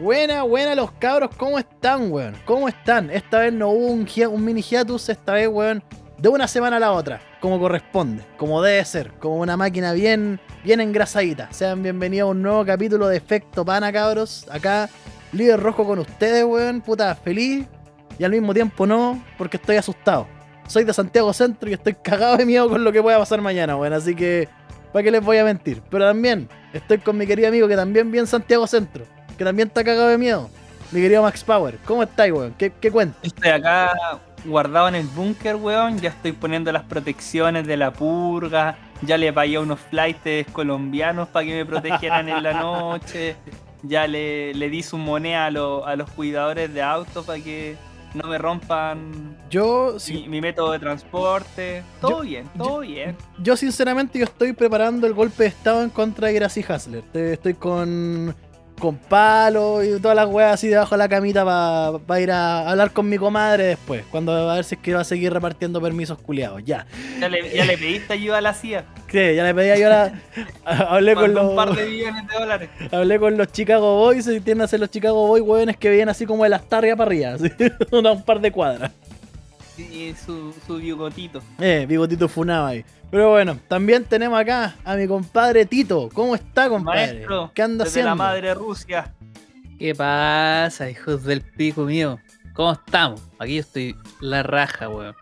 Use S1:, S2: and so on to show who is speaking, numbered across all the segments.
S1: Buena, buena los cabros, ¿cómo están, weón? ¿Cómo están? Esta vez no hubo un, mini hiatus, esta vez, weón, de una semana a la otra, como corresponde, como debe ser, como una máquina bien, bien engrasadita. Sean bienvenidos a un nuevo capítulo de Efecto Pana, cabros. Acá, líder rojo con ustedes, weón, puta, feliz y al mismo tiempo no, porque estoy asustado. Soy de Santiago Centro y estoy cagado de miedo con lo que pueda pasar mañana, weón, así que, ¿para qué les voy a mentir? Pero también estoy con mi querido amigo que también viene en Santiago Centro que también está cagado de miedo. Mi querido Max Power, ¿cómo estáis, weón? ¿Qué, qué cuenta?
S2: Estoy acá guardado en el búnker, weón. Ya estoy poniendo las protecciones de la purga. Ya le pagué a unos flights colombianos para que me protegieran en la noche. Ya le, le di su moneda a, lo- a los cuidadores de autos para que no me rompan
S1: Yo,
S2: mi,
S1: sí,
S2: mi método de transporte. Todo
S1: Yo-
S2: bien, todo bien.
S1: yo sinceramente yo estoy preparando el golpe de estado en contra de Gracie Hasler. Estoy con, con palo y todas las weas así debajo de la camita para ir a hablar con mi comadre después. Cuando a ver si es que va a seguir repartiendo permisos culiados. Ya.
S2: Ya le, ya le pediste ayuda a la CIA.
S1: ¿Qué? Ya le pedí la... hablé con los...
S2: un par de millones de dólares.
S1: Hablé con los Chicago Boys y tienden a ser los Chicago Boys, weones que vienen así como de las tarrias para arriba, así, un par de cuadras.
S2: Y su, su bigotito.
S1: Eh, bigotito funado ahí. Pero bueno, también tenemos acá a mi compadre Tito. ¿Cómo está, compadre?
S2: Maestro,
S1: ¿Qué anda
S2: desde
S1: haciendo?
S2: la madre Rusia.
S3: ¿Qué pasa, hijos del pico mío? ¿Cómo estamos? Aquí yo estoy la raja, weón.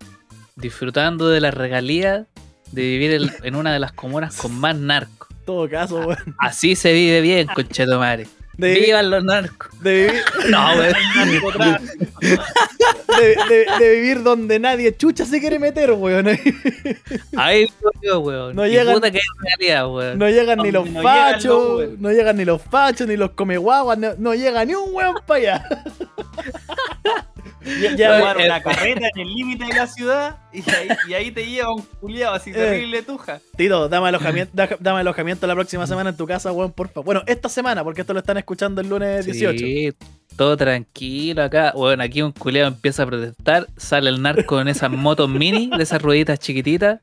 S3: Disfrutando de la regalía de vivir el- en una de las comunas con más narcos.
S1: En todo caso, weón.
S3: Así se vive bien, conchetomare.
S1: De, vi-
S3: ¡Vivan los narcos!
S1: de vivir,
S3: No, weón.
S1: de- de- de vivir donde nadie chucha se quiere meter, weón.
S3: Ahí yo, weón.
S1: No llegan-
S3: puta que es realidad, weón.
S1: No llegan ni los
S2: no llegan
S1: fachos,
S2: los
S1: no llegan ni los fachos, ni los comeguaguas, no, no llega ni un weón para allá. ya, ya-
S3: eh,
S2: una carreta en el límite de la ciudad y ahí, y ahí te lleva un culiado así terrible tuja.
S1: Tito, dame alojamiento, da- dame alojamiento la próxima semana en tu casa, weón, por favor. Bueno, esta semana, porque esto lo están escuchando el lunes 18.
S3: Sí, todo tranquilo acá. Bueno, aquí un culeado empieza a protestar. Sale el narco en esas motos mini, de esas rueditas chiquititas.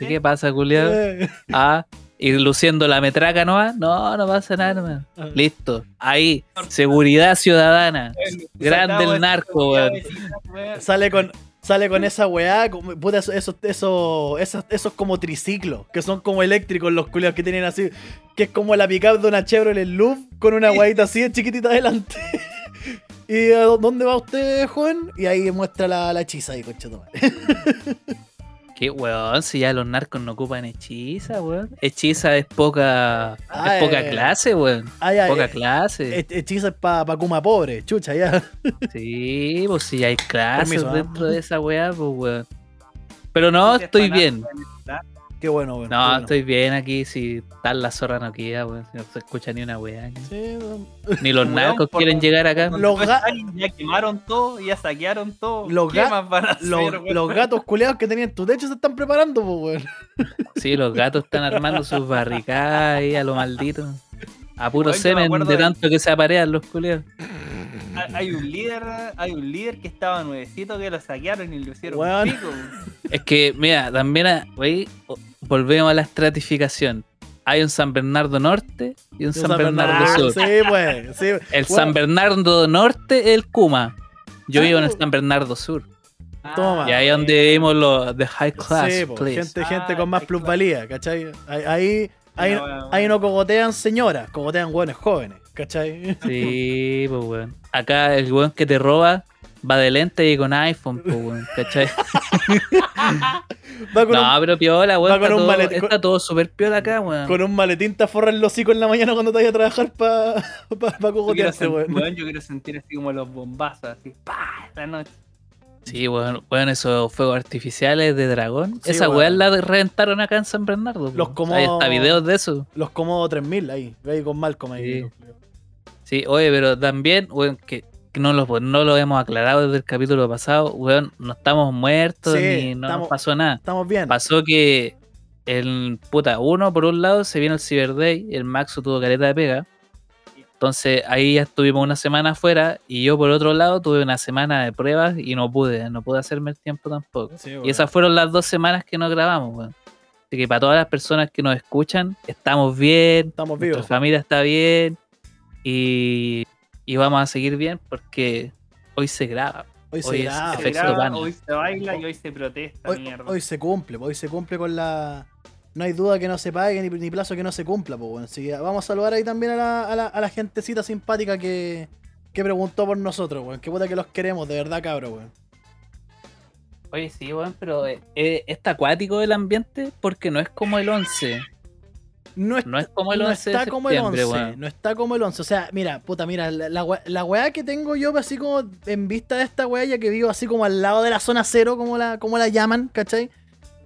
S3: ¿Y qué pasa, culeado?
S1: Eh,
S3: Ah, y luciendo la metraca nomás. No, no pasa nada, hermano.
S1: Ah.
S3: Listo. Ahí, seguridad ciudadana. Grande el narco, weón.
S1: sale con sale con esa weá, puta, esos, esos, esos, esos, como triciclos, que son como eléctricos los culiados que tienen así, que es como la pickup de una Chevrolet Loop con una weadita así de chiquitita adelante. ¿Y a dó- dónde va usted, joven? Y ahí muestra la, la hechiza ahí, concha.
S3: Qué weón, si ya los narcos no ocupan hechiza, weón. Hechiza es poca.
S1: Ah,
S3: es poca
S1: eh.
S3: clase, weón.
S1: Ah, ya,
S3: Poca
S1: eh,
S3: clase.
S1: he- hechiza es para pa Kuma pobre, chucha, ya.
S3: Sí, pues si hay clases
S1: Permiso, ¿ah?
S3: dentro de esa weá, pues weón. Pero no, estoy bien.
S1: Qué bueno, weón.
S3: No,
S1: bueno.
S3: estoy bien aquí. Si tal la zorra no queda, weón. No se escucha ni una weá.
S1: Sí, weón.
S3: Ni los narcos quieren llegar acá.
S1: Los ga-
S2: Ya quemaron todo, ya saquearon todo.
S1: Los
S2: ¿Qué
S1: ga-
S2: más van a hacer,
S1: los, los gatos culeados que tenían tu techo se están preparando, pues, weón.
S3: Sí, los gatos están armando sus barricadas ahí a lo maldito. A puro semen de
S2: de-
S3: tanto que se aparean los culeos.
S2: Hay- un líder, hay un líder que estaba nuevecito que lo saquearon y lo hicieron
S1: Weón.
S2: pico.
S3: Es que, mira, también wey, o- volvemos a la estratificación. Hay un San Bernardo Norte y un San, Bernardo Sur.
S1: Sí, pues, sí.
S3: El
S1: Bueno,
S3: San Bernardo Norte es el Kuma. Yo
S1: Ah,
S3: vivo en el
S1: pues.
S3: San Bernardo Sur.
S1: Toma.
S3: Y ahí es donde vivimos los de high class,
S1: Sí, po,
S3: please.
S1: gente, gente
S2: Ah,
S1: con más plusvalía, ¿cachai? Ahí, ahí, ahí,
S2: bueno,
S1: ahí no cogotean señoras, cogotean hueones jóvenes, ¿cachai?
S3: Sí, pues weón. Acá el weón que te roba va de lente y con iPhone, pues weón, ¿cachai?
S1: Va con,
S3: No, pero piola, weón.
S1: va con
S3: Está
S1: un
S3: todo,
S1: maletín-
S3: está todo súper piola acá, weón.
S1: un, con un maletín te forra el hocico en la mañana cuando te vayas a trabajar para pa, pa cogotearse, weón.
S2: weón, yo quiero sentir así como los bombazos, así, pa, la noche.
S3: Sí, weón, weón, esos fuegos artificiales de dragón.
S1: Sí,
S3: Esa
S1: weón.
S3: weá la reventaron acá en San Bernardo.
S1: Los como-
S3: Hay hasta videos de eso.
S1: Los Comodo 3000 ahí, ve ahí con Malcolm ahí.
S3: Sí. Sí, oye, pero también, weón, que, que no, lo, no lo hemos aclarado desde el capítulo pasado, weón, no estamos muertos
S1: Sí,
S3: ni no
S1: estamos-
S3: nos pasó nada.
S1: Estamos bien.
S3: Pasó que el puta, uno por un lado se viene el Cyber Day, el Maxo tuvo careta de pega. Entonces ahí ya estuvimos una semana afuera y yo por otro lado tuve una semana de pruebas y no pude, no pude hacerme el tiempo tampoco.
S1: Sí,
S3: Y esas fueron las dos semanas que no grabamos, weón. Así que para todas las personas que nos escuchan, estamos bien,
S1: Estamos
S3: nuestra
S1: vivos.
S3: familia está bien y, y vamos a seguir bien porque hoy se graba.
S1: Hoy se
S3: hoy es
S1: graba.
S2: Se hoy se baila y hoy se protesta,
S1: Hoy,
S2: mierda.
S1: hoy se cumple, hoy se cumple con la. No hay duda que no se pague ni, ni plazo que no se cumpla, pues bueno. Así que vamos a saludar ahí también a la, a la, a la gentecita simpática que, que preguntó por nosotros, weón. Que puta que los queremos, de verdad, cabro, weón.
S3: Oye, sí, weón, pero eh, eh, está acuático el ambiente porque no es como el 11.
S1: No, es-
S3: No es como el
S1: no
S3: 11 de
S1: está como el
S3: septiembre,
S1: 11,
S3: weón.
S1: no está como el 11. O sea, mira, puta, mira, la, la, la weá que tengo yo así como en vista de esta weá, ya que vivo así como al lado de la zona cero, como la, como la llaman, ¿cachai?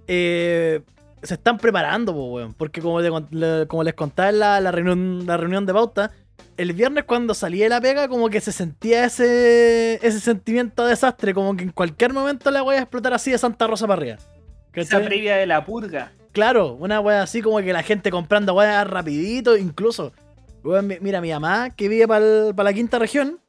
S1: Eh, se están preparando, po, weón. Porque como, le con- le- como les contaba en la, la reunión, la reunión de pauta, el viernes cuando salí de la pega, como que se sentía ese, ese sentimiento de desastre, como que en cualquier momento la weá iba a explotar así de Santa Rosa para arriba.
S2: Esa previa de la purga.
S1: Claro, una wea así como que la gente comprando weas rapidito, incluso. mira, mi mamá, que vive para la quinta región,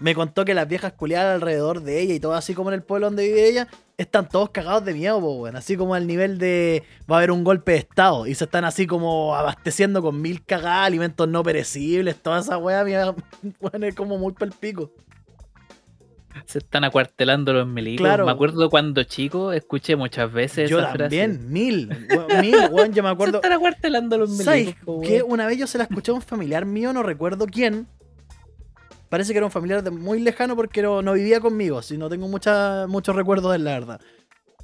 S1: me contó que las viejas culiadas alrededor de ella y todo así como en el pueblo donde vive ella, están todos cagados de miedo, po, weón. Así como al nivel de va a haber un golpe de estado. Y se están así como abasteciendo con mil cagadas, alimentos no perecibles, toda esa mamá, weón, es como muy palpico.
S3: Se están acuartelando los milicos.
S1: Claro.
S3: Me acuerdo cuando chico escuché muchas veces
S1: Yo
S3: esa frase.
S1: también, mil, weón, mil, weón, yo me
S3: Se
S1: acuerdo.
S3: están acuartelando los
S1: ¿Sabes
S3: milicos.
S1: que
S3: weón.
S1: una vez yo se la escuché a un familiar mío, no recuerdo quién? Parece que era un familiar de muy lejano porque no, no vivía conmigo, así no tengo mucha, muchos recuerdos de él, la verdad.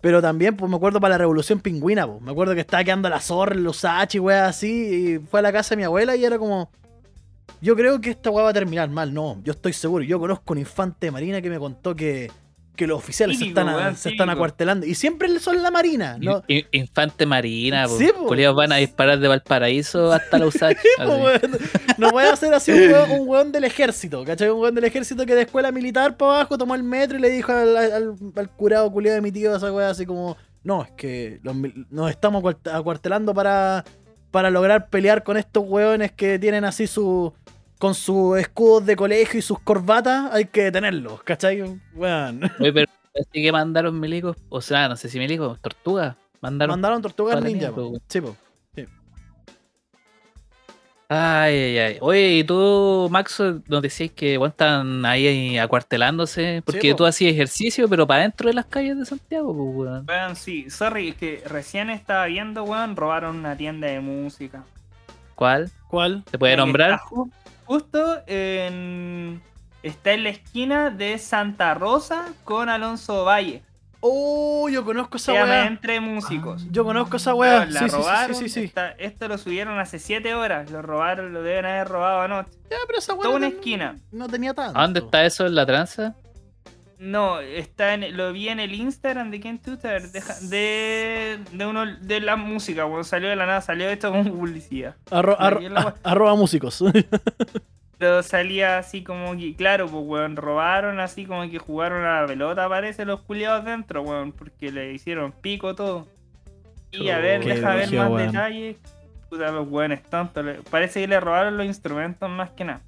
S1: Pero también, pues me acuerdo para la Revolución Pingüina, pues. Me acuerdo que estaba quedando la zorra, los H, weas así, y fue a la casa de mi abuela y era como. Yo creo que esta weá va a terminar mal, no, yo estoy seguro. Yo conozco un infante de marina que me contó que, que los oficiales se están, se están acuartelando. Y siempre son la marina, ¿no?
S3: In- Infante Marina.
S1: Sí, po.
S3: Culiados van a disparar de Valparaíso hasta la USACH.
S1: weón. No puede hacer así un weón, un weón del ejército, ¿cachai? Un weón del ejército que de escuela militar para abajo tomó el metro y le dijo al, al- al curado culiado de mi tío esa weá así como, no, es que los mil- nos estamos acuart- acuartelando para, para lograr pelear con estos weones que tienen así su... Con sus escudos de colegio y sus corbatas, hay que detenerlos, ¿cachai? Weón.
S3: Oye, pero así que mandaron milicos, o sea, no sé si milicos, tortugas. Mandaron.
S1: Mandaron tortugas ninja. Sí, po.
S3: Ay, ay, ay. Oye, y tú, Maxo, nos decías que bueno, están ahí acuartelándose. Porque
S1: po.
S3: tú hacías ejercicio, pero para dentro de las calles de Santiago, pues, weón.
S2: Weón, sí, sorry, es que recién estaba viendo, weón, robaron una tienda de música.
S3: ¿Cuál?
S1: ¿Cuál?
S3: ¿Se puede nombrar?
S2: ju- justo en. Está en la esquina de Santa Rosa con Alonso Valle.
S1: Oh, yo conozco esa weá.
S2: Entre Músicos.
S1: Yo conozco esa weá.
S2: La
S1: Sí, sí, sí,
S2: robaron.
S1: sí, sí, sí.
S2: esta- esto lo subieron hace 7 horas. Lo robaron, lo deben haber robado anoche.
S1: Ya, pero esa weá
S2: Toda una
S1: no-
S2: esquina.
S1: No tenía tanto.
S3: ¿A dónde está eso en la tranza?
S2: No, está en, lo vi en el Instagram de Ken Tutor de, de uno de la música, weón. Salió de la nada, salió esto como publicidad.
S1: Arro-
S2: wea.
S1: arroba músicos.
S2: Pero salía así como que, claro, pues weón, robaron así como que jugaron a la pelota, parece, los culiados dentro, weón, porque le hicieron pico todo. Y a ver,
S1: Qué
S2: deja ver más
S1: weón.
S2: detalles. Puta, los weones tontos. le- Parece que le robaron los instrumentos más que nada.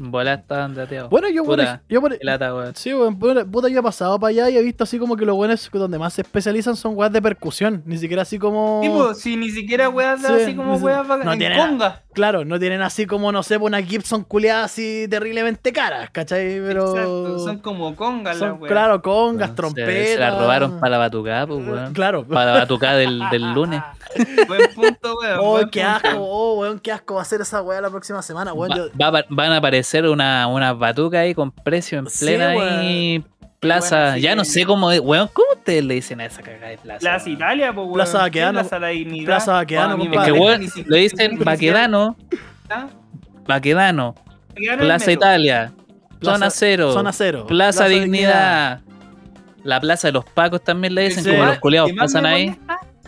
S3: Bola estaban dateados.
S1: bueno, yo por,
S3: Puta,
S1: yo por-
S3: lata, weón.
S1: Sí, weón, puta, puta, yo he pasado para allá y he visto así como que los buenos donde más se especializan son weas de percusión. Ni siquiera así como.
S2: Tipo, si ni siquiera weas
S1: Sí,
S2: así como weas
S1: No
S2: en
S1: tiene
S2: conga.
S1: Claro, no tienen así como, no sé, una Gibson culiada así terriblemente caras, ¿cachai? Pero.
S2: Exacto, son como congas las weas.
S1: claro, congas, trompetas.
S3: Se, la robaron para la batucada, pues, weón.
S1: Claro.
S3: Para la batucada del, del lunes.
S2: Buen punto, weón.
S1: Oh,
S2: buen
S1: qué
S2: punto.
S1: asco, oh, weón, qué asco va a ser esa wea la próxima semana, weón.
S3: Va-
S1: Yo-
S3: va a- van a aparecer una, unas batucas ahí con precio en
S1: Sí,
S3: plena
S1: weón.
S3: ahí, plaza.
S2: Bueno, sí.
S3: ya no sé cómo es, weón. ¿Cómo ustedes le dicen a esa cagada de plaza?
S2: Plaza
S3: weón?
S2: Italia, pues, weón.
S1: Plaza
S2: ¿Qué
S1: Baquedano.
S2: Plaza La Dignidad.
S1: Plaza Baquedano,
S2: Oh.
S3: Es que, weón, le dicen
S2: ni
S3: Baquedano, Baquedano, Plaza. Italia,
S1: Plaza-
S3: Zona Cero,
S1: Zona cero.
S3: Plaza, Dignidad. La Plaza de los Pacos también le dicen,
S1: Sí.
S3: como los culiados
S2: ¿Qué más
S3: pasan ahí.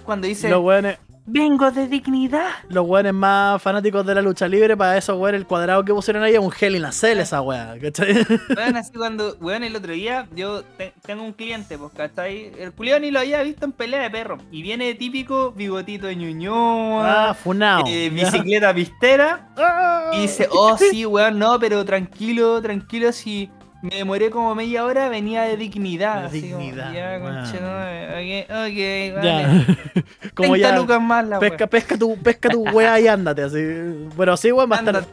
S2: Cuando dice,
S1: Los weones,
S2: vengo de dignidad.
S1: los weones más fanáticos de la lucha libre, para esos weones, el cuadrado que pusieron ahí es un gel in la cel esa wea, ¿cachai?
S2: Weón, así cuando, weón, el otro día yo te- tengo un cliente, pues, ¿cachai? El culiao ni lo había visto en pelea de perro. Y viene de típico bigotito de ñuñoa,
S1: Ah, funao.
S2: eh, bicicleta pistera.
S1: Ah.
S2: Y dice, oh sí, weón, no, pero tranquilo, tranquilo, si Me demoré como media hora, venía de dignidad. Así como,
S1: dignidad,
S2: ya,
S1: weón.
S2: conchetumare, ok, ok, vale.
S1: Ya. Como
S2: 30
S1: ya.
S2: lucas más la
S1: Pesca, pesca tu, pesca tu weá y ándate así. Bueno, sí, weón, va a estar.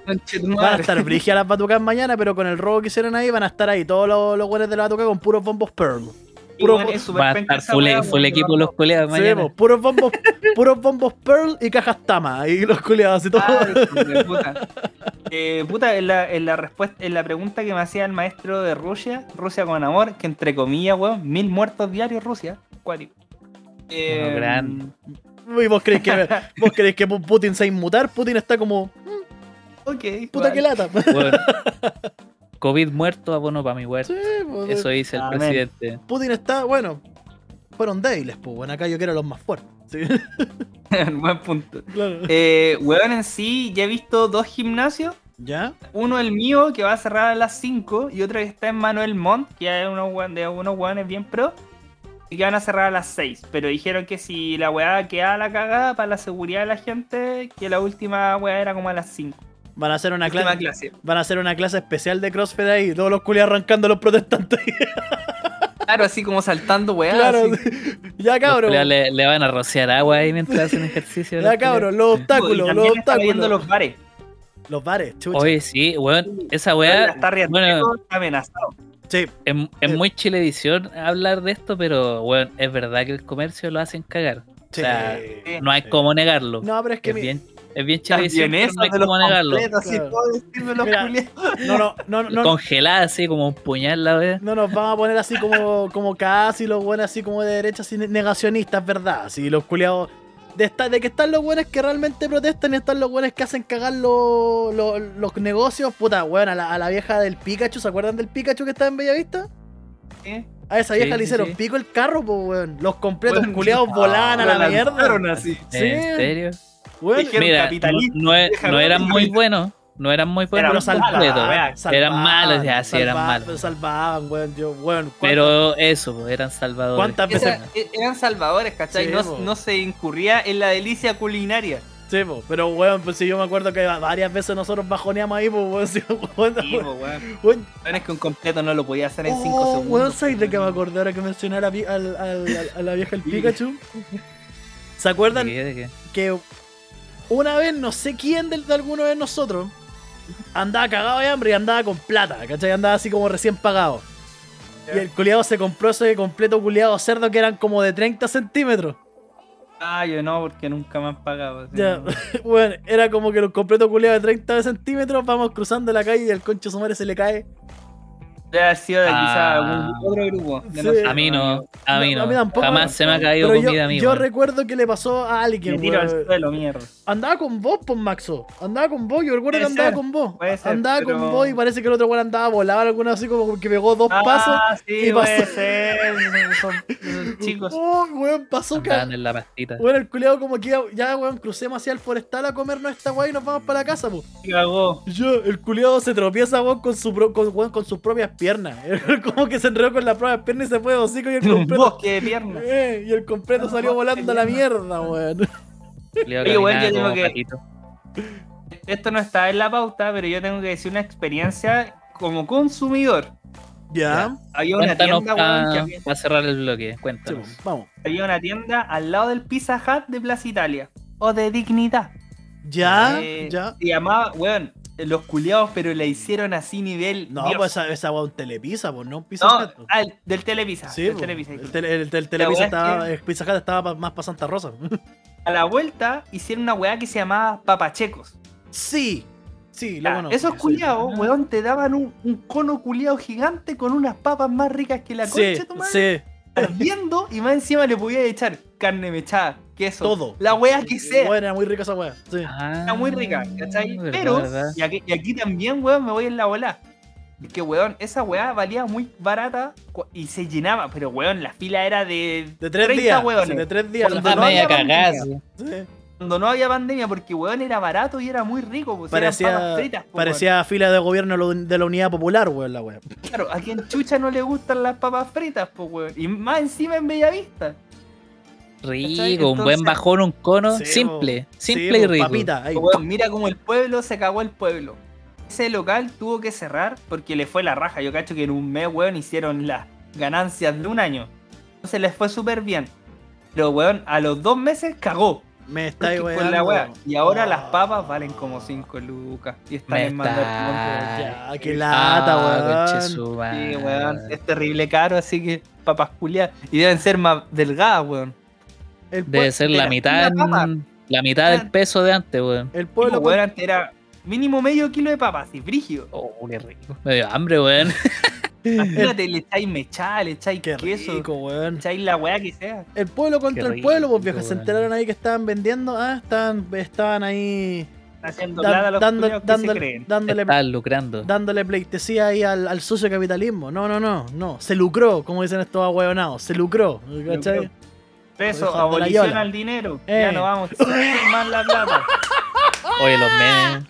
S1: Van a estar brigias las batucas mañana, pero con el robo que hicieron ahí van a estar ahí todos los, los weones de la batuca con puros bombos Pearl.
S2: Y,
S1: puro-
S2: es súper
S3: Va a estar full,
S2: wea,
S3: full
S2: weón,
S3: equipo los culeados
S1: Sí,
S3: mañana.
S1: puros bombos, puros bombos Pearl y cajas Tama. Ahí los culiados y todo.
S2: Ay, puta. Eh, puta, en la, en la respuesta, en la pregunta que me hacía el maestro de Rusia, Rusia con amor, que entre comillas, weón, mil muertos diarios Rusia, cuático. Eh,
S3: Bueno, grande.
S1: ¿Y vos creéis que, vos creéis que Putin se va a inmutar? Putin está como,
S2: Ok,
S1: puta
S2: vale.
S1: que lata.
S3: Bueno, COVID muerto, abono para mi huerto.
S1: Sí, pues,
S3: Eso dice el
S2: Amén.
S3: presidente.
S1: Putin está, bueno, fueron débiles, pues bueno, acá yo quiero los más fuertes. Sí,
S2: Buen punto.
S1: claro.
S2: Eh, weón, en sí, ya he visto dos gimnasios.
S1: ¿Ya?
S2: Uno el mío, que va a cerrar a las 5, y otro que está en Manuel Montt, que es uno de unos weones bien pro, y que van a cerrar a las 6. Pero dijeron que si la weá queda la cagada para la seguridad de la gente, que la última weá era como a las 5.
S1: Van a hacer una clase.
S2: clase.
S1: Van a hacer una clase especial de CrossFit ahí, todos los culiados arrancando a los protestantes.
S2: Claro, así como saltando weá.
S1: claro,
S2: así.
S1: ya
S3: culeados le, le van a rociar agua ahí mientras hacen ejercicio.
S1: Ya
S3: culeados.
S1: los obstáculos, los
S2: también está viendo
S1: obstáculos.
S2: los bares.
S1: Los bares, chucha.
S3: Oye, sí, weón, esa
S2: La
S3: weá.
S2: está
S3: Bueno,
S2: está amenazado.
S1: Sí,
S3: es, es
S1: Eh.
S3: muy chilevisión hablar de esto, pero weón, es verdad que el comercio lo hacen cagar.
S1: sí.
S3: sea,
S2: sí.
S3: No hay
S1: Sí.
S3: cómo negarlo.
S1: No, pero es que
S3: es
S1: mi-
S3: bien, es bien pero
S2: eso
S3: no hay cómo negarlo.
S1: no, no, no, no, no,
S3: Congelada así como un puñal la wea.
S1: no nos vamos a poner así como, como casi los buenos así como de derecha, así negacionistas, ¿verdad? Así los culiados. De, esta- de que están los buenos que realmente protestan y están los buenos que hacen cagar los, los, los negocios. Puta, weón, a la, a la vieja del Pikachu, ¿se acuerdan del Pikachu que estaba en Bellavista?
S2: ¿eh?
S1: A esa vieja
S3: Sí,
S1: le
S3: sí,
S1: hicieron
S3: sí.
S1: pico el carro, pues, weón. Los completos
S2: Weón,
S1: culiados volaban a la
S2: Lo
S1: mierda.
S2: así.
S1: Sí.
S3: ¿En serio?
S2: Dijeron
S3: Mira, no,
S2: capitalista,
S3: no e-
S2: de
S3: eran muy buenos. No eran muy buenos.
S1: pero
S2: salvaban.
S3: Eran malos, ya, sí, eran
S1: salvaban,
S3: malos.
S1: Salvaban, weón. Yo, weón. ¿cuántas-
S3: Pero eso, pues, eran salvadores.
S1: ¿Cuántas veces-
S2: Esa- e- eran salvadores, ¿cachai?
S1: Sí,
S2: no,
S1: po.
S2: no se incurría en la delicia culinaria.
S1: Sí, po, pero weón, pues si yo me acuerdo que varias veces nosotros bajoneamos ahí, pues weón, sí, weón,
S2: Sí,
S1: weón,
S2: weón. es que un completo no lo podía hacer en 5
S1: Oh,
S2: segundos.
S1: weón, ¿sabes de qué me acordé ahora que mencioné a la, al- al- a la vieja el. Pikachu? ¿Se
S3: ¿De
S1: acuerdan
S3: qué? ¿De qué?
S1: que una vez, no sé quién de, de alguno de nosotros, andaba cagado de hambre y andaba con plata, ¿cachai? Andaba así como recién pagado. Y el culiado se compró ese completo culiado cerdo que eran como de 30 centímetros.
S2: Ah, yo no, porque nunca me han pagado.
S1: Ya, bueno, era como que los completos culiados de 30 centímetros, vamos cruzando la calle y el concho su madre se le cae.
S2: Debe haber sido de quizá
S3: Ah.
S2: algún otro grupo.
S1: Sí.
S3: A mí no, a mí
S1: No,
S3: no.
S1: a mí tampoco,
S3: Jamás se me ha caído
S1: Pero
S3: comida
S1: yo,
S3: a mí.
S1: yo recuerdo que le pasó a
S2: Me
S1: alguien,
S2: tiro al suelo, mierda.
S1: Andaba con vos, pues Maxo. Andaba con vos, yo recuerdo que andaba
S2: ser,
S1: con vos.
S2: puede ser,
S1: andaba
S2: pero-
S1: con vos y parece que el otro weón andaba volado, alguna así como que pegó dos pasos.
S2: Ah, sí,
S1: y
S2: puede
S1: pasó.
S2: ser. Son, son chicos.
S1: Oh, weón, pasó que.
S3: Andaban en la pastita.
S1: Bueno, el culiado como que iba- ya, weón, crucemos hacia el forestal a comernos esta weá y nos vamos para la casa, pues.
S2: Cagó.
S1: Yo, el culiado se tropieza, weón, con, su pro- con, weón, con sus propias piernas. como que se enredó con las propias piernas y se fue de hocico y el
S2: un
S1: completo.
S2: bosque de piernas.
S1: Eh, y el completo salió volando a la mierda, weón.
S2: Oye, weón, yo tengo
S3: como
S2: que-
S3: patito.
S2: Esto no está en la pauta, pero yo tengo que decir una experiencia como consumidor.
S1: Ya.
S2: Había una
S3: Cuéntanos
S2: tienda, weón, que había,
S3: para cerrar el bloque. Cuéntanos.
S1: vamos.
S2: había una tienda al lado del Pizza Hut de Plaza Italia. O de Dignidad.
S1: Ya,
S2: Eh,
S1: ya.
S2: Se llamaba, weón, los culiados, pero le hicieron así nivel.
S1: No,
S2: Dios.
S1: pues esa, esa weón telepisa, pues no un pizza
S2: No,
S1: pues.
S2: ah, el- del Televisa.
S1: Sí,
S2: del
S1: pues,
S2: Televisa.
S1: el, tele- el- el Televisa
S2: weá es
S1: estaba,
S2: que-
S1: el Pizza Hut estaba más para Santa Rosa.
S2: A la vuelta hicieron una weá que se llamaba Papachecos.
S1: sí, sí, lo
S2: esos
S1: sí.
S2: culiados, weón, te daban un, un cono culiado gigante con unas papas más ricas que la
S1: Sí,
S2: concha de tu madre.
S1: sí,
S2: Viendo y más encima le podías echar carne mechada, queso,
S1: Todo.
S2: la weá que sea.
S1: Bueno, era muy rica esa weá. Sí.
S3: Ah,
S2: Está muy rica, ¿cachai?
S3: verdad,
S2: Pero,
S3: verdad.
S2: y aquí, y aquí también, weón, me voy en la bola. Es que, weón, esa weá valía muy barata y se llenaba, pero, weón, la fila era de,
S1: De tres
S2: 30
S1: días.
S2: weones.
S1: sí, de tres días.
S2: Cuando
S3: Está
S2: no
S3: media
S2: había
S3: sí.
S2: Cuando no había pandemia, porque, weón, era barato y era muy rico. Pues, eran
S1: Parecía,
S2: papas fritas, po,
S1: parecía fila de gobierno de la- Unidad Popular, weón, la weá.
S2: Claro, a quien chucha no le gustan las papas fritas, pues, weón. Y más encima en Bellavista.
S3: Rico, un buen bajón, un cono.
S1: Sí,
S3: simple, simple
S1: Sí,
S3: y rico.
S1: Papita, ahí.
S2: Weón, mira cómo el pueblo se cagó el pueblo. ese local tuvo que cerrar porque le fue la raja. Yo cacho que en un mes, weón, hicieron las ganancias de un año. Entonces les fue súper bien. Pero, weón, a los dos meses cagó.
S1: Me está
S2: Porque
S1: weando.
S2: con la wea. Y ahora
S1: Oh.
S2: las papas valen como 5 lucas. Y están
S3: Me
S2: en
S3: está-
S1: Ya, qué lata,
S3: Ah,
S1: weón.
S2: Sí, weón. Es terrible caro, así que papas culiadas. Y deben ser más delgadas, weón.
S3: Debe ser la mitad, la mitad del peso de antes, weón.
S1: el
S2: Pueblo,
S1: pueblo
S2: weón, antes era mínimo medio kilo de papas, y brígido.
S3: Oh, qué rico. Me dio hambre, weón.
S2: Imagínate, le echáis mechal, le echáis
S1: Qué
S2: queso,
S1: rico, weón.
S2: le echáis la weá que sea.
S1: El pueblo contra
S3: Qué
S1: el pueblo, pues viejo. Se enteraron ahí que estaban vendiendo. Ah, estaban, estaban ahí
S2: Haciendo los
S1: dando-
S2: se
S1: dándole,
S2: creen.
S1: dándole,
S3: Estaban lucrando.
S1: dándole pleitesía ahí al, al sucio capitalismo. No, no, no, no. Se lucró, como dicen estos ahueonados. Se lucró. ¿cachai?
S2: lucró. Eso,
S1: la
S2: abolición al dinero.
S1: Eh.
S2: Ya no vamos a más la plata.
S3: Oye, los memes.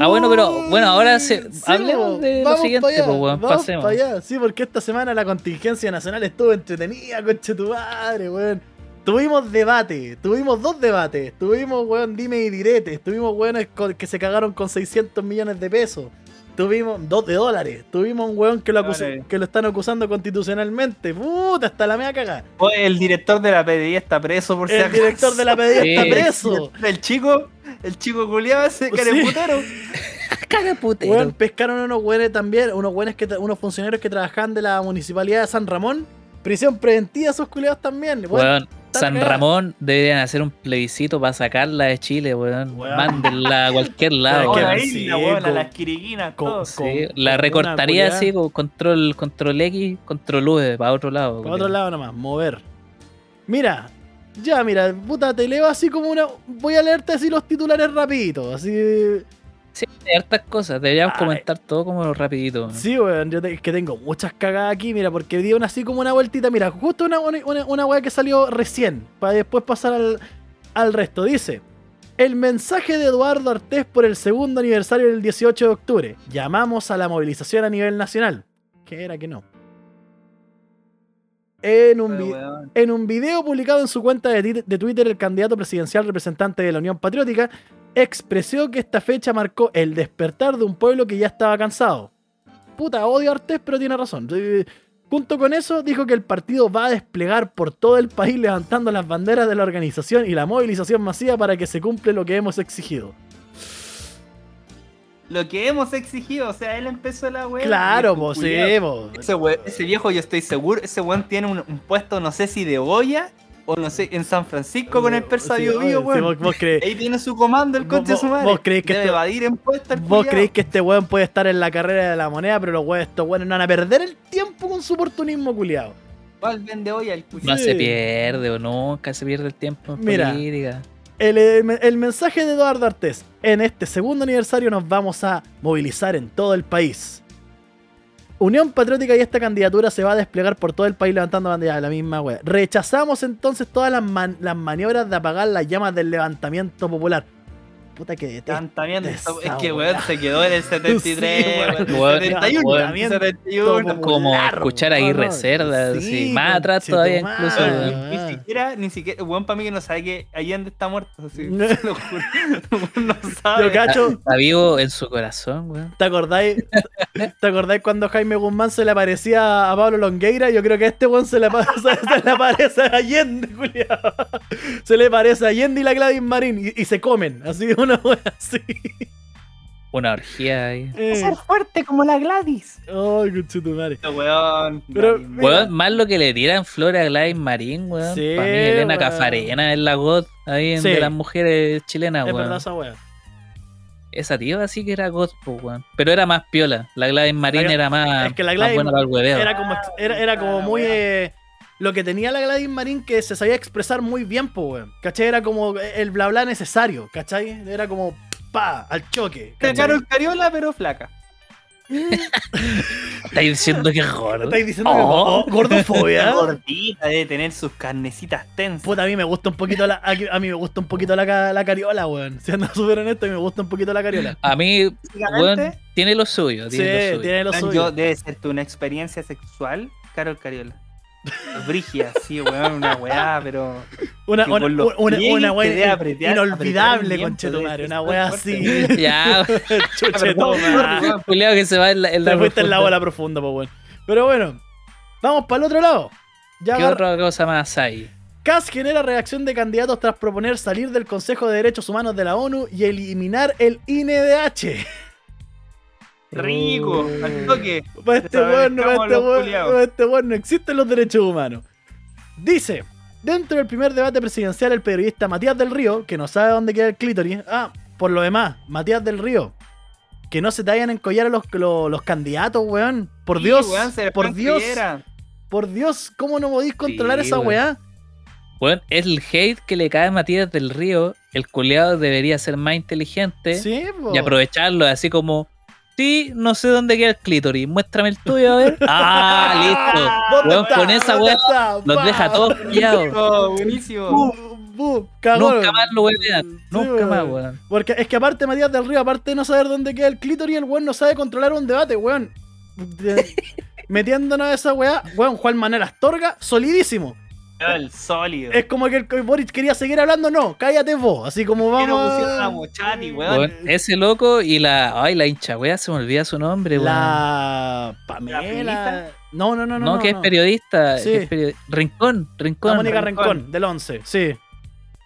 S3: Ah, bueno, pero, bueno, ahora se- hablemos de lo
S1: vamos
S3: siguiente,
S1: pa' allá,
S3: pues, weón,
S1: vamos
S3: pasemos.
S1: pa' allá. Sí, porque esta semana la contingencia nacional estuvo entretenida, conche tu madre, weón. Tuvimos debate, tuvimos dos debates, tuvimos, weón, dime y direte, tuvimos con- que se cagaron con 600 millones de pesos, tuvimos dos de dólares, tuvimos un weón que lo,
S2: Dólares.
S1: que lo están acusando constitucionalmente, puta, hasta la mea cagada.
S2: Oye, el director de la PDI está preso por si
S1: El
S2: acaso.
S1: director de la PDI
S3: Sí.
S1: está preso.
S2: El chico, el chico culiado ese,
S1: Sí.
S2: careputero.
S3: Caga putero.
S1: Weón, pescaron unos weones también, unos weones que unos funcionarios que trabajaban de la municipalidad de San Ramón. Prisión preventiva a esos culiados también. Weón,
S3: Weón, San
S1: cagada.
S3: Ramón deberían hacer un plebiscito para sacarla de Chile, weón.
S1: Weón.
S3: Mándenla a cualquier lado.
S1: Que
S2: la
S3: weón.
S1: sí,
S2: isla, weón, a
S1: con-
S2: las quiriquinas,
S1: con-
S2: todo.
S1: con-
S3: Sí,
S1: con
S3: la recortaría así, con control, control X, control V, para otro lado.
S1: Para otro lado nomás, mover. Mira, ya, mira, puta, te leo así como una. Voy a leerte así los titulares rapiditos. Así.
S3: Sí, hay hartas cosas, deberíamos
S1: Ay.
S3: comentar todo como rapidito.
S1: Sí, weón, yo te- es que tengo muchas cagadas aquí, mira, porque di una así como una vueltita. Mira, justo una, una, una, una weá que salió recién, para después pasar al, al resto. Dice. El mensaje de Eduardo Artés por el segundo aniversario del 18 de octubre. Llamamos a la movilización a nivel nacional. ¿Qué era que no? En un,
S2: Pero,
S1: En un video publicado en su cuenta de, de Twitter, el candidato presidencial representante de la Unión Patriótica expresó que esta fecha marcó el despertar de un pueblo que ya estaba cansado. Puta, odio a Artés, pero tiene razón. Eh, Junto con eso, dijo que el partido va a desplegar por todo el país levantando las banderas de la organización y la movilización masiva para que se cumpla lo que hemos exigido.
S2: Lo que hemos exigido, o sea, él empezó la weá.
S1: claro, pues sí.
S2: Ese, ese viejo, yo estoy seguro, ese weón tiene un, un puesto, no sé si de olla o no sé, en San Francisco con el persa
S1: Sí,
S2: Bio Bio,
S1: sí,
S2: weón.
S1: vos, vos crees,
S2: Ahí tiene su comando el conche de su madre.
S1: vos creéis que
S2: Debe
S1: esto-
S2: evadir el
S1: vos creéis que este weón puede estar en la carrera de la moneda, pero los weones, estos weones no van a perder el tiempo con su oportunismo culiado.
S2: ¿Cuál vende olla el culiao?
S3: No
S1: Sí.
S3: se pierde o nunca se pierde el tiempo en
S1: Mira.
S3: política.
S1: El, el- el mensaje de Eduardo Artés. En este segundo aniversario nos vamos a movilizar en todo el país. Unión Patriótica y esta candidatura se va a desplegar por todo el país levantando banderas. La misma wea. Rechazamos entonces todas las, man- las maniobras de apagar las llamas del levantamiento popular. Puta que detesto. Esa
S2: Es que, weón, se quedó en el 73,
S1: Sí,
S2: weón,
S3: weón.
S2: 71,
S3: Weón.
S2: 71.
S3: Como escuchar ahí
S1: weón.
S3: reservas,
S1: Sí,
S3: sí, más atrás todavía incluso.
S2: Weón,
S3: weón.
S2: ni, ni siquiera, ni siquiera, weón, para mí que no sabe que Allende está muerto. Así, te lo juro. no sabe.
S1: Yo cacho,
S3: Está vivo en su corazón, weón.
S1: ¿te acordáis? ¿Te acordáis cuando Jaime Guzmán se le aparecía a Pablo Longueira? Yo creo que a este weón se le, se, se le aparece a Allende, culiao. Se le parece a Allende y la Gladys Marín y, y se comen. Así, una wea así.
S3: Una orgía ahí.
S1: Eh.
S2: Ser fuerte como la Gladys.
S1: Ay, conchetumare.
S2: Weón.
S1: Pero- Mira.
S3: Weón, más lo que le tiran flores a Gladys Marín, weón.
S1: Sí,
S3: Para mí, Elena
S1: weón.
S3: Cafarena es la God ahí en
S1: Sí.
S3: de las mujeres chilenas,
S1: Es
S3: weón.
S1: verdad esa wea.
S3: Esa tía sí que era God, po, weón. Pero era más piola. La Gladys Marín
S1: La-
S3: era más,
S1: es que la
S3: más
S1: Gladys
S3: buena para el hueveo.
S1: Era como, era, era como muy. eh, lo que tenía la Gladys Marín que se sabía expresar muy bien, po, weón. ¿Cachai? Era como el bla bla necesario, ¿cachai? Era como. Pa, al choque.
S2: Carol Cariola, pero flaca.
S3: Estáis diciendo que es gordo.
S1: ¿Estáis diciendo que
S3: Oh.
S1: oh, gordofobia?
S2: Gordita, debe tener sus carnecitas tensas.
S1: Puta, a mí me gusta un poquito la. A, a mí me gusta un poquito la, la cariola, weón. Siendo súper honesto, a mí me gusta un poquito la cariola.
S3: A mí, weón, tiene lo suyo.
S1: Sí,
S3: Tiene lo suyo.
S1: tiene lo suyo.
S2: yo, debe ser tu una experiencia sexual, Carol Cariola. Brígida, sí, weón, una weá, pero.
S1: Una, una, una, una
S2: apretar-
S1: inolvidable, conchetumare. Una
S2: fuerte.
S1: así.
S3: Ya,
S1: Chuchetumare.
S3: Que se va en la, en la
S1: Te fuiste en la bola profunda, pues bueno. Pero bueno, vamos para el otro lado. Ya
S3: ¿Qué
S1: agarra-
S3: otra cosa más hay?
S1: CAS genera reacción de candidatos tras proponer salir del Consejo de Derechos Humanos de la ONU y eliminar el INDH.
S2: Rico, al toque.
S1: Para este
S2: Desaparezcamos
S1: weón, no, para este para este no existen los derechos humanos. Dice, dentro del primer debate presidencial, el periodista Matías del Río, que no sabe dónde queda el clítoris, ah, por lo demás, Matías del Río, que no se te vayan a encollar a los, los, los candidatos, weón. Por
S2: Sí,
S1: Dios,
S2: weón, se les
S1: por Dios, por Dios, ¿cómo no podéis controlar
S3: Sí,
S1: esa
S3: weón.
S1: weá?
S3: Bueno, el hate que le cae a Matías del Río, el culiado debería ser más inteligente
S1: Sí, po.
S3: y aprovecharlo así como, sí, no sé dónde queda el clítoris, muéstrame el tuyo a ver. Ah, listo.
S1: ¿Dónde
S3: Weón,
S1: está?
S3: con esa
S1: ¿Dónde
S3: weá
S1: está?
S3: Los
S1: Pa.
S3: deja todos pillados.
S2: Oh, buenísimo.
S3: Nunca más lo huevean.
S1: Sí,
S3: Nunca
S1: weón.
S3: más, weón.
S1: Porque es que aparte Matías del Río, aparte de no saber dónde queda el clítoris, el weón no sabe controlar un debate, weón. Metiéndonos a esa weá, weón, Juan Manuel Astorga, solidísimo.
S2: El sólido.
S1: Es como que el Boric quería seguir hablando, no, cállate vos. Así como
S2: Quiero
S1: vamos.
S2: pusieron a weón.
S3: Weón, ese loco y la. Ay, la hincha wea, se me olvida su nombre, weón.
S1: La
S2: ¿La
S1: Pamela. No, no, no,
S3: No,
S1: no.
S3: que
S1: no.
S3: es periodista.
S1: Sí.
S3: que es periodi- Rincón, Rincón.
S1: La Mónica
S2: Rincón.
S1: Rincón, del 11, sí.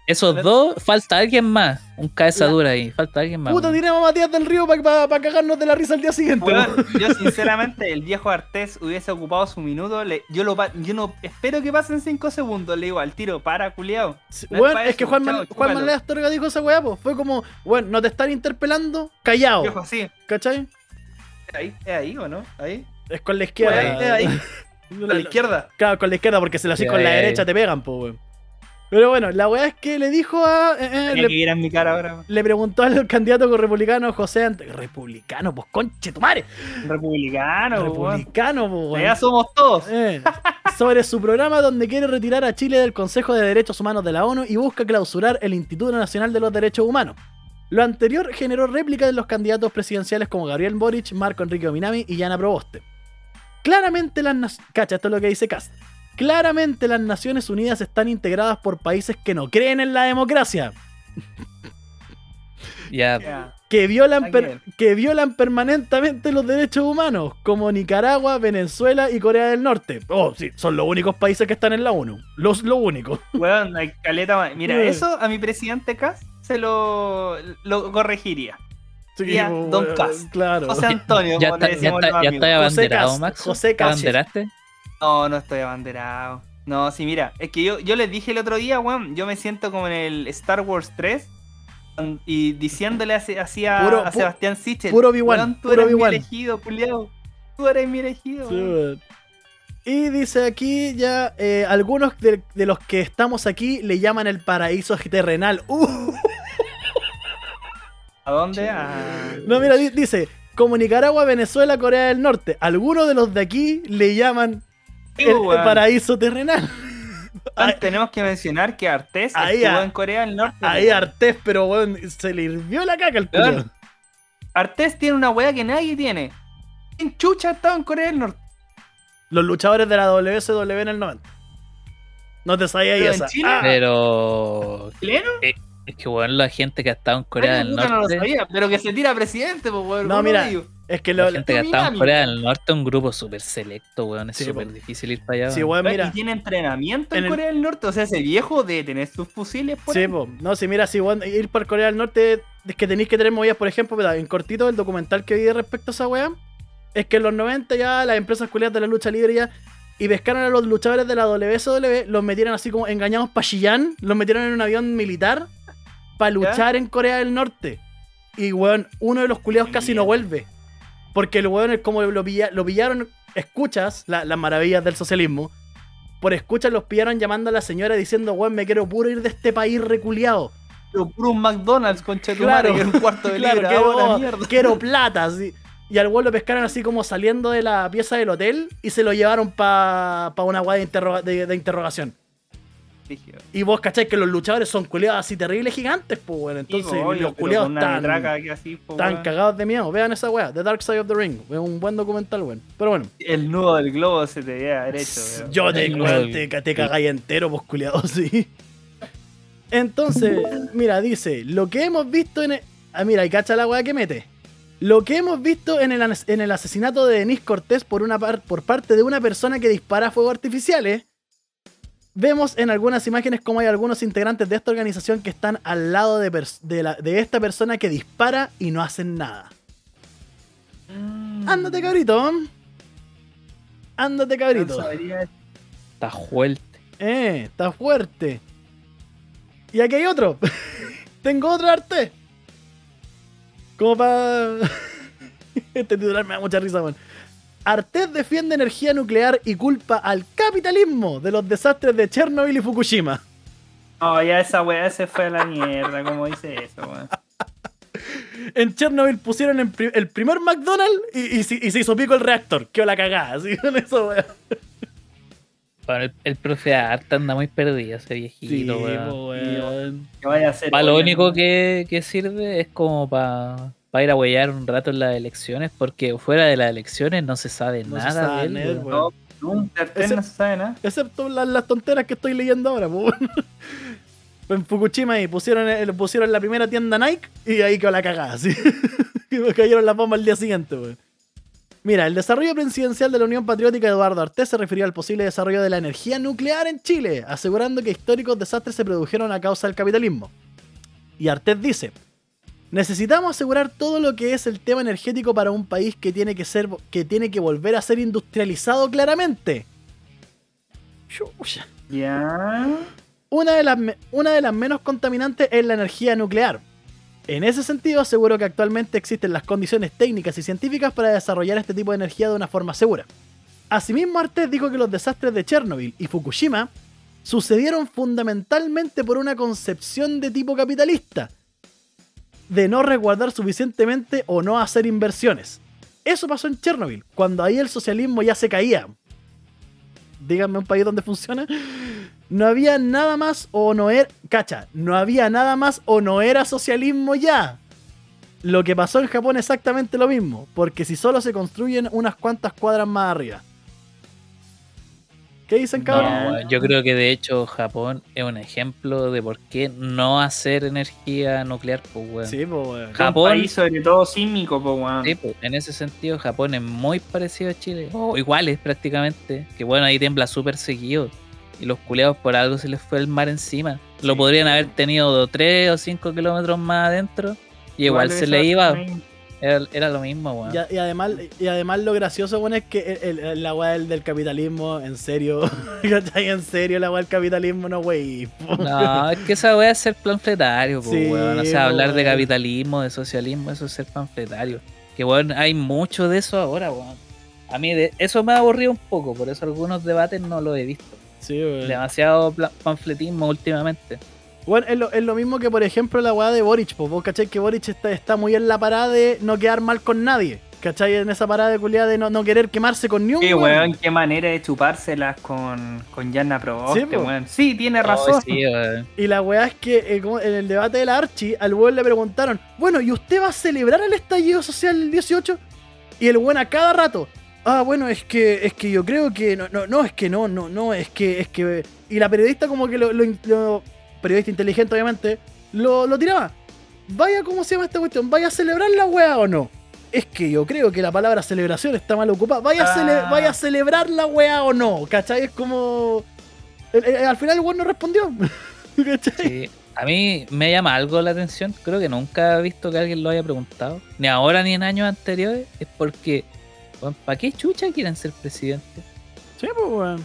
S3: Esos dos, falta alguien más. Un cabeza
S1: La-
S3: dura ahí. Falta alguien más.
S1: Puta, tiremos a Matías del Río para cagarnos de la risa al día siguiente.
S2: Weón, yo sinceramente, el viejo Artés hubiese ocupado su minuto. le- yo, lo, pa- yo no espero que pasen 5 segundos. Le digo al tiro, para, culiao.
S1: Sí,
S2: No es pa'
S1: que Juan, Man- Juan. Manuel Astorga dijo esa weá, pues. Fue como, weón, no te están interpelando, callado.
S2: Viejo, así.
S1: ¿Cachai?
S2: ¿Es ahí? ¿Es ahí o no? ¿Ahí?
S1: Es con la izquierda.
S2: Ahí, es ahí. A la izquierda.
S1: Claro, con la izquierda, porque si lo haces con la derecha te pegan, pues, weón. Pero bueno, la weá es que le dijo a. eh, eh,
S2: Tenía
S1: le,
S2: que ir en mi cara ahora.
S1: le preguntó al candidato republicano José Ant- Republicano, pues conche tu madre.
S2: Republicano, weón.
S1: Republicano, pues.
S2: Ya somos todos.
S1: Eh, sobre su programa donde quiere retirar a Chile del Consejo de Derechos Humanos de la ONU y busca clausurar el Instituto Nacional de los Derechos Humanos. Lo anterior generó réplicas de los candidatos presidenciales como Gabriel Boric, Marco Enrique Ominami y Yana Proboste. Claramente las Cacha, esto es lo que dice Cast. Claramente las Naciones Unidas están integradas por países que no creen en la democracia,
S3: Ya.
S2: Ya.
S1: que violan, per- que violan permanentemente los derechos humanos, como Nicaragua, Venezuela y Corea del Norte. Oh, sí, son los únicos países que están en la ONU. Los lo únicos.
S2: Hay caleta. Mira,
S1: Eh.
S2: eso a mi presidente Kass se lo, lo corregiría.
S1: Sí,
S2: Ya, Don
S1: bueno,
S2: Cas.
S1: Claro.
S2: José Antonio,
S3: Ya
S2: como
S3: está,
S2: le
S3: ya
S2: decimos
S3: está, ya está abanderado, Max.
S1: José
S3: ¿Te
S1: Cast.
S3: abanderaste?
S2: No, no estoy abanderado. No, sí, mira, es que yo, yo les dije el otro día, weón, yo me siento como en el Star Wars 3 y diciéndole así a,
S1: Puro-
S2: a
S1: pu-
S2: Sebastián Sichel.
S1: puro Obi-Wan,
S2: weón, tú
S1: puro
S2: eres mi elegido, culiao. Tú eres mi elegido.
S1: Sí. Y dice aquí ya, eh, algunos de, de los que estamos aquí le llaman el paraíso terrenal. Uh,
S2: ¿A dónde? A...
S1: no, mira, di- dice, como Nicaragua, Venezuela, Corea del Norte. Algunos de los de aquí le llaman el, paraíso terrenal.
S2: Tenemos que mencionar que Artés
S1: Ahí,
S2: estuvo en Corea del Norte.
S1: Ahí. Artés, pero weón, se le hirvió la caca al culo.
S2: Artés tiene una weá que nadie tiene. ¿Quién chucha ha estado en Corea del Norte?
S1: Los luchadores de la WSW en el 90. No te sabía ahí
S2: ¿Pero en
S1: esa. Ah,
S3: Pero.
S2: ¿Chileno?
S3: Es que, bueno, la gente que ha estado en Corea
S2: Ay,
S3: del
S2: puta, no lo
S3: Norte.
S2: sabía, pero que se tira presidente, pues, weón.
S1: No, mira,
S2: ellos.
S1: es que lo,
S3: La gente que ha estado en. Corea del Norte es un grupo súper selecto, weón. Es
S1: Sí,
S3: súper difícil ir para allá.
S1: Sí,
S3: weón.
S1: weón, mira.
S2: y tiene entrenamiento en,
S1: en el-
S2: Corea del Norte. O sea, ese viejo de tener sus fusiles por
S1: Sí, po. no, si mira, si weón, ir por Corea del Norte es que tenéis que tener movidas, por ejemplo, en cortito el documental que vi respecto a esa weá, es que en los 90 ya las empresas culiadas de la lucha libre ya y pescaron a los luchadores de la WSW, los metieron así como engañados para Chillán, los metieron en un avión militar para luchar en Corea del Norte. Y weón, uno de los culiados casi no vuelve. Porque el weón es como lo, pilla- lo pillaron, escuchas la- las maravillas del socialismo. Por escuchas los pillaron llamando a la señora diciendo, weón, me quiero puro ir de este país reculeado.
S2: Pero puro un McDonald's, tu
S1: Claro,
S2: que era un cuarto de
S1: Claro,
S2: libra.
S1: quiero,
S2: mierda.
S1: quiero plata. así. Y al weón lo pescaron así como saliendo de la pieza del hotel y se lo llevaron para una weá de, interroga- de- de interrogación.
S2: Rígido.
S1: Y vos cacháis que los luchadores son culiados así terribles gigantes, pues, weón. Entonces,
S2: Sí, po, obvio,
S1: los culiados están,
S2: así, po,
S1: están cagados de miedo. Vean esa weá, The Dark Side of the Ring. Es un buen documental, weón. Pero bueno,
S2: El nudo del globo se te debe haber hecho, weón.
S1: yo te, weón, te, te cagáis entero, pues, culiado, sí. Entonces, mira, dice, lo que hemos visto en... el- Ah, mira, y cacha la weá que mete. Lo que hemos visto en el, en el asesinato de Denis Cortés por, una par- por parte de una persona que dispara fuegos artificiales, vemos en algunas imágenes como hay algunos integrantes de esta organización que están al lado de, pers- de la- de esta persona que dispara y no hacen nada.
S2: Mm.
S1: Ándate, cabrito. Ándate, cabrito.
S3: Está fuerte.
S1: Eh, está fuerte. Y aquí hay otro. Tengo otro arte. Como para. este titular me da mucha risa, weón. Artés defiende energía nuclear y culpa al capitalismo de los desastres de Chernobyl y Fukushima.
S2: No, ya esa weá se fue a la mierda, como dice eso, weón.
S1: En Chernobyl pusieron en pri- el primer McDonald's y, y se- y se hizo pico el reactor. Qué la cagada, así con eso, weón.
S3: Bueno, el, el profe Art anda muy perdido, ese viejito, weón.
S1: po, weón.
S2: Que vaya a ser.
S3: Pa' lo único que, que sirve es como para ir a huellar un rato en las elecciones, porque fuera de las elecciones no se sabe
S1: No se
S3: nada
S1: sabe,
S3: de él,
S1: weón.
S3: weón.
S2: No, nunca, no se sabe nada.
S1: Excepto las, las tonteras que estoy leyendo ahora, pues. En Fukushima ahí pusieron, el- pusieron la primera tienda Nike y ahí quedó la cagada, así. Y me cayeron las bombas al día siguiente, weón. Mira, el desarrollo presidencial de la Unión Patriótica Eduardo Artés se refirió al posible desarrollo de la energía nuclear en Chile, asegurando que históricos desastres se produjeron a causa del capitalismo. Y Artés dice, necesitamos asegurar todo lo que es el tema energético para un país que tiene que ser que tiene que volver a ser industrializado claramente.
S2: Ya.
S1: Una de, las, una de las menos contaminantes es la energía nuclear. En ese sentido, aseguro que actualmente existen las condiciones técnicas y científicas para desarrollar este tipo de energía de una forma segura. Asimismo, Artés dijo que los desastres de Chernobyl y Fukushima sucedieron fundamentalmente por una concepción de tipo capitalista, de no resguardar suficientemente o no hacer inversiones. Eso pasó en Chernobyl, cuando ahí el socialismo ya se caía. Díganme un país donde funciona. No había nada más o no era. Cacha, no había nada más o no era socialismo ya. Lo que pasó en Japón es exactamente lo mismo, porque si solo se construyen unas cuantas cuadras más arriba. ¿Qué dicen,
S3: No,
S1: cabrón?
S3: weón, yo creo que de hecho Japón es un ejemplo de por qué no hacer energía nuclear, pues, weón.
S1: Sí, pues, weón.
S3: Ja-
S2: Un
S3: Japón-
S2: país sobre todo sísmico, po, weón.
S3: Sí, pues, en ese sentido Japón es muy parecido a Chile, o iguales prácticamente, que bueno, ahí tembla súper seguido. Y los culeados por algo se les fue el mar encima. Lo
S2: Sí.
S3: podrían haber tenido 3 o 5 kilómetros más adentro y igual, se le iba. Era, era lo mismo, weón.
S1: Y, además, y además lo gracioso, bueno, es que el, el- la weá del, del capitalismo, en serio, ¿cachai? En serio, la weá del capitalismo, no, wey.
S3: No, es que esa weá es ser panfletario,
S1: Sí,
S3: weón. O sea, hablar de
S1: weón.
S3: capitalismo, de socialismo, eso es ser panfletario. Que weón, hay mucho de eso ahora, weón. A mí de, eso me ha aburrido un poco, por eso algunos debates no los he visto.
S1: Sí, weón.
S3: Demasiado panfletismo últimamente.
S1: Bueno, es lo, es lo mismo que, por ejemplo, la weá de Boric. Pues vos cachai que Boric está, está muy en la parada de no quedar mal con nadie. ¿Cachai? En esa parada de culiada de no, no querer quemarse con ni un
S2: Qué
S1: weón.
S2: weón, qué manera de chupárselas con, con Yanna Proboste,
S1: Sí,
S2: weón. Sí, tiene razón.
S3: Oh, sí, weón.
S1: Y la weá es que eh, como en el debate de la Archie, al weón le preguntaron, bueno, ¿y usted va a celebrar el estallido social el 18? Y el weón a cada rato, ah, bueno, es que, es que yo creo que, no, no, no, es que no, no, no, es que, es que... Y la periodista como que lo, lo- lo- periodista inteligente obviamente, lo, lo tiraba. Vaya, ¿cómo se llama esta cuestión? ¿Vaya a celebrar la weá o no? Es que yo creo que la palabra celebración está mal ocupada. ¿Vaya, cele-
S2: Ah.
S1: vaya a celebrar la weá o no? ¿Cachai? Es como... eh, eh, al final el weón no respondió. ¿Cachai?
S3: Sí. A mí me llama algo la atención. Creo que nunca he visto que alguien lo haya preguntado. Ni ahora ni en años anteriores. Es porque, ¿para qué chucha quieren ser presidente?
S1: Sí, pues, weón.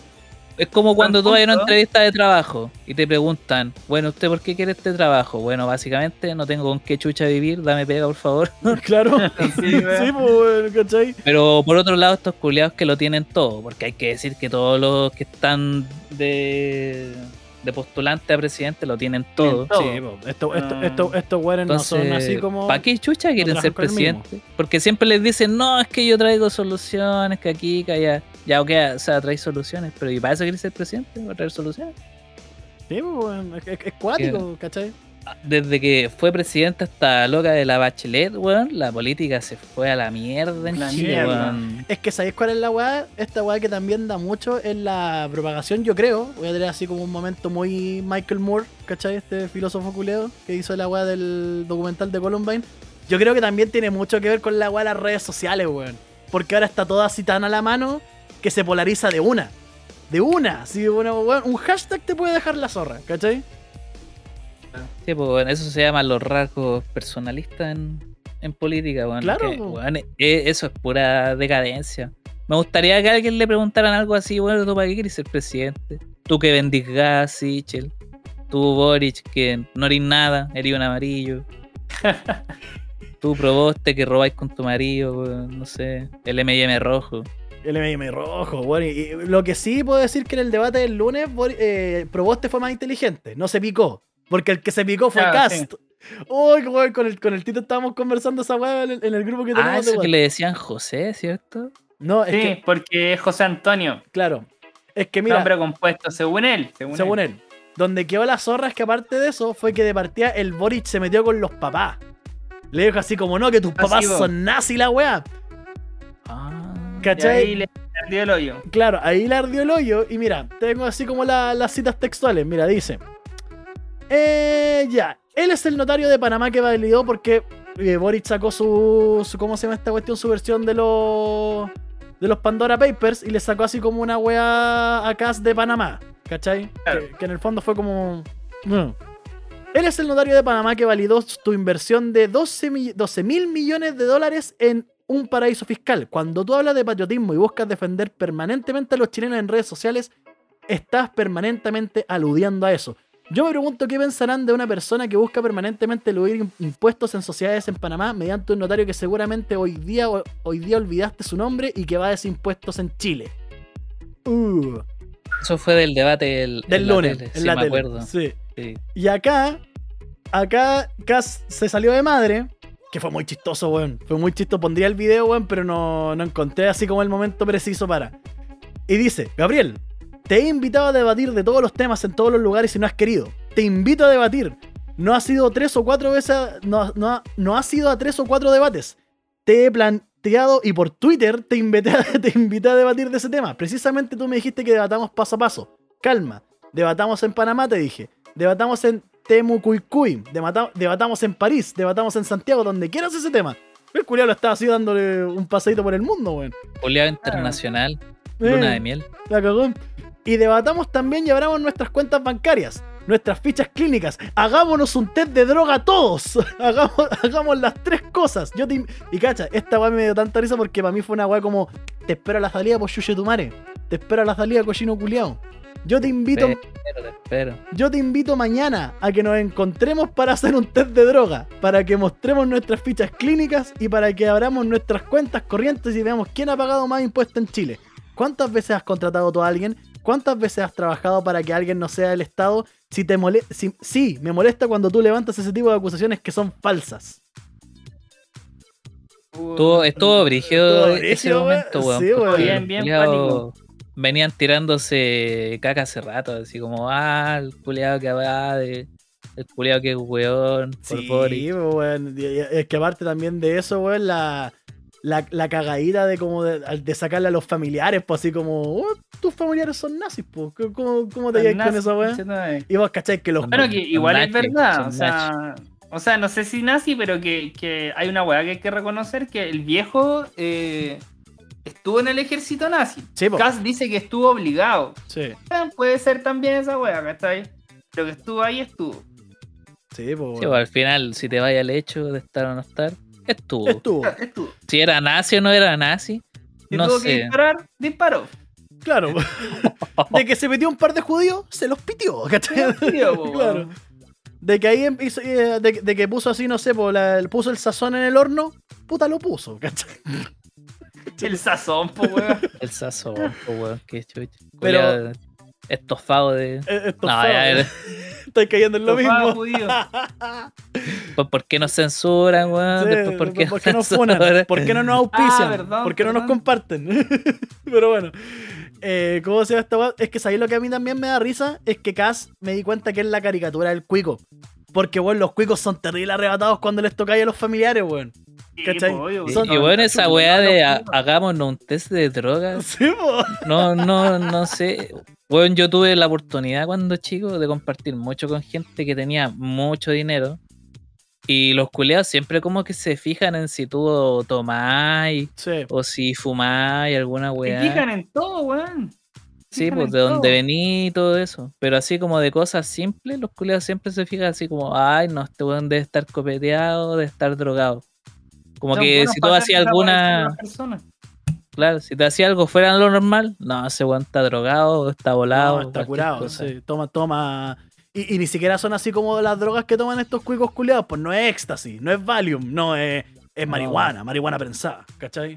S3: Es como cuando tú vas a una entrevista de trabajo y te preguntan, bueno, ¿usted por qué quiere este trabajo? Bueno, básicamente no tengo con qué chucha vivir, dame pega, por favor.
S1: Claro.
S2: Sí,
S1: sí,
S2: weón.
S1: pues, ¿cachai?
S3: Pero por otro lado, estos culiados que lo tienen todo, porque hay que decir que todos los que están de, de postulante a presidente lo tienen todo.
S1: Sí, pues, esto, esto,
S2: Ah.
S1: esto, estos weones no son así como.
S3: ¿para qué chucha quieren ser presidente? Porque siempre les dicen, no, es que yo traigo soluciones, que aquí, que allá. Ya, ok, o sea, traes soluciones, pero ¿y para eso quieres ser presidente? ¿Para traer soluciones?
S1: Sí, pues, weón, es, es- cuático, ¿cachai?
S3: Desde que fue presidente hasta loca de la Bachelet, weón, la política se fue a la mierda en
S2: La
S3: Chile,
S2: mierda.
S3: weón.
S1: Es que ¿sabéis cuál es la weá? Esta weá que también da mucho es la propagación, yo creo. Voy a tener así como un momento muy Michael Moore, ¿cachai? Este filósofo culeo que hizo la weá del documental de Columbine. Yo creo que también tiene mucho que ver con la weá de las redes sociales, weón. Porque ahora está todo así tan a la mano que se polariza de una. De una. Así, bueno, un hashtag te puede dejar la zorra, ¿cachai?
S3: Sí, pues, weón, eso se llama los rasgos personalistas en, en política, weón.
S1: Claro,
S3: que, e- eso es pura decadencia. Me gustaría que a alguien le preguntaran algo así, bueno, ¿tú para qué quieres ser presidente? Tú que vendís gas, Sichel. Tú, Boric, que no eres nada, eres un amarillo. Tú, Proboste, que robáis con tu marido, no sé. El M&M rojo.
S1: El M&M rojo, bueno, y, y lo que sí puedo decir que en el debate del lunes, eh, Proboste fue más inteligente, no se picó. Porque el que se picó fue
S2: Claro,
S1: Cast. Uy, weón, con el, con el Tito estábamos conversando esa weá en, el- en el grupo que
S3: Ah,
S1: tenemos de
S3: eso que le decían José, ¿cierto?
S1: No, es
S2: Sí,
S1: que,
S2: porque es José Antonio.
S1: claro. Es que mira,
S2: nombre compuesto, según él. Según,
S1: según
S2: él.
S1: él, donde quedó la zorra es que aparte de eso, fue que de partida el Boric se metió con los papás. Le dijo así como, no, que tus papás
S2: Pasivo.
S1: son nazi la weá.
S2: Y ahí le perdió el hoyo.
S1: Claro, ahí le ardió el hoyo. Y mira, tengo así como la- las citas textuales. Mira, dice. Eh, ya. Él es el notario de Panamá que validó porque eh, Boric sacó su, su- ¿Cómo se llama esta cuestión? Su versión de los. De los Pandora Papers y le sacó así como una wea a Cas de Panamá. ¿Cachai?
S2: Claro.
S1: Que, que en el fondo fue como. mm. Él es el notario de Panamá que validó tu inversión de 12 mil millones de dólares en un paraíso fiscal. Cuando tú hablas de patriotismo y buscas defender permanentemente a los chilenos en redes sociales, estás permanentemente aludiendo a eso. Yo me pregunto qué pensarán de una persona que busca permanentemente eludir impuestos en sociedades en Panamá mediante un notario que seguramente hoy día, hoy día olvidaste su nombre y que va a desimpuestos en Chile. Uh,
S3: Eso fue del debate del,
S1: lunes,
S3: tele,
S1: en
S3: sí,
S1: la
S3: me
S1: tele.
S3: acuerdo.
S1: Sí.
S3: Sí.
S1: Y acá, acá Cass se salió de madre, que fue muy chistoso, weón. Fue muy chistoso. Pondría el video, weón, pero no, no encontré así como el momento preciso para. Y dice, Gabriel, te he invitado a debatir de todos los temas en todos los lugares y no has querido. Te invito a debatir. No ha sido tres o cuatro veces, no, no, no ha sido a tres o cuatro debates. Te he planteado y por Twitter te invité, te invité a debatir de ese tema. Precisamente tú me dijiste que debatamos paso a paso. Calma. Debatamos en Panamá, te dije. Debatamos en Temucuicuy. Debata- debatamos en París. Debatamos en Santiago. Donde quieras ese tema. El culiao lo estaba así dándole un paseito por el mundo, weón.
S3: Oleado internacional,
S1: Eh,
S3: luna de miel.
S1: la cagó. Y debatamos también y abramos nuestras cuentas bancarias, nuestras fichas clínicas. Hagámonos un test de droga todos. hagamos, hagamos las tres cosas. Yo te y cacha, esta weá me dio tanta risa porque para mí fue una weá como: Te espero a la salida, por chuche tu madre. Te espero a la salida, cochino culiao. Yo te invito,
S3: Pero te espero.
S1: yo te invito mañana a que nos encontremos para hacer un test de droga, para que mostremos nuestras fichas clínicas y para que abramos nuestras cuentas corrientes y veamos quién ha pagado más impuestos en Chile. ¿Cuántas veces has contratado tú a alguien? ¿Cuántas veces has trabajado para que alguien no sea del Estado? Si te mole si, sí, me molesta cuando tú levantas ese tipo de acusaciones que son falsas.
S3: Estuvo, estuvo brígido
S1: Estuvo
S3: ese momento,
S1: weón. Sí, weón.
S2: Bien, bien
S3: culiados Venían tirándose caca hace rato, así como, ah, el culiado que va de. El culiado que es weón, por
S1: Sí,
S3: Boric.
S1: weón. Y- y- Es que aparte también de eso, weón, la, la, la cagadita de como de, de sacarle a los familiares, pues así como, "Oh, tus familiares son nazis, pues. ¿Cómo, cómo te llevas con eso, weón? Y vos cachai que los.
S2: Bueno, que igual es verdad, o sea, o sea, no sé si nazi, pero que, que hay una weá que hay que reconocer que el viejo eh, estuvo en el ejército nazi.
S1: Sí, po.
S2: Cass dice que estuvo obligado.
S1: Sí,
S2: Eh, Puede ser también esa weá, ¿cachai? Pero que estuvo ahí, estuvo.
S1: sí, pues.
S3: Sí, pues, al final, si te vaya el hecho de estar o no estar, estuvo.
S1: Estuvo.
S2: Estuvo.
S3: Si era nazi o no era nazi,
S2: Si
S3: no
S2: tuvo que
S3: sé.
S2: disparar, disparó.
S1: Claro. De que se metió un par de judíos, se los pitió, ¿cachai?
S2: Tío, po,
S1: Claro. De que ahí em- hizo- eh, de, de que puso así, no sé, po, la- puso el sazón en el horno, puta lo puso, ¿cachai?
S2: El sazón, po, weón.
S3: el sazón, po, weón, qué chucha.
S1: Pero-
S3: estofado de.
S1: Eh, Esto
S3: No, ya, ya.
S1: Estoy cayendo en lo
S2: Estofado
S1: mismo.
S2: judío.
S3: Pues, ¿Por qué nos censuran, weón?
S1: Sí,
S3: Después, ¿por qué,
S1: ¿por qué nos funan? ¿Por qué no nos auspician?
S2: Ah, perdón,
S1: ¿Por qué no nos comparten? Pero bueno. Eh, ¿Cómo se llama esta weá? Es que sabéis lo que a mí también me da risa. Es que Cass me di cuenta que es la caricatura del cuico. Porque, weón, los cuicos son terribles arrebatados cuando les toca a los familiares, weón.
S2: Sí,
S1: ¿Cachai?
S2: obvio,
S3: Y,
S1: Son-
S3: y bueno, esa weá de ha- hagámonos un test de drogas.
S1: Sí, po.
S3: No, no, no sé. Bueno, yo tuve la oportunidad cuando chico de compartir mucho con gente que tenía mucho dinero. Y los culeados siempre como que se fijan en si tú tomáis
S1: Sí.
S3: o si fumáis alguna
S2: Se
S3: weá.
S2: fijan en todo, weón.
S3: Sí, pues de dónde vení y todo eso. Pero así como de cosas simples, los culeados siempre se fijan así como, ay, no, este weón debe estar copeteado, debe estar drogado. Como que si tú hacías alguna, claro, si te hacía algo fuera de lo normal, no, ese weón está drogado, está volado.
S1: No, está curado,
S3: cosa.
S1: sí. Toma, toma. Y, y ni siquiera son así como las drogas que toman estos cuicos culiados. Pues no es éxtasis, no es Valium, no es, es
S3: No.
S1: marihuana, marihuana prensada, ¿cachai?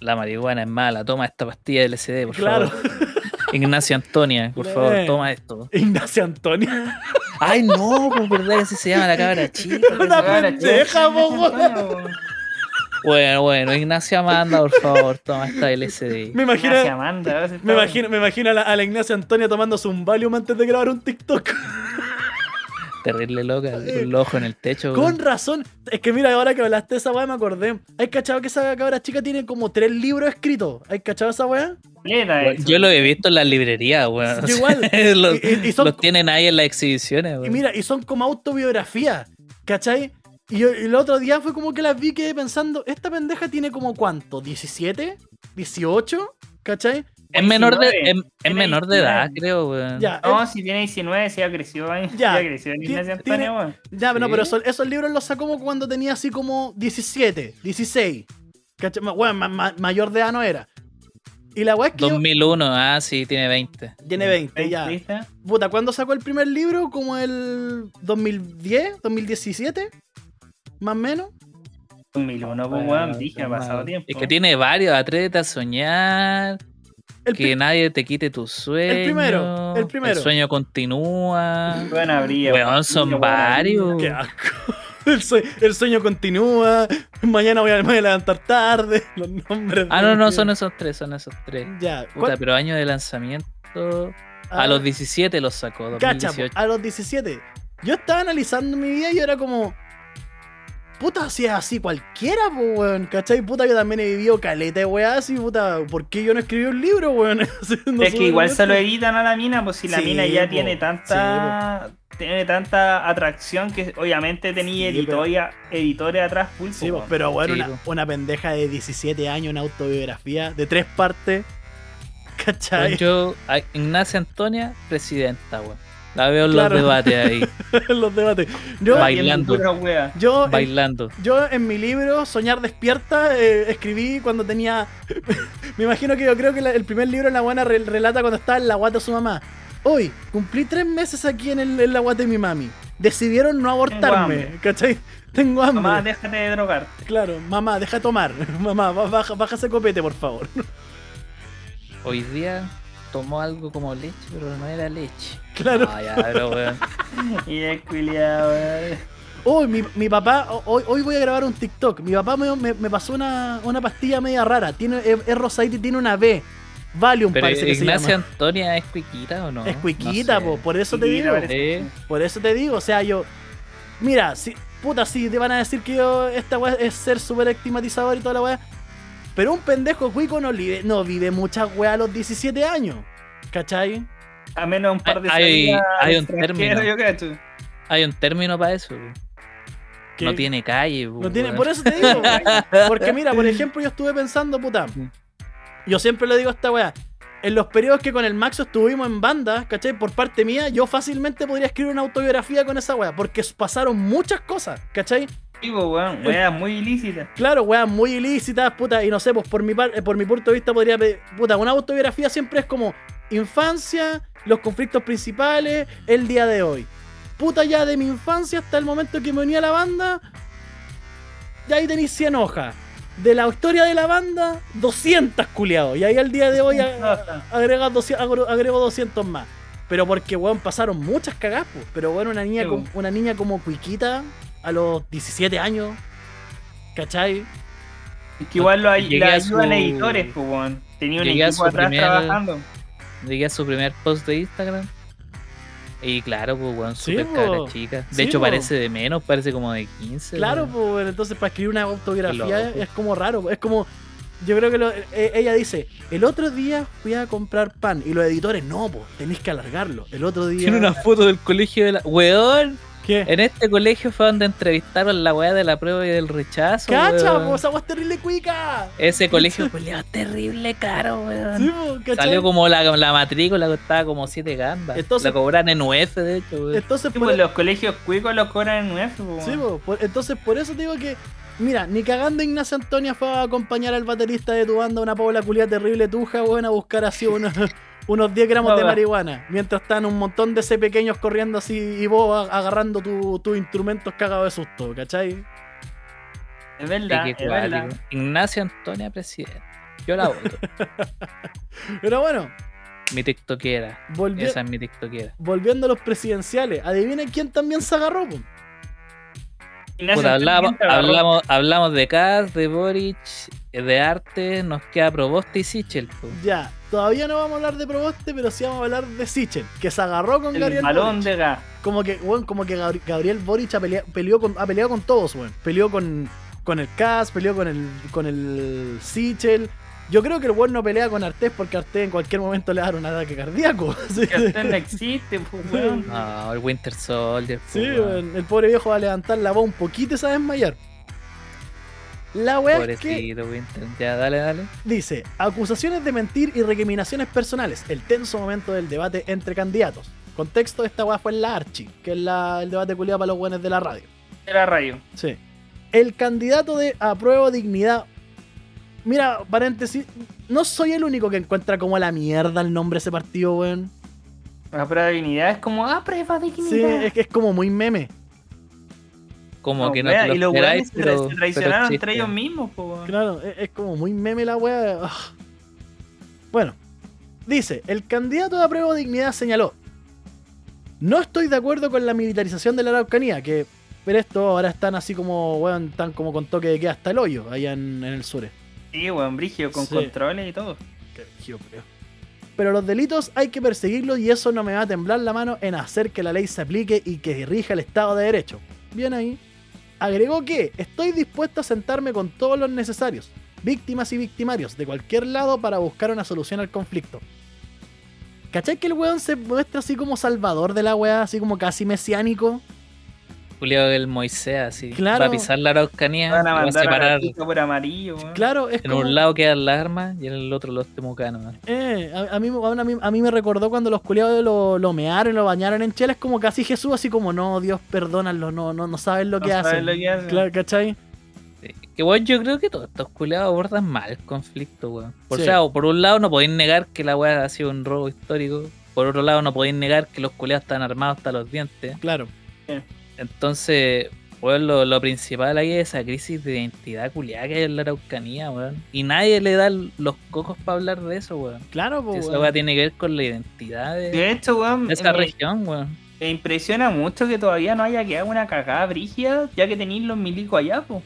S3: La marihuana es mala, toma esta pastilla de LSD, por
S1: Claro.
S3: favor. Ignacio Antonia, por favor,
S1: Eh.
S3: toma esto.
S1: Ignacia Antonia.
S3: Ay, no, pues verdad que así se llama la cabra chica.
S1: Una pendeja.
S3: Bueno, bueno, Ignacia Amanda, por favor, toma esta LSD.
S1: Me imagino,
S2: Ignacia Amanda, a veces
S1: me imagino, me imagino a la, a la Ignacia Antonia tomándose un Valium antes de grabar un TikTok.
S3: Terrible loca, con los ojos en el techo.
S1: Con razón. Es que mira, ahora que hablaste de esa weá me acordé. ¿Hay cachado que esa cabra chica tiene como tres libros escritos? ¿Hay cachado esa weá?
S2: Eso.
S3: Yo lo he visto en las librerías, weón.
S1: Igual.
S3: los,
S1: Y- y- y son-
S3: los tienen ahí en las exhibiciones,
S1: Y
S3: weón.
S1: mira, y son como autobiografías, ¿cachai? Y, yo- y el otro día fue como que las vi quedé pensando, esta pendeja tiene como cuánto, ¿17? ¿18? ¿Cachai?
S3: Es menor de,
S2: 19.
S3: es, es
S2: Tiene
S3: menor de edad,
S2: 19.
S3: creo, weón.
S1: Ya,
S2: No, si tiene 19, se ha crecido ahí.
S1: Ya.
S2: Ya, creció en
S1: tiene-
S2: Antonia, weón.
S1: ya, no,
S3: ¿Sí?
S1: pero esos, esos libros los sacó como cuando tenía así como 17, 16. ¿Cachai? Bueno, ma- ma- mayor de edad no era. Y la weá es que yo-
S3: 2001, ah, sí, tiene 20.
S1: tiene 20, ya.
S2: ¿Viste?
S1: Puta, ¿cuándo sacó el primer libro? ¿Como el 2010? ¿2017? Más o menos.
S2: 2001, pues,
S3: Bueno,
S2: weón, dije, ha pasado tiempo.
S3: Es que tiene varios, atrévete a soñar,
S1: El
S3: que nadie te quite tu sueño.
S1: primero, el primero.
S3: El sueño continúa.
S2: Weón, habría.
S3: Weón, son varios.
S1: Qué asco. El, sue- el sueño continúa. Mañana voy a, me voy a levantar tarde. Los nombres.
S3: Ah, no, no, son esos tres, son esos tres.
S1: Ya.
S3: Puta,
S1: ¿cuál-
S3: pero año de lanzamiento.
S1: ah,
S3: A los 17 los sacó,
S1: cacha, po,
S3: 2018.
S1: a los 17. Yo estaba analizando mi vida y era como. Puta, si es así cualquiera, po, weón. ¿Cachai? Puta, yo también he vivido caleta de weá así, puta. ¿Por qué yo no escribí un libro, weón? No
S2: Es que igual se lo editan a la mina, pues si la
S1: Sí,
S2: mina ya
S1: po.
S2: tiene tanta. Tiene tanta atracción que obviamente tenía
S1: Sí,
S2: editoria, editores atrás full.
S1: Sí,
S2: po,
S1: pero bueno, una, pendeja de 17 años, una autobiografía de tres partes. ¿Cachai?
S3: Yo, Ignacia Antonia, presidenta, weón. La veo en
S1: Claro.
S3: los debates ahí,
S1: en los debates. Yo,
S3: Bailando.
S1: Yo, en,
S3: bailando.
S1: yo en mi libro, Soñar Despierta, eh, escribí cuando tenía. me imagino que yo creo que la- el primer libro en la buena re- relata cuando estaba en la guata de su mamá. Hoy, cumplí tres meses aquí en, el, en la guata de mi mami. Decidieron no abortarme,
S2: hambre.
S1: ¿cachai? Tengo hambre.
S2: Mamá, déjate de drogar.
S1: Claro, mamá, deja de tomar. Mamá, ba- baja, baja ese copete, por favor.
S3: Hoy día tomó algo como leche, pero no era leche.
S1: Claro.
S3: Ah, ya, pero weón.
S2: Y es culiado, weón.
S1: Hoy mi, mi papá, ho- hoy, hoy voy a grabar un TikTok. Mi papá me, me- me pasó una, una pastilla media rara. Tiene, es, es rosadita y tiene una B. Valium
S3: Pero
S1: parece que se
S3: Ignacia
S1: llama.
S3: Antonia es cuiquita o no?
S1: Es cuiquita,
S3: No sé.
S1: po, por eso te digo.
S2: parece.
S1: Por eso te digo, o sea, yo. Mira, si. Puta, si te van a decir que yo. Esta weá es ser súper estigmatizador y toda la weá. Pero un pendejo cuico no, vive- no vive muchas weas a los 17 años. ¿Cachai?
S2: A menos un par de
S3: Hay- hay un término.
S2: yo cacho.
S3: Hay un término para eso. weón.
S1: Que-
S3: No tiene calle,
S1: No tiene,
S3: weón.
S1: por eso te digo. Porque mira, por ejemplo, yo estuve pensando, puta. Yo siempre le digo a esta weá. En los periodos que con el Maxo estuvimos en banda, ¿cachai? Por parte mía, yo fácilmente podría escribir una autobiografía con esa weá. Porque pasaron muchas cosas, ¿cachai?
S2: Sí, weón, weas muy ilícitas.
S1: Claro, weas muy ilícitas, puta, y no sé, pues por mi, par- eh, por mi punto de vista podría pedir, puta, una autobiografía siempre es como infancia, los conflictos principales, el día de hoy. Puta, ya de mi infancia hasta el momento que me uní a la banda, ya ahí tenéis 100 hojas. De la historia de la banda, 200 culiados. Y ahí al día de hoy a- a- agregas 200 agro- agrego 200 más. Pero porque, weón, pasaron muchas cagadas, po. Pero, bueno, una niña,
S2: Sí,
S1: como, una niña como Cuiquita a los 17 años, ¿cachai?
S2: Es que igual lo ay-
S3: Llegué
S2: le
S3: a
S2: ayudan
S3: su-
S2: editores, pues. Tenía un
S3: llegué
S2: equipo atrás
S3: primer-
S2: trabajando.
S3: Llegué a su primer post de Instagram. Y claro, pues, weón,
S1: Sí,
S3: súper
S1: po.
S3: cabra chica. De
S1: Sí,
S3: hecho,
S1: po.
S3: parece de menos, parece como de 15.
S1: Claro, pues, entonces para escribir una autografía
S3: loco.
S1: es como raro. Es como. Yo creo que lo- e- ella dice: El otro día fui a comprar pan. Y los editores, no, pues, tenéis que alargarlo. El otro día.
S3: Tiene una foto del colegio de la. Weón,
S1: ¿Qué?
S3: en este colegio fue donde entrevistaron la weá de la prueba y del rechazo.
S1: ¡Cacha! po, ¡Esa weá es terrible cuica!
S3: Ese colegio culiao, terrible caro, weón.
S1: Sí, po, ¿cachai?
S3: Salió como la, la matrícula, costaba como 7 gambas.
S1: Entonces-
S3: la cobran en UF, de hecho, weón.
S1: Entonces,
S2: Sí,
S1: por,
S2: pues los colegios cuicos los cobran en UF, pues,
S1: sí, po, por- entonces por eso te digo que. Mira, ni cagando Ignacio Antonia fue a acompañar al baterista de tu banda, una pobla culia terrible tuja, weón, a buscar así unos, unos 10 gramos de
S2: va.
S1: marihuana. Mientras están un montón de C pequeños corriendo así y vos agarrando tu- tus instrumentos cagados de susto, ¿cachai?
S2: Es verdad, es verdad.
S3: Ignacio Antonia, presidente. Yo la voto.
S1: Pero bueno,
S3: mi tiktokera.
S1: volvi-
S3: Esa es mi tiktokera.
S1: volviendo a los presidenciales, adivinen quién también se agarró, po?
S3: Puta, hablamos, hablamos, hablamos de Kaz, de Boric, de arte, nos queda Proboste y Sichel. po.
S1: Ya, todavía no vamos a hablar de Proboste, pero sí vamos a hablar de Sichel, que se agarró con
S2: El
S1: Gabriel
S2: balón
S1: Boric.
S2: de gas.
S1: Como que, weón, como que Gabri- Gabriel Boric ha peleado, peleó con, ha peleado con todos, weón. Peleó con, con el Cas, peleó con el, con el Sichel. Yo creo que el weón no pelea con Artés porque Artés en cualquier momento le va a dar un ataque cardíaco. Sí,
S2: Que usted no existe, pues, weón.
S3: No, el Winter Soldier.
S1: Sí,
S3: weón.
S1: weón, el pobre viejo va a levantar la voz un poquito y se va a desmayar. La weá es que
S3: Pobrecito Winter. Ya, dale, dale.
S1: dice, acusaciones de mentir y recriminaciones personales, el tenso momento del debate entre candidatos. Contexto, esta weá fue en la Archi, que es la- el debate culiado para los buenos de la radio.
S2: Era rayo.
S1: Sí. El candidato de apruebo dignidad. Mira, paréntesis. No soy el único que encuentra como la mierda el nombre de ese partido, weón.
S2: La prueba de dignidad es como, ah, prueba de dignidad.
S1: Sí, es que es como muy meme.
S3: Como
S2: No,
S3: que no
S2: wea,
S3: te lo
S2: y los
S3: esperáis,
S2: weones se,
S3: pero-
S2: se
S3: pero
S2: traicionaron entre ellos mismos, weón.
S1: Claro, es, es como muy meme la weá. Ah. Bueno, dice: el candidato de apruebo dignidad señaló. No estoy de acuerdo con la militarización de la Araucanía, que. Pero esto ahora están así como, weón, están como con toque de queda hasta el hoyo, allá en, en el sur.
S2: Sí, weón, brigio, con
S1: Sí.
S2: controles y todo.
S1: Pero los delitos hay que perseguirlos y eso no me va a temblar la mano en hacer que la ley se aplique y que rija el Estado de Derecho. Bien ahí. Agregó que estoy dispuesto a sentarme con todos los necesarios, víctimas y victimarios de cualquier lado para buscar una solución al conflicto. ¿Cachai que el weón se muestra así como salvador de la weá, así como casi mesiánico?
S3: Julio el Moisés, así.
S1: Claro.
S3: Va a pisar la Araucanía,
S2: Van a
S3: va a
S2: mandar a
S3: separar.
S2: por amarillo.
S1: Claro, es
S3: En
S1: como...
S3: un lado quedan las armas y en el otro los temucanos. ¿no?
S1: Eh, a, a mí, a, mí, a mí me recordó cuando los culiados lo, lo mearon, lo bañaron en chela, es como casi Jesús, así como, no, Dios, perdónalo, no, no, no saben lo
S2: No
S1: que
S2: saben
S1: hacen.
S2: lo que hacen.
S1: Claro, ¿cachai?
S3: Que bueno, yo creo que todos estos culiados abordan mal el conflicto, weón. Por,
S1: Sí.
S3: o sea, por un lado no podéis negar que la weá ha sido un robo histórico. Por otro lado no podéis negar que los culiados están armados hasta los dientes.
S1: Claro.
S3: Entonces, weón, lo, lo principal ahí es esa crisis de identidad culiada que hay en la Araucanía, weón. Y nadie le da los cocos para hablar de eso, weón.
S1: Claro,
S3: Si
S1: pues,
S3: esa
S1: weón.
S3: tiene que ver con la identidad de,
S2: De hecho, weón,
S3: de esa
S2: me,
S3: región, weón.
S2: me impresiona mucho que todavía no haya quedado una cagada brígida, ya que tenéis los milicos allá, pues.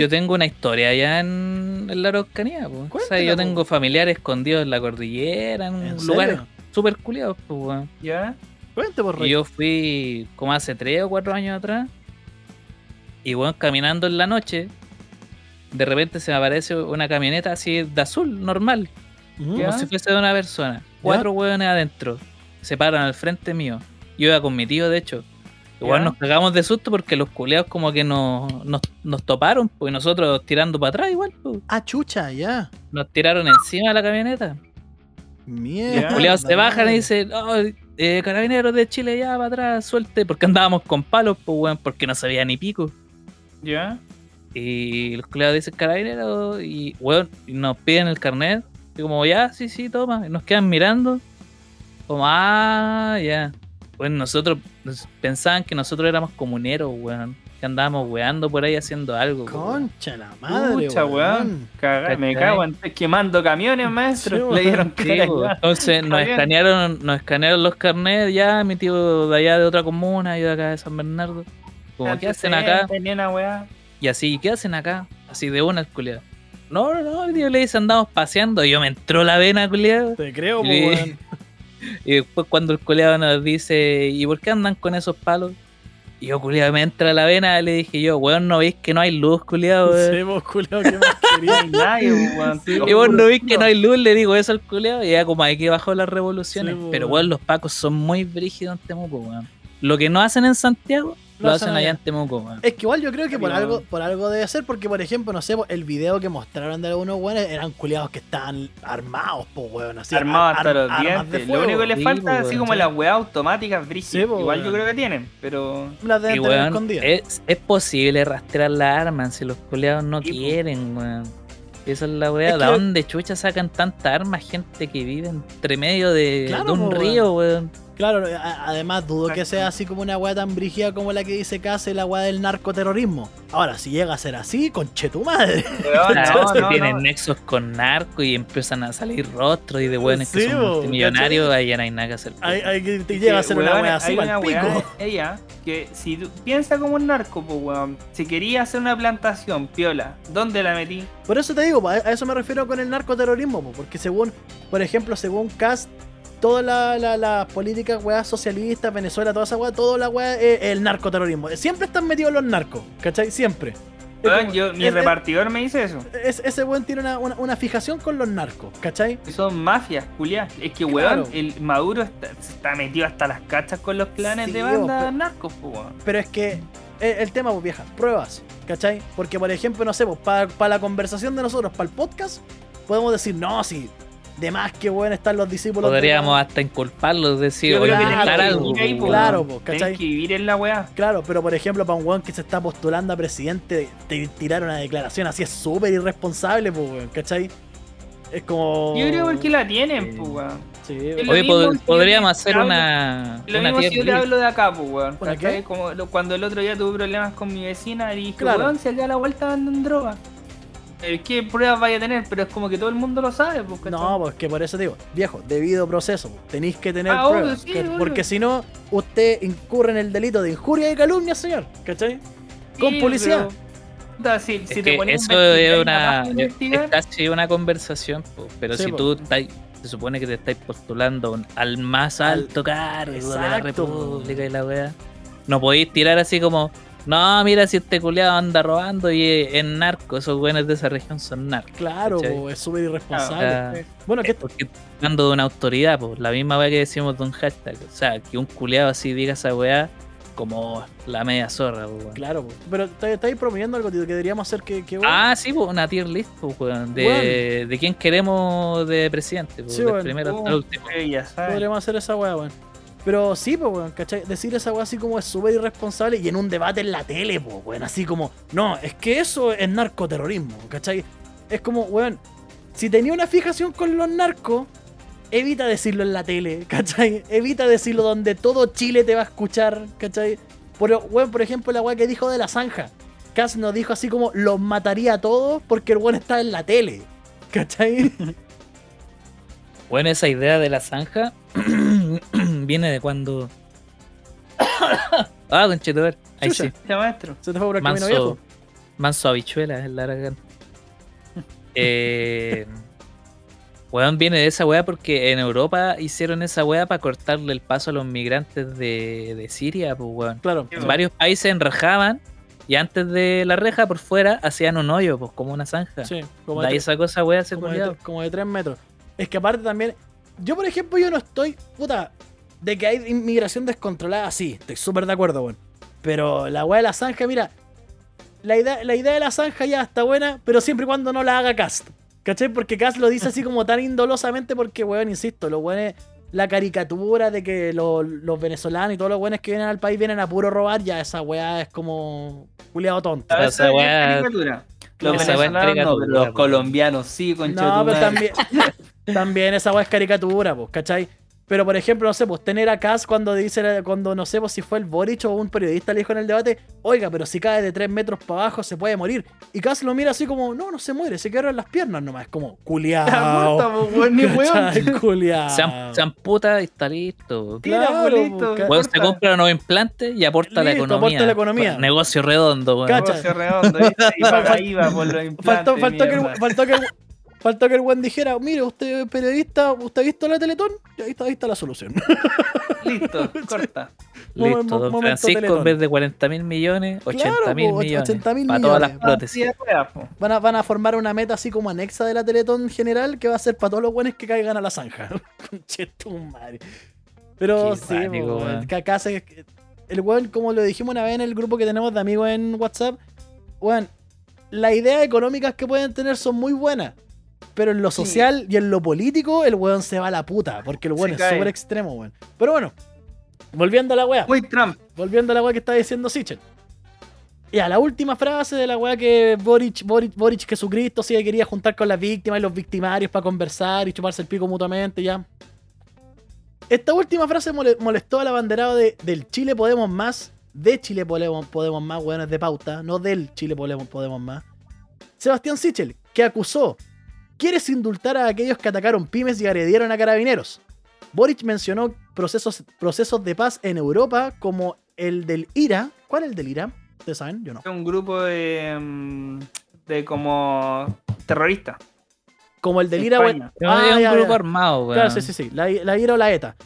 S3: Yo tengo una historia allá en, en la Araucanía, po. O sea, yo tengo familiares escondidos en la cordillera, en,
S1: ¿En
S3: lugares súper culiados, pues, weón.
S2: ¿Ya?
S1: Cuente, por
S3: Y
S1: rey.
S3: yo fui como hace tres o cuatro años atrás. Y weón, caminando en la noche, de repente se me aparece una camioneta así de azul, normal.
S2: Ya.
S3: como si fuese de una persona. Cuatro hueones adentro, se paran al frente mío. Yo iba con mi tío, de hecho. Igual
S2: Ya.
S3: nos cagamos de susto porque los culeados como que nos, nos, nos toparon, pues y nosotros tirando para atrás igual, pues.
S1: Ah, chucha, ya.
S3: Nos tiraron encima de la camioneta.
S1: Mierda.
S3: Los
S2: Ya.
S3: culeados se bajan y dicen, oh, eh, carabineros de Chile ya para atrás, suelte, porque andábamos con palos, pues weón, porque no sabía ni pico.
S2: ¿Ya?
S3: Y los culeados dicen carabineros y weón, y nos piden el carnet. Y como, ya, sí, sí, toma. Y nos quedan mirando. Como, ah, ya. Bueno, nosotros nos- pensaban que nosotros éramos comuneros, weón. Que andábamos weando por ahí haciendo algo. weón.
S1: Concha la madre,
S2: Pucha, weón.
S1: weón.
S2: Me cago en quemando camiones, maestro.
S1: Sí,
S2: Le dieron
S3: Sí. Entonces nos
S2: bien.
S3: escanearon, nos escanearon los carnets ya, mi tío de allá de otra comuna, yo de acá de San Bernardo. Como, ¿qué hacen acá? Y así, ¿qué hacen acá? Así de una, culiado. No, no, no, mi tío le dice, andamos paseando. Y yo me entró la vena, culiado.
S1: Te creo, po,
S3: Y,
S1: weón.
S3: y después cuando el culiado nos dice, ¿y por qué andan con esos palos? Y yo, culiado, me entra la vena, le dije yo, weón, ¿no veis que no hay luz, culiado?
S1: Sí, vos, culiao, ¿qué más
S2: nadie, weón.
S3: Y vos no veis que no hay luz, le digo eso al culiado, y ya como hay que bajó las revoluciones.
S1: Sí,
S3: Pero
S1: weón.
S3: weón, los pacos son muy brígidos en Temuco, weón. Lo que no hacen en Santiago, lo,
S1: Lo
S3: hacen
S1: hacen
S3: allá en Temuco, weón.
S1: Es que igual yo creo que por algo, por algo debe ser, porque por ejemplo, no sé, el video que mostraron de algunos weones eran culiados que estaban armados, po weón, así.
S2: Armados
S1: ar-
S2: hasta los dientes. Lo único que les
S3: Sí,
S2: falta es así
S3: weón.
S2: como
S1: Sí.
S2: las weas automáticas.
S1: Sí, po,
S2: Igual yo creo que tienen, pero.
S1: Las deben tener
S3: weón,
S1: escondidas.
S3: es, es posible rastrear las armas si los culiados no quieren, weón. Esa es la weá.
S1: Es
S3: ¿De
S1: que-
S3: dónde chucha sacan tanta arma gente que vive entre medio de,
S1: Claro,
S3: de un
S1: po,
S3: río, weón?
S1: Claro, a- además dudo que sea así como una weá tan brígida como la que dice Case, la weá del narcoterrorismo. Ahora, si llega a ser así, conche tu madre.
S2: No,
S3: que
S2: no,
S3: tienen
S2: no.
S3: nexos con narco y empiezan a salir rostros y de weones que
S1: Sí,
S3: son
S1: po,
S3: multimillonarios, ahí ya no hay nada que hacer.
S1: Hay, hay que te llega a
S2: que,
S1: ser una weá así
S2: una
S1: pico.
S2: ella, que si tú piensa como un narco, pues weón, si quería hacer una plantación, piola, ¿dónde la metí?
S1: Por eso te digo, a eso me refiero con el narcoterrorismo, po, porque según, por ejemplo, según Cast, todas las la, las políticas weá socialistas, Venezuela, toda esa weá, toda la weá es el narcoterrorismo. Siempre están metidos los narcos, ¿cachai? Siempre. Como-
S2: yo, mi
S1: es-
S2: repartidor me dice eso.
S1: es- ese weón tiene una, una- una fijación con los narcos, ¿cachai?
S2: Son mafias, culiadas. Es que,
S1: Claro.
S2: weón, el Maduro está, está metido hasta las cachas con los clanes
S1: Sí,
S2: de banda
S1: pero-
S2: narcos, weón.
S1: Pero es que el, el tema, pues vieja, pruebas, ¿cachai? Porque, por ejemplo, no sé, pues, para la conversación de nosotros, para el podcast, podemos decir, no, si de más que bueno están los discípulos. de-
S3: Podríamos hasta inculparlos, decir,
S1: que
S3: inventar
S1: claro,
S3: algo. po,
S2: po.
S1: Claro, pues,
S2: Tenés
S1: ¿cachai?
S2: que vivir en la weá.
S1: Claro, pero por ejemplo, para un weón que se está postulando a presidente, te tirar una declaración así es súper irresponsable, pues, weón, ¿cachai? Es como.
S2: Yo creo porque la tienen,
S3: Sí.
S2: pues, weón.
S1: Sí,
S3: Oye, pod- podríamos hacer
S2: hablo-
S3: una,
S2: Lo
S3: una
S2: mismo si yo te hablo de acá, pues, weón. Como lo- cuando el otro día tuve problemas con mi vecina y dije,
S1: Claro.
S2: weón, si acá a la vuelta andan droga. Eh, ¿Qué pruebas vaya a tener? Pero es como que todo el mundo lo sabe, pues.
S1: No, pues que por eso te digo, viejo, debido proceso, pues, tenéis que tener
S2: Ah, obvio,
S1: pruebas. porque si no, usted incurre en el delito de injuria y calumnia, señor, ¿cachai? Con
S2: Sí,
S1: publicidad.
S2: pero, si, si te
S3: eso es una, es, casi una conversación, po, pero
S1: Sí,
S3: si
S1: po.
S3: tú estás, se supone que te estáis postulando al más
S1: Al-
S3: alto cargo de la
S1: Exacto.
S3: República y la weá, no podéis tirar así como, no, mira si este culiado anda robando y es narco, esos buenos de esa región son narcos.
S1: Claro, es súper irresponsable.
S3: Ah,
S1: Bueno, que
S3: Porque hablando de una autoridad, pues la misma weá que decimos de un hashtag, o sea, que un culiado así diga esa weá como la media zorra, po, weón.
S1: Claro, po. pero está- estáis promoviendo algo tío, que deberíamos hacer que, que bueno.
S3: Ah, sí, pues una tier list, pues, weón, de, de quién queremos de presidente, pues,
S1: Sí, weón.
S3: primero hasta
S2: uh,
S3: el último.
S1: Podríamos hacer esa weá, weón. Pero sí, pues, weón, ¿cachai? Decir esa weá así como es súper irresponsable y en un debate en la tele, pues, weón. Así como, no, es que eso es narcoterrorismo, ¿cachai? Es como, weón, si tenía una fijación con los narcos, evita decirlo en la tele, ¿cachai? Evita decirlo donde todo Chile te va a escuchar, ¿cachai? Pero, weón, por ejemplo, la weá que dijo de la zanja. Cass nos dijo así como, los mataría a todos porque el weón está en la tele, ¿cachai?
S3: Bueno, esa idea de la zanja viene de cuando. ah, conchetuber. Ahí
S1: Chucha.
S3: sí.
S2: Ya, maestro.
S1: Se te fue por el camino viejo.
S3: manso habichuela es la garganta. Eh, weón, viene de esa weá porque en Europa hicieron esa weá para cortarle el paso a los migrantes de, de Siria, pues weón.
S1: Claro.
S3: En varios países enrejaban y antes de la reja por fuera hacían un hoyo, pues como una zanja.
S1: Sí, como
S3: de
S1: de
S3: ahí
S1: tres-
S3: sacó esa weá ese
S1: como de, como de 3 metros. Es que aparte también, yo por ejemplo, yo no estoy, puta, de que hay inmigración descontrolada, sí, estoy súper de acuerdo, weón. Pero la weá de la zanja, mira, la idea, la idea de la zanja ya está buena, pero siempre y cuando no la haga Cast. ¿Cachai? Porque Cast lo dice así como tan indolosamente porque, weón, insisto, lo bueno es la caricatura de que lo- los venezolanos y todos los buenos que vienen al país vienen a puro robar, ya esa weá es como culiado tonto.
S2: Esa
S3: esa
S2: es
S3: weá-
S2: caricatura. Los
S3: esa weá es
S2: venezolanos no, pero los colombianos sí, concha
S1: No,
S2: tu
S1: pero también, también esa weá es caricatura, pues, ¿cachai? Pero, por ejemplo, no sé, pues tener a Cass cuando dice, cuando no sé pues, si fue el Boric o un periodista le dijo en el debate, oiga, pero si cae de 3 metros para abajo se puede morir. Y Cass lo mira así como, no, no se muere, se quedaron las piernas nomás. Es como, culiao.
S2: Weón, ni weón.
S3: Se, am- se amputa y está listo.
S2: Tira,
S1: Claro,
S2: bolito,
S1: pues,
S3: se compra nuevos implantes y aporta la economía.
S1: aporta la economía.
S3: Negocio redondo, weón.
S1: Cacha.
S2: Negocio redondo, ¿viste? Y IVA por los implantes.
S1: Faltó, faltó, que faltó, que el, faltó que el buen dijera, mire, usted es periodista, ¿usted ha visto la Teletón? Y ahí está, ahí está la solución.
S2: Listo, corta.
S3: Listo, don
S1: momento
S3: Francisco,
S1: Teletón.
S3: en vez de 40 mil millones, 80
S1: Claro,
S3: mil
S1: po,
S3: millones.
S1: 80.000
S3: para todas las prótesis.
S1: Van a, van a formar una meta así como anexa de la Teletón general que va a ser para todos los buenos que caigan a la zanja. Conchetumare. Pero
S3: Qué
S1: sí, que acá se- el weón, como lo dijimos una vez en el grupo que tenemos de amigos en WhatsApp, weón, las ideas económicas que pueden tener son muy buenas. Pero en lo
S2: Sí.
S1: social y en lo político, el weón se va a la puta. Porque el weón
S2: Se
S1: es súper extremo, weón. Pero bueno, volviendo a la weá.
S2: Muy Trump.
S1: Volviendo a la weá que está diciendo Sichel. Y a la última frase de la weá que Boric, Boric, Boric Jesucristo sí que quería juntar con las víctimas y los victimarios para conversar y chuparse el pico mutuamente, ya. Esta última frase mole- molestó al abanderado de, del Chile Podemos Más, de Chile Podemos, Podemos Más, weones de pauta, no del Chile Podemos, Podemos Más. Sebastián Sichel, que acusó, ¿quieres indultar a aquellos que atacaron pymes y agredieron a carabineros? Boric mencionó procesos, procesos de paz en Europa como el del IRA. ¿Cuál es el del IRA? ¿Ustedes saben? Yo no.
S2: Es un grupo de. mm, de como. terrorista.
S1: Como el del IRA.
S2: España.
S1: we-
S3: No,
S1: Ah,
S3: es un
S1: ya,
S3: grupo
S1: ya.
S3: armado, weón.
S1: Claro, sí, sí, sí. La, la IRA o la ETA.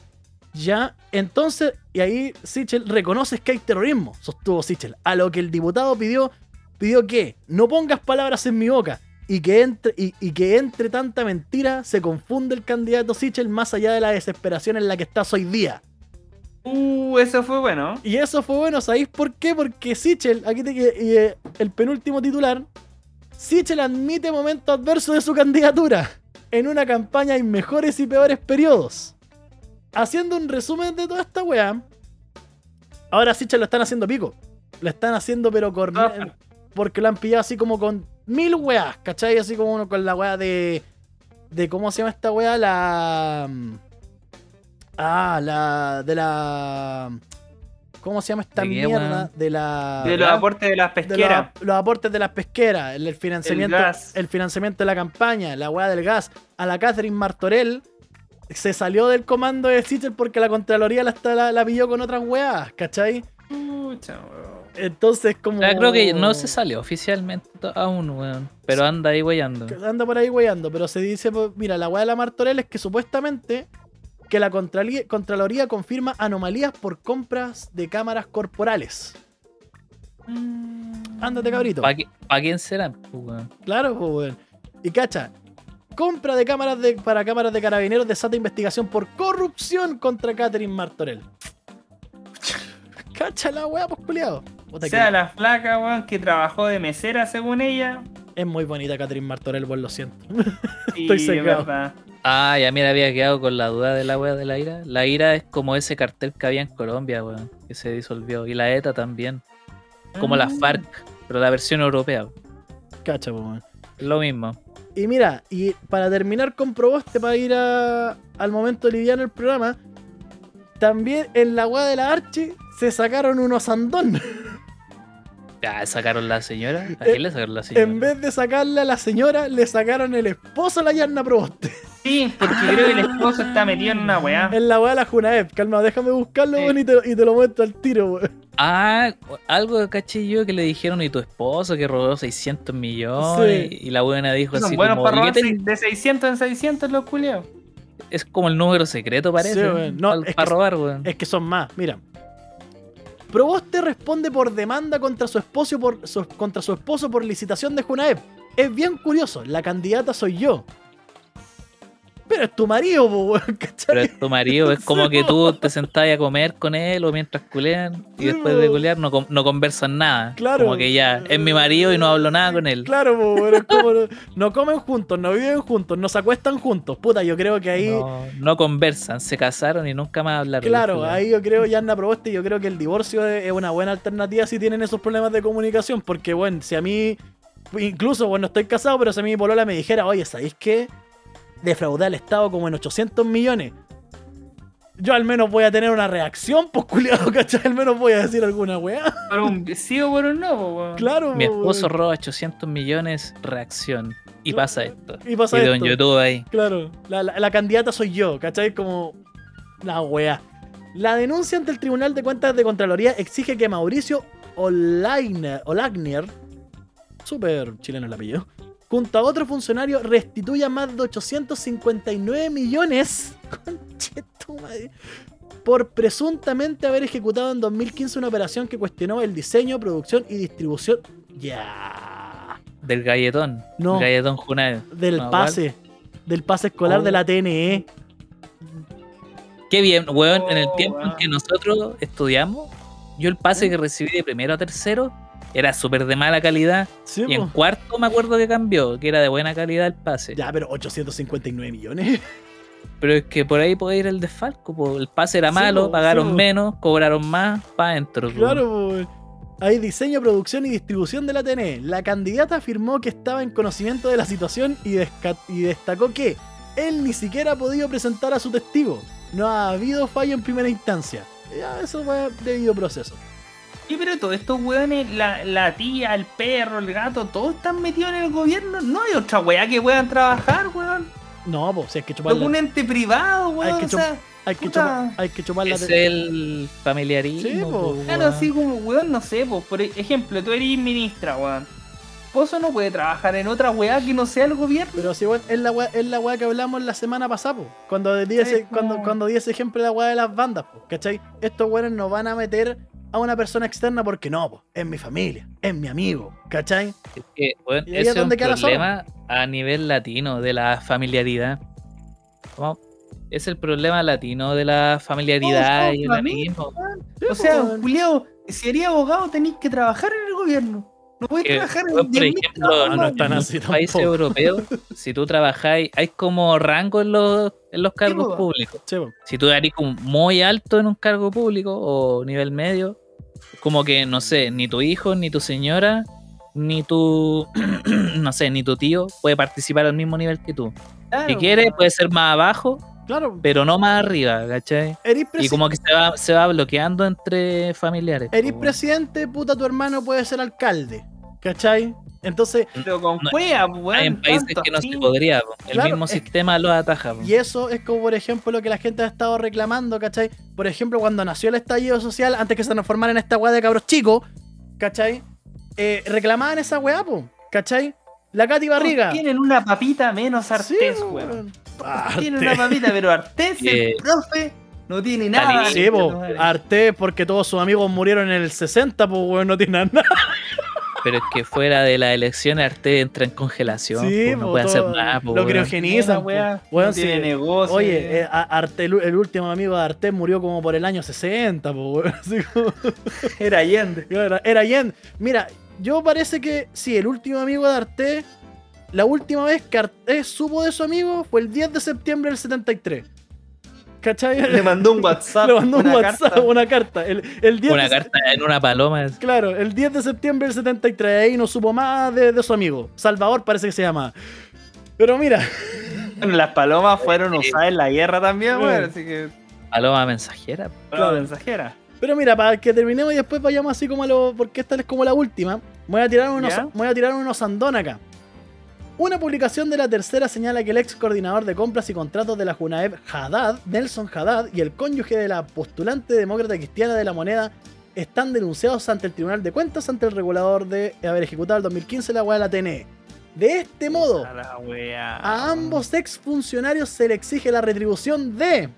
S1: Ya, entonces, y ahí Sichel reconoces que hay terrorismo, sostuvo Sichel. A lo que el diputado pidió, pidió que no pongas palabras en mi boca y que entre, y, y que entre tanta mentira se confunde el candidato Sichel más allá de la desesperación en la que estás hoy día.
S2: Uh, eso fue bueno.
S1: Y eso fue bueno, ¿sabéis por qué? Porque Sichel, aquí te eh, el penúltimo titular, Sichel admite momentos adversos de su candidatura. En una campaña hay mejores y peores periodos. Haciendo un resumen de toda esta weá. Ahora Sichel lo están haciendo pico. Lo están haciendo pero con...
S2: Ah.
S1: Porque lo han pillado así como con mil weas, ¿cachai? Así como uno con la wea de... De cómo se llama esta wea, la... Ah, la... De la... ¿Cómo se llama esta
S3: ¿De qué,
S1: mierda? De la...
S2: De los aportes de las
S1: de los,
S2: pesqueras.
S1: los aportes de las pesqueras, el, el financiamiento,
S2: El
S1: financiamiento de la campaña, la weá del gas, a la Catherine Martorell se salió del comando de Sichel porque la Contraloría la, la, la pilló con otras weas, ¿cachai?
S2: Pucha, weón.
S1: Entonces como...
S3: Sea, creo que no se salió oficialmente aún, weón. Pero anda ahí weyando.
S1: Anda por ahí weyando, pero se dice, pues, mira, la weá de la Martorell es que supuestamente que la Contraloría confirma anomalías por compras de cámaras corporales. Ándate, cabrito.
S3: ¿Para quién será? pues, weón?
S1: Claro, pues, weón. Y cacha, compra de cámaras de, para cámaras de carabineros desata investigación por corrupción contra Catherine Martorell. Cacha la weá, pues culiado.
S2: O sea, la flaca, weón, que trabajó de mesera según ella.
S1: Es muy bonita Catherine Martorell, pues lo siento. Estoy
S2: es
S1: secado.
S2: verdad.
S3: Ah, ya mira, había quedado con la duda de la wea de la IRA. La IRA es como ese cartel que había en Colombia, weón, que se disolvió. Y la ETA también. Como la
S2: Ah.
S3: FARC, pero la versión europea.
S1: Cacha, pues, weón.
S3: Lo mismo.
S1: Y mira, y para terminar con Proboste, para ir a- al momento liviano del programa, también en la weá de la Archi se sacaron unos andón.
S3: Ya, sacaron la señora. ¿A
S1: Eh,
S3: quién le sacaron la señora?
S1: En vez de sacarle a la señora, le sacaron el esposo a la Yarna Proboste.
S2: Sí, porque creo que el esposo está metido en una weá.
S1: En la weá de la Junaep. Calma, déjame buscarlo,
S2: Sí.
S1: weón, y, te, y te lo muestro al tiro, weón.
S3: Ah, algo caché yo que le dijeron y tu esposo que robó 600 millones.
S1: Sí.
S3: Y la buena dijo
S2: Son
S3: así
S2: buenos
S3: como,
S2: para
S3: "¿Y
S2: robar
S3: qué te-
S2: de 600 en 600 los culiados.
S3: Es como el número secreto, parece.
S1: Sí, weón. No,
S3: para
S1: es que-
S3: robar, weón.
S1: Es que son más, mira. Proboste responde por demanda contra su esposo por, contra su esposo por licitación de Junaep. Es bien curioso, la candidata soy yo. Pero es tu marido, weón, ¿cachai?
S3: Pero es tu marido, es como que tú te sentás a comer con él o mientras culean y después de culear no, no conversan nada.
S1: Claro.
S3: Como que ya es mi marido y no hablo nada con él.
S1: Claro, weón, es como no, comen juntos, no viven juntos, no se acuestan juntos. Puta, yo creo que ahí.
S3: No, no conversan, se casaron y nunca más hablaron.
S1: Claro, ahí yo creo, Yanna Proboste, yo creo que el divorcio es es una buena alternativa si tienen esos problemas de comunicación. Porque, bueno, si a mí, incluso, bueno, estoy casado, pero si a mí mi polola me dijera, oye, ¿sabéis qué? Defraudé al Estado como en 800 millones. yo al menos voy a tener una reacción, pues culiado, ¿cachai? Al menos voy a decir alguna weá.
S2: Por un sí o por un no.
S1: Claro,
S3: Mi
S1: po,
S3: esposo
S1: weón.
S3: roba 800 millones, reacción. Y pasa esto.
S1: Y pasa
S3: Video
S1: esto.
S3: en YouTube ahí.
S1: Claro, la, la- la candidata soy yo, ¿cachai? Como la wea. La denuncia ante el Tribunal de Cuentas de Contraloría exige que Mauricio Olainer, Olagnier, súper chileno el apellido, junto a otro funcionario restituya más de 859 millones conchetumadre, por presuntamente haber ejecutado en 2015 una operación que cuestionó el diseño, producción y distribución. Ya.
S3: Del galletón.
S1: No.
S3: Galletón Junal.
S1: Del
S3: No,
S1: pase. Del pase escolar
S3: Oh.
S1: de la TNE.
S3: Qué bien, weón. en el
S2: Oh,
S3: tiempo en que nosotros estudiamos, yo el pase que recibí de primero a tercero era súper de mala calidad.
S1: Sí,
S3: Y en
S1: po.
S3: cuarto me acuerdo que cambió, que era de buena calidad el pase.
S1: Ya, pero 859 millones.
S3: Pero es que por ahí puede ir el desfalco. po. El pase era
S1: Sí,
S3: malo,
S1: po,
S3: pagaron
S1: sí,
S3: menos, cobraron más, para adentro.
S1: Claro. Hay diseño, producción y distribución de la TNE. La candidata afirmó que estaba en conocimiento de la situación y, y destacó que él ni siquiera ha podido presentar a su testigo. No ha habido fallo en primera instancia. Ya, eso fue debido proceso.
S2: Sí, pero todos estos weones, la, la tía, el perro, el gato, todos están metidos en el gobierno. No hay otra weá que puedan trabajar, weón.
S1: No, pues, si hay que chupar la,
S2: ente privado, weón.
S1: Hay que
S2: o sea,
S1: hay que chupar, hay que chupar la
S3: Es el familiarismo.
S1: Sí, po.
S3: po,
S2: Claro,
S3: weón.
S2: así como, weón, no sé, pues, por ejemplo, tú eres ministra, weón. Pozo no puede trabajar en otra weá que no sea el gobierno.
S1: Pero si bueno, es la weá, es la weá que hablamos la semana pasada, po. Cuando di ese, cuando, cuando di ese ejemplo de la weá de las bandas, po, ¿cachai? Estos weones no van a meter a una persona externa porque no, po, es mi familia, es mi amigo, ¿cachai?
S3: Es que, weón,
S1: Y es
S3: ese es un problema a nivel latino de la familiaridad. Como- Es el problema latino de la familiaridad y el amiguismo.
S2: O sea. Julián, si eres abogado tenéis que trabajar en el gobierno. No podés
S3: Que,
S2: trabajar en
S3: por
S2: 10.000
S3: ejemplo,
S1: no,
S3: en muchos países europeos, si tú trabajáis, hay como rango en los, en los cargos públicos.
S1: Sí.
S3: Si tú eres como muy alto en un cargo público o nivel medio, como que, no sé, ni tu hijo, ni tu señora, ni tu, no sé, ni tu tío puede participar al mismo nivel que tú.
S2: Claro,
S3: Si quiere,
S2: weón.
S3: puede ser más abajo,
S1: Claro,
S3: pero no más arriba, ¿cachai? Y como que se va, se va bloqueando entre familiares.
S1: eres presidente, puta, tu hermano puede ser alcalde, ¿cachai? Entonces,
S2: Pero con
S3: No,
S2: cueva, weón.
S3: Hay en países
S2: tanto
S3: que no se podría, po. el
S1: Claro,
S3: mismo
S1: es-
S3: sistema lo ataja. po.
S1: y eso es como, por ejemplo, lo que la gente ha estado reclamando, ¿cachai? Por ejemplo, cuando nació el estallido social, antes que se transformara en esta weá de cabros chicos, ¿cachai? Eh, reclamaban esa weá, po, ¿cachai? La Katy Barriga.
S2: Tienen una papita menos Artés,
S1: Sí,
S2: weón.
S1: weón.
S2: Tienen una papita, pero Artés, el profe, no tiene nada.
S1: Sí, po. Arte, porque todos sus amigos murieron en el 60, pues, weón, no tiene nada.
S3: Pero es que fuera de las elecciones Arte entra en congelación.
S1: Sí,
S3: po, no
S1: po,
S3: puede hacer nada. po,
S1: Lo
S3: weón.
S1: criogenizan, po. Weón,
S2: no tiene
S1: sí.
S2: negocio.
S1: Oye, eh, Arte, el, el último amigo de Arte murió como por el año 60, pues, weón. Así como-
S2: era Allende.
S1: Era, era Yen. Mira, yo parece que sí, el último amigo de Arte, la última vez que Arte supo de su amigo fue el 10 de septiembre del 73. ¿Cachai?
S2: Le mandó un WhatsApp.
S1: Le mandó un
S2: una
S1: WhatsApp,
S2: carta.
S1: una carta. El, el 10
S3: Una
S1: de,
S3: carta en una paloma. es-
S1: Claro, el 10 de septiembre del 73. Ahí no supo más de, de su amigo. Salvador parece que se llama. Pero mira,
S2: Bueno, las palomas fueron usadas en la guerra también,
S1: Sí.
S2: weón. Así que.
S3: Paloma mensajera.
S2: Paloma mensajera.
S1: pero mira, para que terminemos y después vayamos así como a lo. Porque esta es como la última. Voy a tirar unos,
S2: ¿Ya?
S1: voy a tirar unos andón acá. Una publicación de la tercera señala que el ex coordinador de compras y contratos de la Junaeb, Haddad, Nelson Haddad, y el cónyuge de la postulante demócrata cristiana de la moneda están denunciados ante el Tribunal de Cuentas ante el regulador de haber ejecutado el 2015 la hueá de la TNE. De este modo,
S2: A
S1: ambos exfuncionarios se le exige la retribución de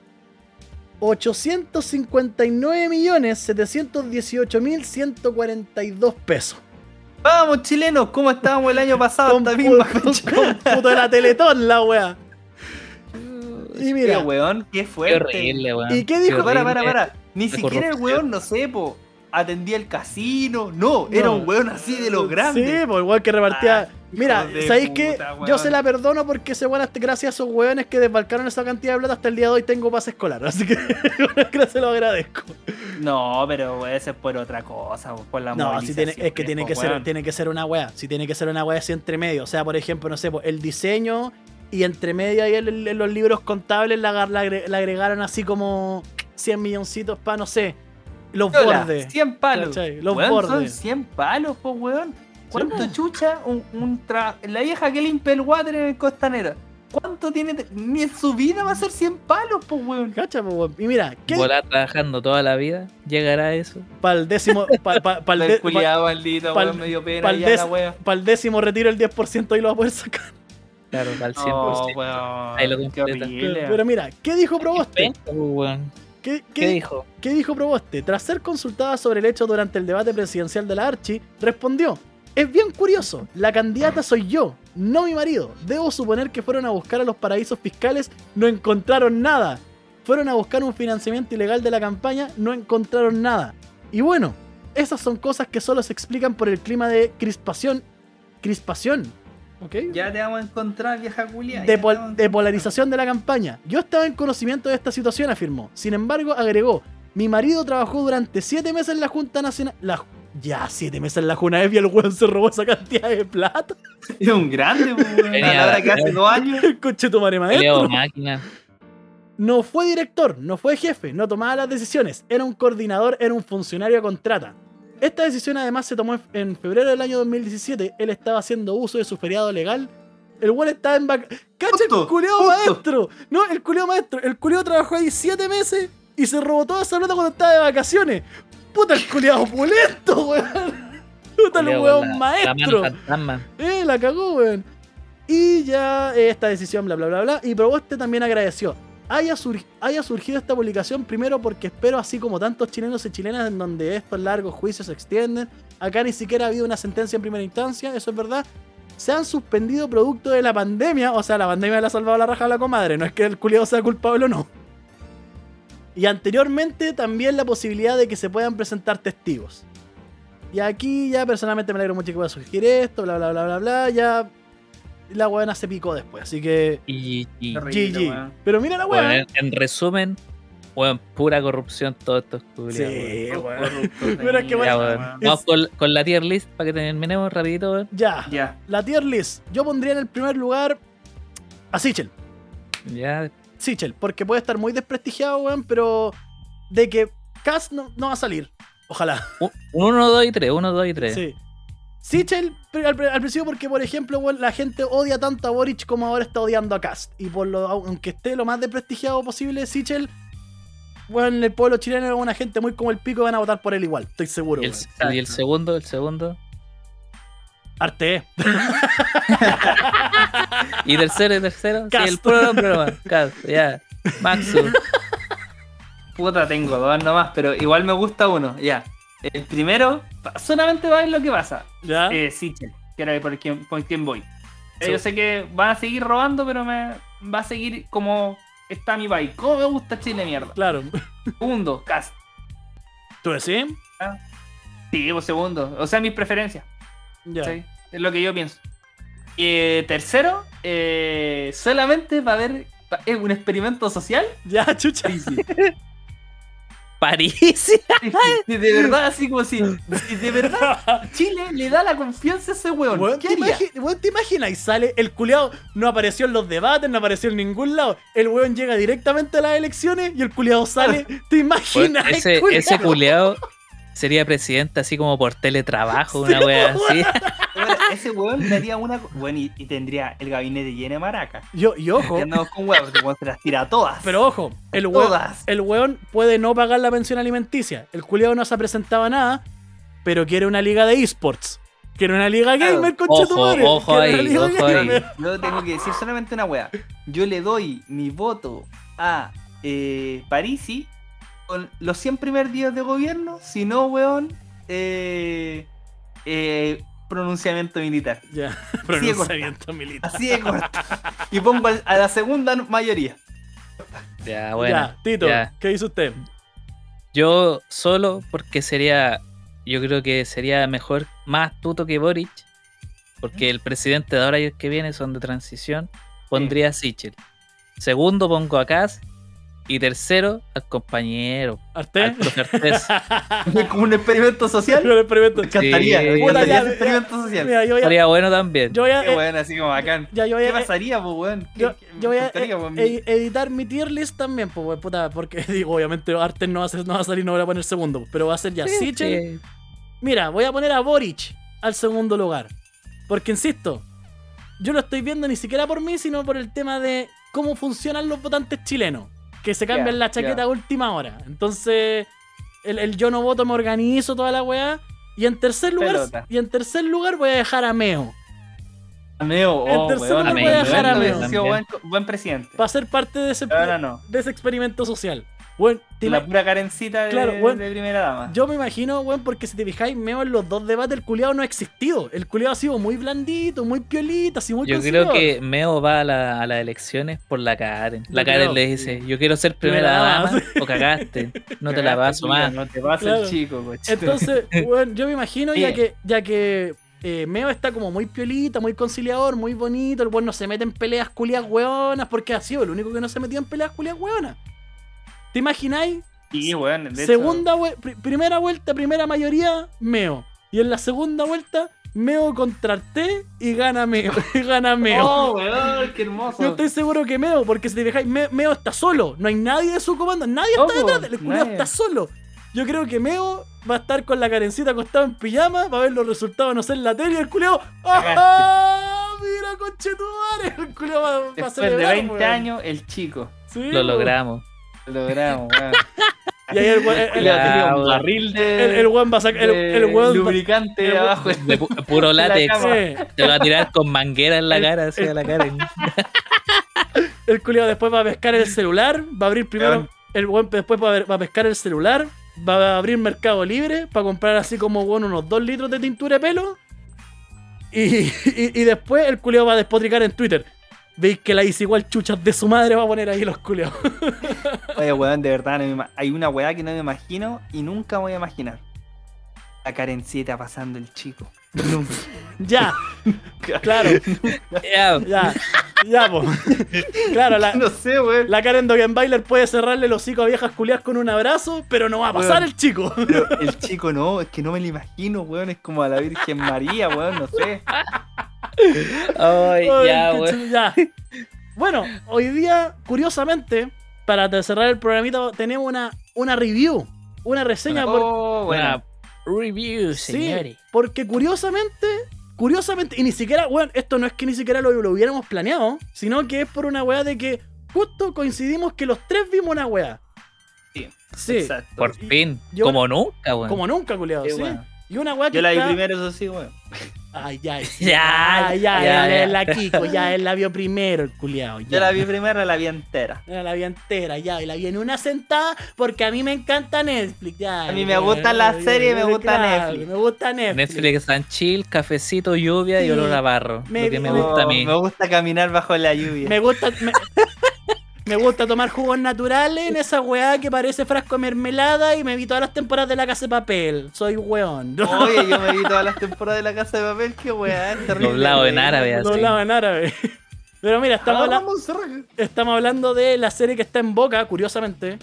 S1: 859.718.142 pesos.
S2: Vamos, chilenos, ¿cómo estábamos el año pasado?
S1: Con,
S2: misma
S1: con- puto de la Teletón, la wea. Y
S2: Qué
S1: mira,
S2: weón, qué
S3: Qué
S2: fuerte.
S3: horrible, weón.
S1: ¿Y qué dijo?
S3: Qué
S2: Para, para, para. Ni siquiera el weón, no sé, po. Atendía el casino. No, era
S1: No.
S2: un weón así de los grandes.
S1: Sí, pues igual que repartía.
S2: Ah,
S1: Mira, ¿sabéis qué?
S2: puta,
S1: Yo se la perdono porque ese weón, hasta- gracias a esos weones que desbalcaron esa cantidad de plata, hasta el día de hoy tengo pase escolar. Así que se lo agradezco.
S2: No, pero ese es por otra cosa, po, por la
S1: No, si tiene, es que tiene que, ser, tiene que ser una weá. Si tiene que ser una weá así entre medio. O sea, por ejemplo, no sé, pues, el diseño Y entre medio ahí en, los libros contables le, le agregaron así como 100 milloncitos para, no sé, los
S2: Hola,
S1: bordes.
S2: 100 palos.
S1: ¿Cachai? Los
S2: Weón, Son
S1: bordes.
S2: 100 palos, po, weón. ¿Cuánto
S1: po.
S2: chucha? Un, un tra- La vieja que limpia el water en el costanera. ¿Cuánto tiene? de- Ni en su vida va a ser 100 palos, po, weón.
S1: ¿Cachai, po, weón? Y mira, ¿qué
S3: Volar trabajando toda la vida, llegará a eso.
S1: para el décimo, para el,
S2: El
S1: de-
S2: culiado maldito,
S1: pa'l-
S2: weón, me dio pena
S1: pa'l
S2: ya la
S1: des-
S2: wea.
S1: pa' el décimo retiro el 10% y lo va a poder sacar.
S3: Claro, al 100%.
S2: No, weón.
S3: Ahí lo completa.
S1: Pero, pero mira, ¿qué dijo Proboste?
S3: Pues, weón.
S1: ¿Qué,
S3: ¿Qué
S1: qué,
S3: dijo?
S1: ¿Qué dijo Proboste? Tras ser consultada sobre el hecho durante el debate presidencial de la Archi, respondió: Es bien curioso, la candidata soy yo, no mi marido. Debo suponer que fueron a buscar a los paraísos fiscales, no encontraron nada. Fueron a buscar un financiamiento ilegal de la campaña, no encontraron nada. Y bueno, esas son cosas que solo se explican por el clima de crispación. Crispación.
S2: Ya te vamos a encontrar, vieja culia.
S1: de, pol- de polarización de la campaña. Yo estaba en conocimiento de esta situación, afirmó. Sin embargo, agregó, mi marido trabajó durante siete meses en la Junta Nacional... La, ya, siete meses en la Junaev y el weón se robó esa cantidad de plata.
S2: Es un grande, po, weón.
S3: Venía
S2: que hace dos años.
S1: Coche tu maestro.
S3: máquina.
S1: No fue director, no fue jefe, no tomaba las decisiones. Era un coordinador, era un funcionario a contrata. Esta decisión además se tomó en- febrero del año 2017. Él estaba haciendo uso de su feriado legal. El weón estaba en vac... ¡Cacha el
S2: justo.
S1: maestro! No, el culiao maestro. El culiao trabajó ahí siete meses y se robó toda esa plata cuando estaba de vacaciones. Puta el culiao opulento, weón. Puta el weón
S3: la-
S1: maestro.
S3: La mano.
S1: Eh, la cagó, weón. Y ya eh, esta decisión, bla, bla, bla, bla. Y Proboste también agradeció. Haya, haya surgido esta publicación primero porque espero, así como tantos chilenos y chilenas, en donde estos largos juicios se extienden. Acá ni siquiera ha habido una sentencia en primera instancia, eso es verdad. Se han suspendido producto de la pandemia. O sea, la pandemia le ha salvado la raja a la comadre. No es que el culiado sea culpable o no. Y anteriormente también la posibilidad de que se puedan presentar testigos. Y aquí ya personalmente me alegro mucho que pueda surgir esto, bla, bla, bla, bla, bla. Ya la buena se picó después, así que
S3: Y, y-
S1: GG. Pero mira la
S3: bueno,
S1: weá.
S3: en, en resumen, weón, pura corrupción todo esto
S1: Sí,
S3: culiao, weón.
S2: Pero
S1: es que,
S3: Ya,
S1: bueno,
S3: weón. Vamos con, con la tier list para que terminemos rapidito, weón.
S1: Ya,
S2: Ya.
S1: la tier list. Yo pondría en el primer lugar a Sichel.
S3: Ya,
S1: Sichel, porque puede estar muy desprestigiado, weón, pero de que Cass no, no va a salir. Ojalá.
S3: un 1, 2 y 3, 1, 2 y 3.
S1: Sí. Sichel al, al principio porque, por ejemplo, la gente odia tanto a Boric como ahora está odiando a Cast. Y por lo, aunque esté lo más desprestigiado posible, Sichel, bueno, el pueblo chileno es una gente muy como el pico, van a votar por él igual, estoy seguro.
S3: Y el,
S1: weón.
S3: y el segundo, el segundo.
S1: Arte.
S3: Y tercero, y tercero. Sí,
S1: Cast.
S3: el puro nombre nomás. Cast, ya. Maxu.
S2: Puta, tengo dos nomás, pero igual me gusta uno. Ya. El primero, solamente va a ver lo que pasa.
S1: ¿Ya?
S2: Eh, Sichel, que era por quien, por quien voy. Eh,
S1: Sí.
S2: Yo sé que van a seguir robando, pero me va a seguir como está mi país. ¿Cómo me gusta Chile, mierda?
S1: Claro.
S2: Segundo, Cast.
S1: ¿Tú decís?
S2: Sí, pues segundo. O sea, mis preferencias.
S1: Ya.
S2: ¿sí? Es lo que yo pienso. Eh, tercero, eh, solamente va a haber un experimento social.
S1: Ya, chucha.
S2: Parisi.
S3: París.
S2: de verdad, así como si, si de verdad Chile le da la confianza a ese weón.
S1: Weón,
S2: ¿Qué
S1: ¿te,
S2: haría?
S1: imagi- weón, ¿te imaginas? Y sale, el culiao no apareció en los debates, no apareció en ningún lado. El weón llega directamente a las elecciones y el culiao sale. ¿Te
S3: Weón,
S1: imaginas?
S3: ese,
S1: culiao?
S3: ese culeado sería presidente así como por teletrabajo, una
S1: Sí,
S3: wea así.
S2: Bueno, ese weón le haría una. Bueno, y, y tendría el gabinete lleno de maracas.
S1: Yo, y ojo,
S2: Y andamos con huevos, el weón se las tira todas.
S1: pero ojo, el weón,
S2: todas.
S1: el weón puede no pagar la pensión alimenticia. El culiao no se ha presentado a nada, pero quiere una liga de esports. Quiere una liga
S2: Claro.
S1: gamer, concha tu
S3: Ojo,
S1: madre.
S3: ojo ahí, ojo ahí.
S1: gamer.
S2: Yo tengo que decir solamente una wea. Yo le doy mi voto a eh, Parisi con los 100 primeros días de gobierno. Si no, weón, eh, eh, pronunciamiento militar.
S1: Ya, pronunciamiento militar.
S2: Así de corto. Y pongo a la segunda mayoría.
S3: Ya, bueno.
S1: ya, Tito,
S3: ya.
S1: ¿qué dice usted?
S3: Yo solo porque sería, yo creo que sería mejor, más astuto que Boric, porque el presidente de ahora y el que viene son de transición, pondría a Sichel. Segundo pongo a Kass Y tercero, al compañero. Al
S1: ¿Arte?
S3: profe Artés.
S2: Es como un experimento social.
S1: Lo experimento.
S2: Me encantaría,
S3: Sí.
S2: me encantaría
S1: ya,
S2: experimento social.
S1: Mira, yo voy a,
S3: Estaría bueno también.
S1: yo voy a,
S2: Qué
S1: eh,
S2: bueno, así como bacán.
S1: ya, yo voy
S2: ¿Qué pasaría, pues, weón? ¿Qué-
S1: yo, voy a eh, editar mi tier list también, pues, weón, puta, porque digo, obviamente Artes no va a, ser- no va a salir, no voy a poner segundo, pero va a ser ya
S3: Sí,
S1: Sichel.
S3: sí.
S1: Mira, voy a poner a Boric al segundo lugar. Porque insisto, yo lo estoy viendo ni siquiera por mí, sino por el tema de cómo funcionan los votantes chilenos. Que se cambian la chaqueta a última hora. Entonces, el, el yo no voto me organizo toda la weá. Y en tercer lugar,
S2: Pelota.
S1: y en tercer lugar voy a dejar a Meo.
S2: Ameo,
S1: En
S2: oh,
S1: tercer
S2: weón,
S1: lugar
S3: voy a dejar a
S2: sido buen, buen presidente.
S1: Para ser parte de ese,
S2: no.
S1: de ese experimento social. Bueno, te
S2: La pura carencita de,
S1: Claro, weón.
S2: de primera dama.
S1: yo me imagino, weón, porque si te fijáis, Meo en los dos debates, el culiado no ha existido. El culiado ha sido muy blandito, muy piolita, así muy
S3: Yo creo que Meo va a, la- a las elecciones por la Karen. La
S1: Yo
S3: Karen
S1: creo.
S3: le dice, yo quiero ser primera,
S1: Primera dama,
S3: dama o cagaste. No te la paso más.
S2: No te pasa
S1: Claro.
S2: el chico, coche.
S1: Entonces, bueno, yo me imagino ya que, ya que eh, Meo está como muy piolita, muy conciliador, muy bonito, el weón no se mete en peleas culias hueonas, porque ha sido el único que no se metió en peleas culias hueonas. ¿Te imagináis?
S2: Sí, weón. de hecho,
S1: Segunda primera vuelta, primera mayoría, Meo. Y en la segunda vuelta, Meo contra Arte y gana Meo. Y gana Meo.
S2: Oh, weón, qué hermoso.
S1: Yo estoy seguro que Meo, porque si te fijáis, Me- Meo está solo. No hay nadie de su comando. Nadie está detrás. El culiao está solo. Yo creo que Meo va a estar con la carencita acostado en pijama, va a ver los resultados, no sé, en la tele y el culiao. ¡Ah! Mira, conchetumare. El culiao va, va a
S2: Después de
S1: celebrar.
S2: 20
S1: weón.
S2: años, el chico.
S1: Sí,
S3: Lo logramos.
S2: Lo logramos, weón.
S1: Y ahí el, weón- el,
S2: un
S3: weón.
S2: barril de,
S1: el- el weón va a sacar. El,
S2: de
S1: el weón
S2: lubricante
S1: el
S2: abajo.
S3: De pu- puro látex. Te va a tirar con manguera en la
S1: El-
S3: cara, así a la Karen.
S1: El culiao después va a pescar el celular, va a abrir primero. El weón después va a, ver- va a pescar el celular, va a abrir Mercado Libre para comprar así como bueno, unos 2 litros de tintura de pelo. Y, y, y después el culiao va a despotricar en Twitter. Veis que la hice igual chuchas de su madre va a poner ahí los culiados.
S2: Oye, weón, de verdad, no hay una weá que no me imagino y nunca voy a imaginar. La carencita pasando el chico. Nunca.
S1: ya, claro,
S3: Ya,
S1: ya, ya, po. Claro, la,
S2: No sé, weón.
S1: la Karen Dogenbailer puede cerrarle los hocico a viejas culiadas con un abrazo, pero no va a pasar
S2: Weón.
S1: el chico.
S2: Pero el chico no, es que no me lo imagino, weón. Es como a la Virgen María, weón, no sé.
S3: Ay,
S1: Ay,
S3: ya, weón.
S1: ya. Bueno, hoy día, curiosamente, para cerrar el programita, tenemos una, una review, una reseña. por-
S2: Oh, bueno.
S3: Una review,
S1: sí,
S3: señores.
S1: porque curiosamente, curiosamente, y ni siquiera, bueno, esto no es que ni siquiera lo, lo hubiéramos planeado, sino que es por una weá de que justo coincidimos que los tres vimos una weá.
S2: Sí,
S1: Sí,
S2: Exacto.
S3: Por fin.
S1: yo-
S3: como nunca, weón.
S1: como nunca, culiado,
S2: Sí,
S1: sí. Y una weá que
S2: Yo la vi
S1: está-
S2: primero, eso sí, weón.
S1: Ay, ya,
S3: Ya,
S1: ya, ya,
S3: ya,
S1: ya,
S3: ya.
S1: él la Kiko, ya él la vio primero, el culiado.
S2: Yo la vi primero, la vi entera.
S1: Ya la vi entera, ya, y la vi en una sentada porque a mí me encanta Netflix, ya.
S2: A mí me
S1: ya,
S2: gusta la
S1: ya,
S2: serie y
S1: ya,
S2: me gusta
S1: claro,
S2: Netflix.
S1: Me gusta Netflix.
S3: Netflix and chill, cafecito, lluvia
S1: Sí.
S3: y olor a barro.
S1: Me-
S3: lo que me gusta a mí.
S2: Me gusta caminar bajo la lluvia.
S1: Me gusta. Me, me gusta tomar jugos naturales en esa weá que parece frasco de mermelada y me vi todas las temporadas de la casa de papel. Soy weón.
S2: Oye, yo me vi todas las temporadas de la casa de papel, qué weá, es terrible.
S3: Doblado en árabe, así.
S1: Doblado en árabe. Pero mira, estamos,
S2: Ah,
S1: habla- estamos hablando de la serie que está en boca, curiosamente.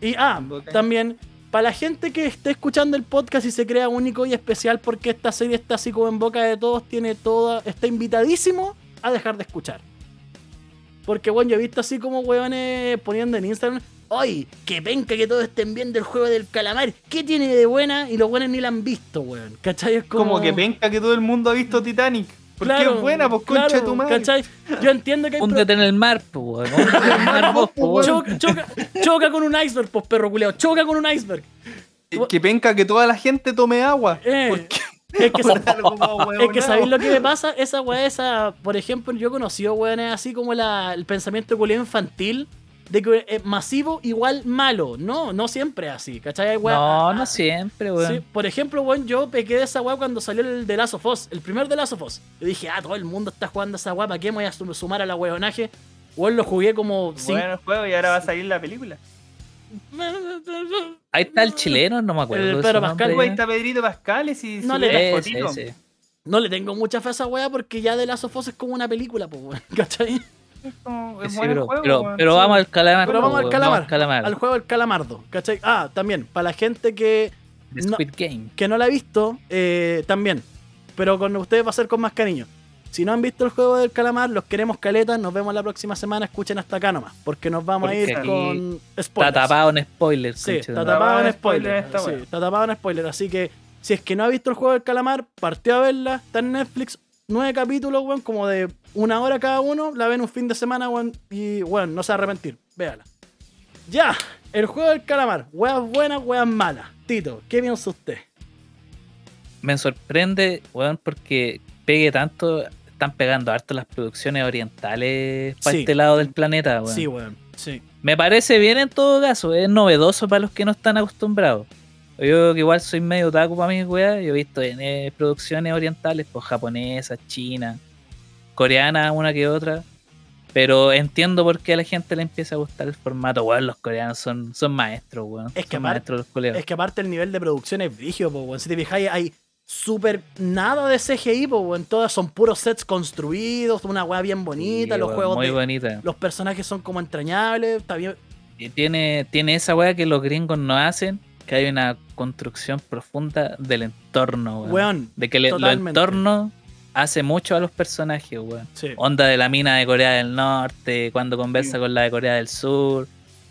S1: Y ah, también, para la gente que esté escuchando el podcast y se crea único y especial porque esta serie está así como en boca de todos, tiene toda, está invitadísimo a dejar de escuchar. Porque bueno, yo he visto así como weones poniendo en Instagram, ¡ay! Que penca que todos estén viendo el juego del calamar. ¿Qué tiene de buena? Y los weones ni la han visto, weón. ¿Cachai? Es como,
S2: Como que penca que todo el mundo ha visto Titanic. Porque
S1: Claro,
S2: es buena, pues concha
S1: claro,
S2: de tu madre.
S1: ¿Cachai? Yo entiendo que hay pro-
S3: Húndete en el mar, pues, weón. El mar vos, po, weón.
S1: choca, choca, choca con un iceberg, pues perro culeado. Choca con un iceberg.
S2: Que penca que toda la gente tome agua.
S1: Eh,
S2: Porque
S1: Es que, es. ¿sabéis lo que me pasa? Esa weá, esa, por ejemplo, yo he conocido weones así como la, el pensamiento culiado infantil de que es masivo igual malo. No, no siempre es así, ¿cachai? Weá-
S3: No,
S1: ah,
S3: no siempre,
S1: Sí,
S3: weón.
S1: por ejemplo, weón, yo pequé de esa weá cuando salió el de Last of Us, el primer de Last of Us. Yo dije, ah, todo el mundo está jugando esa weá, ¿para qué me voy a sum- sumar a la weonaje? Weón, lo jugué como
S2: Bueno el juego y ahora va a salir la película.
S3: Ahí está el chileno, no me acuerdo. Su
S1: Pascal.
S2: Ahí está Pedrito Pascal y si
S1: No le-
S2: fotito.
S3: ese.
S1: No le tengo mucha fe a esa weá porque ya de Last of Us es como una película, pues ¿cachai?
S2: Es, como, es
S3: Sí, pero,
S2: juego,
S3: pero,
S2: weón.
S3: pero
S2: Sí.
S3: vamos al calamar.
S1: Pero vamos al
S3: weón,
S1: calamar,
S3: calamar.
S1: Al juego del calamardo, ¿cachai? Ah, también, para la gente que, no-
S3: Game.
S1: que no la ha visto, eh, también. Pero con ustedes va a ser con más cariño. Si no han visto el juego del calamar, los queremos caletas. Nos vemos la próxima semana. Escuchen hasta acá nomás. Porque nos vamos a ir con
S3: Está
S1: spoilers.
S3: tapado en spoilers.
S1: Sí, está tapado en
S2: en spoiler
S1: spoiler.
S2: esta
S1: Sí,
S2: wea.
S1: está tapado en spoiler. Así que si es que no ha visto el juego del calamar, partió a verla. Está en Netflix. Nueve capítulos, weón, como de una hora cada uno. La ven un fin de semana, weón. Y, weón, no se va a arrepentir. Véala. Ya, el juego del calamar. Weas buenas, weas malas. Tito, ¿qué piensa usted?
S3: Me sorprende, weón, porque pegue tanto. Están pegando harto las producciones orientales para
S1: Sí.
S3: este lado del planeta, weón.
S1: Sí, weón. Sí.
S3: Me parece bien en todo caso, es novedoso para los que no están acostumbrados. Yo que igual soy medio otaku para mis weas, yo he visto en eh, producciones orientales, pues japonesas, chinas, coreanas, una que otra. Pero entiendo por qué a la gente le empieza a gustar el formato, weón. Los coreanos son, son maestros, weón.
S1: Es que
S3: son
S1: apar-
S3: maestros los colegas.
S1: Es que aparte el nivel de producción es po, weón. Si te fijáis, hay súper nada de CGI, weón. Todas son puros sets construidos, una wea bien bonita,
S3: Sí,
S1: los juegos
S3: Muy
S1: de-
S3: bonita.
S1: Los personajes son como entrañables, está bien.
S3: Y tiene, tiene esa wea que los gringos no hacen, que hay una construcción profunda del entorno, weón.
S1: Weón,
S3: de que
S1: totalmente.
S3: entornos hace mucho a los personajes, weón.
S1: sí.
S3: Onda de la mina de Corea del Norte, cuando conversa
S2: Sí.
S3: con la de Corea del Sur,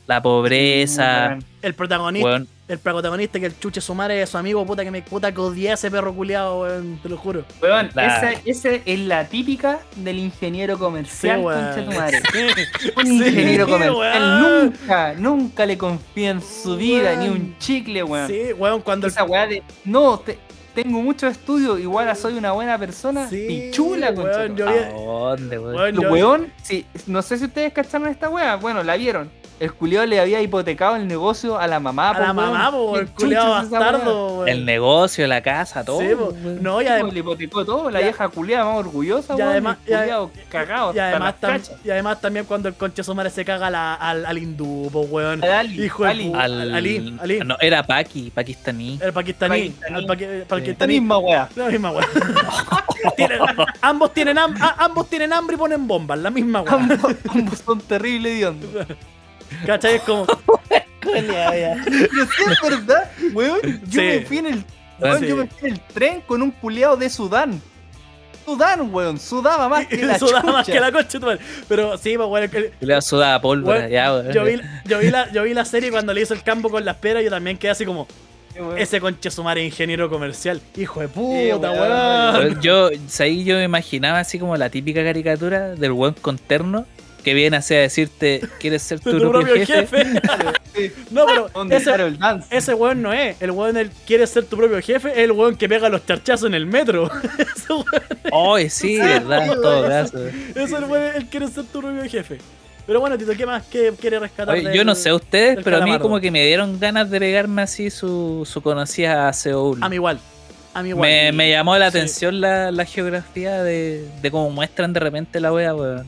S3: la pobreza.
S1: El protagonista,
S3: weón.
S1: El protagonista que el chuche su madre es su amigo, puta que me puta que odié a ese perro culiado, weón, te lo juro.
S2: Weón,
S3: La-
S2: esa, esa es la típica del ingeniero comercial,
S1: Sí,
S2: concha tu madre. Un
S1: Sí,
S2: ingeniero comercial
S1: weón.
S2: nunca, nunca le confía en su vida ni un chicle, weón.
S1: Sí, weón, cuando el
S2: Esa weá de, no, te- tengo mucho estudio, igual soy una buena persona,
S1: Sí,
S2: pichula, concha
S1: weón, yo
S3: ¿A dónde, weón?
S1: weón,
S2: El
S1: yo-
S2: weón, sí, no sé si ustedes cacharon esta weá, bueno, la vieron. El culiao le había hipotecado el negocio a la mamá,
S1: a la
S2: po, weón.
S1: mamá, po,
S2: ¿Qué
S1: el culiado bastardo, weón.
S3: El negocio, la casa, todo.
S1: Sí, po.
S3: weón.
S1: No, y
S2: Sí,
S1: además,
S2: pues, le hipotecó todo, la
S1: ya-
S2: vieja culiada más orgullosa,
S1: y
S2: weón,
S1: además-
S2: culiao cagado,
S1: y además, tam- y también cuando el conche su madre se caga la- al, al hindú, po, weón.
S2: Al Ali,
S1: Hijo de
S2: Ali.
S3: Al,
S1: Ali, Ali.
S3: No, era Paki, pakistaní.
S1: El pakistaní.
S2: Pakistaní.
S1: el
S2: Esta
S1: pakistaní.
S2: misma weá.
S1: La misma weá. Tienen- ambos, tienen ambos tienen hambre y ponen bombas, la misma weá.
S2: Ambos, ambos son terribles hediondos.
S1: ¿Cachai? Es como.
S2: Pero sí es verdad, weón. Yo
S1: Sí.
S2: me fui en el. weón,
S1: Sí.
S2: yo me fui en el tren con un culiao de Sudán. Sudán, weón. Sudaba más que la
S1: Sudaba
S2: chucha.
S1: más que la concha madre. Pero sí, pues el-
S3: Le da sudada pólvora,
S1: Weón,
S3: ya, weón.
S1: yo, vi, yo, vi la, yo vi la serie cuando le hizo el campo con las peras. Yo también quedé así como:
S2: weón.
S1: Ese conche su madre ingeniero comercial. Hijo de puta,
S2: weón,
S1: weón.
S3: Weón, Yo, ahí yo me imaginaba así como la típica caricatura del buen conterno que viene así a decirte, ¿quieres ser tu,
S1: Tu
S3: propio,
S1: propio
S3: jefe?
S1: jefe. no, pero
S2: ¿Dónde
S1: ese,
S2: está el dance?
S1: ese weón no es. El weón el quiere ser tu propio jefe. Es el weón que pega los charchazos en el metro. ese weón,
S3: Ay, sí, verdad, en todo caso.
S1: ese es el weón el quiere ser tu propio jefe. Pero bueno, Tito, ¿qué más que quiere rescatar?
S3: Oye,
S1: del-
S3: yo no sé ustedes, pero a mí como que me dieron ganas de pegarme así su, su conocida a Seoul.
S1: A mí igual. A mí igual.
S3: me, me llamó la
S1: Sí.
S3: atención la, la geografía de, de cómo muestran de repente la wea, weón.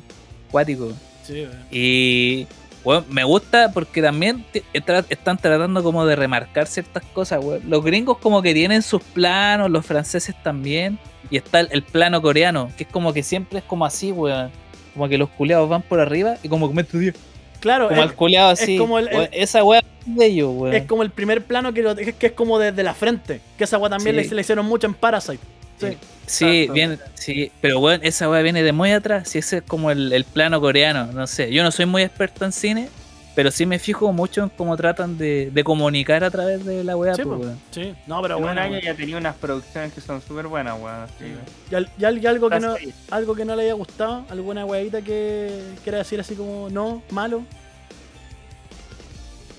S3: Cuático.
S1: Sí.
S3: Y weón, me gusta porque también tra- están tratando como de remarcar ciertas cosas, weón. Los gringos como que tienen sus planos, los franceses también. Y está el, el plano coreano, que es como que siempre es como así, weón. Como que los culeados van por arriba y como que meten diez.
S1: Claro,
S3: Como
S1: es,
S3: al culeado así.
S1: como el- el-
S3: esa wea es de ellos, weón.
S1: es como el primer plano que, lo- que es como desde la frente. Que esa weá también
S3: Sí.
S1: le, le hicieron mucho en Parasite. Sí.
S3: Sí, bien, sí, pero weón, esa weá viene de muy atrás, si ese es como el, el plano coreano, no sé, yo no soy muy experto en cine, pero sí me fijo mucho en cómo tratan de, de comunicar a través de la weá,
S1: Sí,
S3: pues.
S1: Sí. No, pero
S2: En un
S1: bueno.
S2: año ya tenía unas producciones que son súper buenas, weón. así.
S1: Y, al- y al- y algo que no, algo que no le haya gustado, alguna weadita que quiera decir así como no, malo.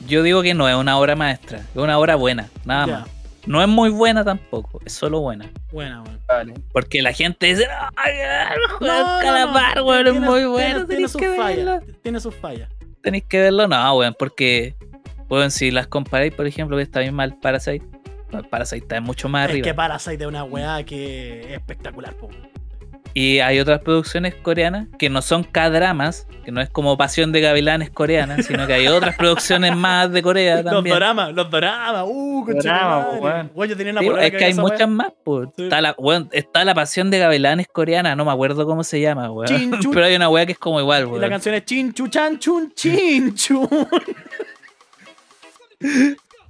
S3: Yo digo que no es una obra maestra, es una obra buena, nada más. No es muy buena tampoco, es solo buena.
S1: Buena, weón.
S2: Vale.
S3: Porque la gente dice, "Ay, el juego
S1: No, no,
S3: calamar,
S1: no,
S3: weón, es muy bueno,
S1: Tiene sus fallas. Tiene sus fallas.
S3: Tenéis que verlo, no, weón, porque, weón, si las comparáis, por ejemplo, que está bien mal Parasite, Parasite está mucho más
S1: Es
S3: arriba.
S1: que Parasite es una weá que es espectacular, po.
S3: Y hay otras producciones coreanas que no son K-dramas, que no es como Pasión de Gavilanes coreana, sino que hay otras producciones más de Corea
S1: Los
S3: también.
S1: doramas, los doramas, uh,
S2: Dorama, po, weón.
S1: Weón, yo tenía una
S3: Sí, es que hay muchas más, pues.
S1: Sí.
S3: Está, la, weón, está la Pasión de Gavilanes coreana, no me acuerdo cómo se llama, weón. Pero hay una weá que es como igual,
S1: Y la
S3: weón.
S1: canción es chin chu chan chun chin chun.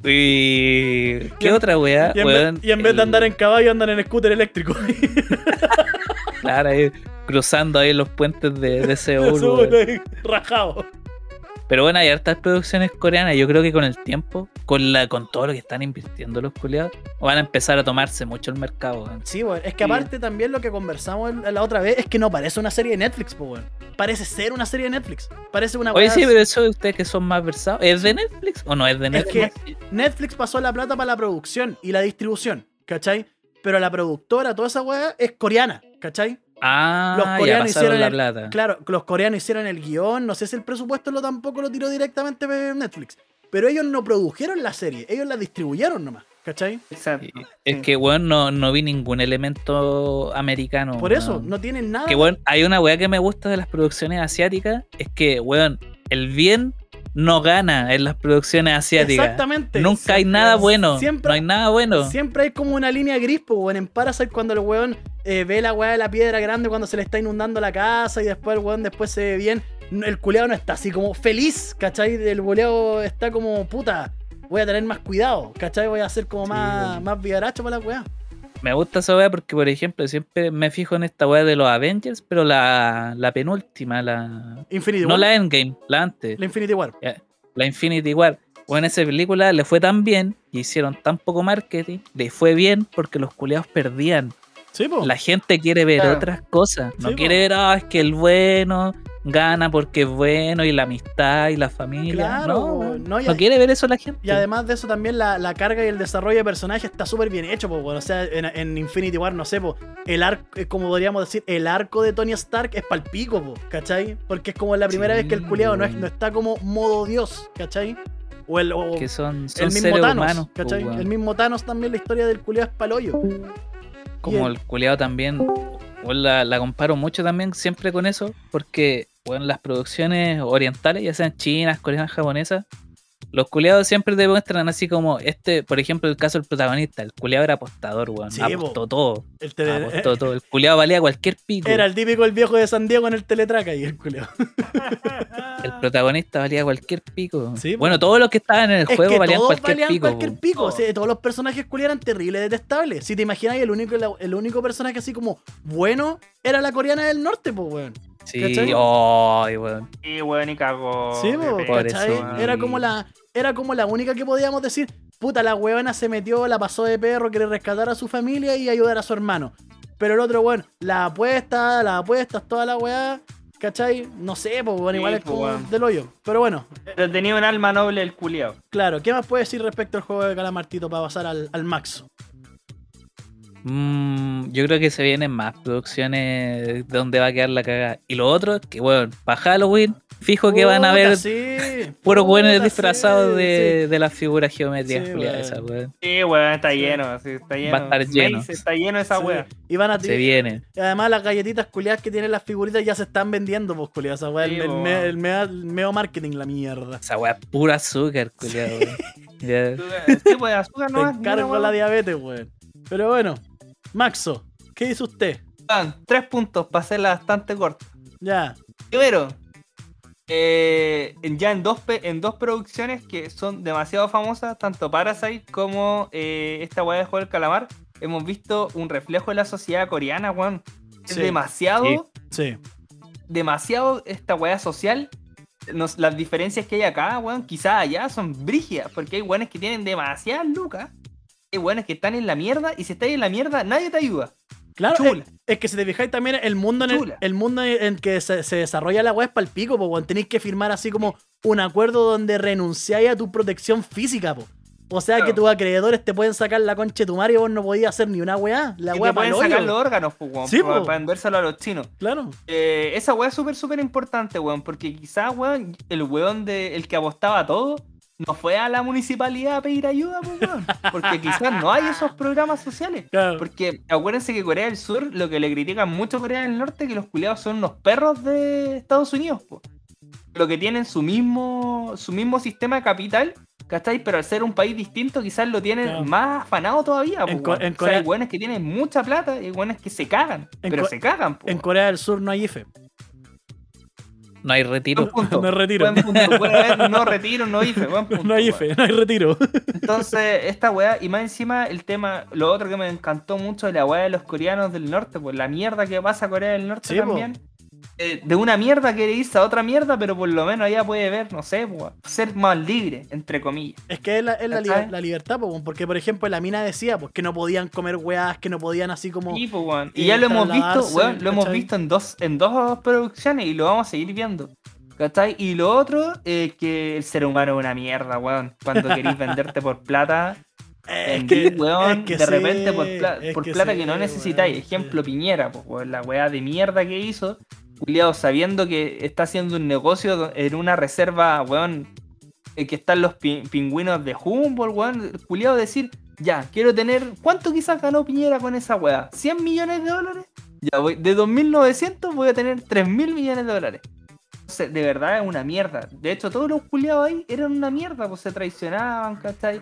S3: Y... ¿Qué otra weá?
S1: Y en,
S3: weón?
S1: vez, y en vez de andar en caballo, andan en scooter eléctrico.
S3: Claro, ahí, cruzando ahí los puentes de, de Seúl,
S1: Rajado.
S3: Pero bueno, hay hartas producciones coreanas. Yo creo que con el tiempo, con la con todo lo que están invirtiendo los culiados, van a empezar a tomarse mucho el mercado.
S1: Sí, weón. Es que
S2: Sí.
S1: aparte también lo que conversamos la otra vez es que no parece una serie de Netflix, po, weón. Parece ser una serie de Netflix. Parece una
S3: Oye, sí, pero eso de ustedes que son más versados, ¿es de Netflix o no es de
S1: Es
S3: Netflix?
S1: que Netflix pasó la plata para la producción y la distribución, ¿cachai? Pero la productora, toda esa weá, es coreana, ¿cachai?
S3: Ah,
S1: los coreanos hicieron
S3: la
S1: el-
S3: plata.
S1: Claro, los coreanos hicieron el guion, no sé si el presupuesto lo tampoco lo tiró directamente Netflix. Pero ellos no produjeron la serie, ellos la distribuyeron nomás, ¿cachai?
S2: Exacto.
S3: Es
S2: Sí.
S3: que, weón, no, no vi ningún elemento americano.
S1: Por eso,
S3: weón.
S1: no tienen nada.
S3: Que, weón, hay una weá que me gusta de las producciones asiáticas, es que, weón, el bien no gana en las producciones asiáticas.
S1: Exactamente.
S3: Nunca hay nada bueno.
S1: Siempre,
S3: no hay nada bueno.
S1: Siempre hay como una línea gris, pues, weón. En Parasite, cuando el weón eh, ve la weá de la piedra grande cuando se le está inundando la casa y después el weón después se ve bien. El culeado no está así como feliz, ¿cachai? El culeado está como, puta, voy a tener más cuidado, ¿cachai? Voy a ser como
S3: Sí,
S1: más, más vivaracho para la weá.
S3: Me gusta esa weá porque, por ejemplo, siempre me fijo en esta weá de los Avengers, pero la, la penúltima, la.
S1: Infinity
S3: No
S1: War.
S3: la Endgame, la antes.
S1: La Infinity War.
S3: La Infinity War. Bueno, esa película le fue tan bien y hicieron tan poco marketing, le fue bien porque los culeados perdían.
S1: Sí, pues.
S3: La gente quiere ver
S2: Claro.
S3: otras cosas. No
S1: Sí,
S3: quiere
S1: po.
S3: ver, ah, es que el bueno gana porque es bueno y la amistad y la familia.
S1: Claro,
S3: no, weón.
S1: no, y-
S3: no quiere ver eso la gente.
S1: Y además de eso también la, la carga y el desarrollo de personaje está súper bien hecho, pues, bueno. O sea, en, en Infinity War, no sé, pues, el arco, eh, como podríamos decir, el arco de Tony Stark es palpico, pues, ¿cachai? Porque es como la primera
S3: Sí,
S1: vez que el culiado no, es- no está como modo Dios, ¿cachai? O el, o
S3: que son, son
S1: el mismo Thanos,
S3: humanos. po,
S1: ¿cachai? el mismo Thanos también, la historia del culiado es paloyo.
S3: Como
S1: Y
S3: el culeado también, la, la comparo mucho también siempre con eso, porque bueno, las producciones orientales, ya sean chinas, coreanas, japonesas, los culeados siempre te muestran así como este, por ejemplo, el caso del protagonista, el culeado era apostador, weón,
S1: Sí,
S3: apostó
S1: po.
S3: todo,
S1: el tele-
S3: apostó todo, el culeado valía cualquier pico,
S1: era el típico el viejo de San Diego en el teletraca y el culiado.
S3: el protagonista valía cualquier pico.
S1: Sí,
S3: bueno, todos los que estaban en el
S1: Es
S3: juego
S1: que
S3: valían
S1: todos
S3: cualquier
S1: valían
S3: pico.
S1: cualquier pico.
S2: Todos.
S1: o sea, todos los personajes culiados eran terribles, detestables. Si te imaginas, el único, el único personaje así como bueno era la coreana del norte, pues, weón.
S3: Sí, ay, weón.
S2: Sí, weón, y cagó.
S1: Sí,
S3: por
S1: ¿cachai?
S3: eso,
S2: weón.
S1: Era como la era como la única que podíamos decir, puta, la huevona se metió, la pasó de perro, quiere rescatar a su familia y ayudar a su hermano. Pero el otro, bueno, la apuesta, las apuestas, toda la weá, ¿cachai? No sé, pues, bueno,
S2: Sí,
S1: igual es como
S2: weón.
S1: del hoyo. Pero bueno,
S2: Pero tenía un alma noble el culiao.
S1: claro, ¿qué más puedes decir respecto al juego de Calamartito para pasar al, al Maxo?
S3: Mm, yo creo que se vienen más producciones donde va a quedar la cagada. Y lo otro es que, bueno, para Halloween, fijo que van a ver
S1: sí,
S3: puros buenos disfrazados
S1: sí,
S3: de,
S1: sí.
S3: de las figuras geométricas
S1: Sí,
S3: culiadas
S1: weón.
S3: esas, weón.
S2: Sí, weón, está lleno, sí, está lleno.
S3: Va a estar lleno.
S2: Mace está lleno esa
S1: Sí.
S2: wea.
S1: Y van a
S3: Se viene.
S1: Y además las galletitas culiadas que tienen las figuritas ya se están vendiendo, pues culiadas. Esa
S2: Sí,
S1: el, el,
S2: po.
S1: me- el mea- el meo marketing, la mierda.
S3: Esa weá es pura azúcar, culiado, weón. Ya.
S2: Sí, pues azúcar
S1: Te
S2: no
S1: encargo la diabetes, weón. Pero bueno, Maxo, ¿qué dice usted?
S2: Tres puntos para hacerla bastante corta.
S1: Ya.
S2: Primero, eh, ya en dos, en dos producciones que son demasiado famosas, tanto Parasite como eh, esta weá de Juego del Calamar, hemos visto un reflejo de la sociedad coreana, weón. Es
S1: Sí.
S2: demasiado,
S1: Sí.
S2: demasiado esta weá social. Nos- las diferencias que hay acá, weón, quizás allá son brígidas, porque hay weones que tienen demasiadas lucas. Weones que están en la mierda y si estás en la mierda, nadie te ayuda.
S1: Claro, es, es que si te fijáis también el mundo en el, mundo en que se, se desarrolla la weá es pa'l pico, po, weón. Tenéis que firmar así como un acuerdo donde renunciáis a tu protección física, po. O sea que tus acreedores te pueden sacar la concha de tu madre y vos no podías hacer ni una weá. La
S2: y
S1: weá
S2: te pueden sacar los órganos, pues, weón,
S1: Sí,
S2: para,
S1: po.
S2: para vendérselo a los chinos.
S1: Claro.
S2: Eh, esa weá es súper, súper importante, weón, porque quizás, weón, el weón de, el que apostaba todo, no fue a la municipalidad a pedir ayuda, pues, weón. Porque quizás no hay esos programas sociales.
S1: Claro.
S2: Porque acuérdense que Corea del Sur, lo que le critican mucho a Corea del Norte, que los culiados son unos perros de Estados Unidos, po. Lo que tienen su mismo, su mismo sistema de capital, ¿cachai? Pero al ser un país distinto, quizás lo tienen
S1: Claro.
S2: más afanado todavía, po,
S1: En
S2: O sea,
S1: Corea-
S2: hay buenos que tienen mucha plata y hay buenos que se cagan.
S1: En
S2: pero se cagan, po.
S1: En Corea del Sur no hay IFE.
S3: No hay
S2: Buen
S3: retiro.
S2: punto.
S1: No retiro.
S2: Buen punto. Puede haber no retiro, no IFE. Buen punto,
S1: No hay. IFE, no hay retiro.
S2: Entonces, esta weá, y más encima el tema, lo otro que me encantó mucho de la weá de los coreanos del norte, pues la mierda que pasa a Corea del Norte
S1: Sí,
S2: también. De una mierda quiere irse a otra mierda, pero por lo menos allá puede ver, no sé, pues, ser más libre, entre comillas.
S1: Es que es la, es la, li-
S2: ¿Cachai?
S1: la libertad, po, porque por ejemplo la mina decía pues que no podían comer weas, que no podían así como...
S2: Y, pues,
S1: y
S2: Y ya lo hemos visto, weón, lo hemos visto en dos, en dos producciones y lo vamos a seguir viendo. ¿Cachai? Y lo otro es que el ser humano es una mierda, weón. Cuando queréis venderte por plata, vendí, weón,
S1: es que
S2: de
S1: sí,
S2: repente por, pla- por
S1: que
S2: plata
S1: sí,
S2: que no necesitáis. Ejemplo,
S1: sí.
S2: Piñera, pues, weón, la weá de mierda que hizo. Culiado, sabiendo que está haciendo un negocio en una reserva, weón, eh, que están los pi- pingüinos de Humboldt, weón. Culiado decir, ya, quiero tener. ¿Cuánto quizás ganó Piñera con esa weá? ¿100 millones de dólares? Ya, voy, de 2.900 voy a tener 3.000 millones de dólares. Entonces, de verdad es una mierda. De hecho, todos los culiados ahí eran una mierda, pues se traicionaban, ¿cachai?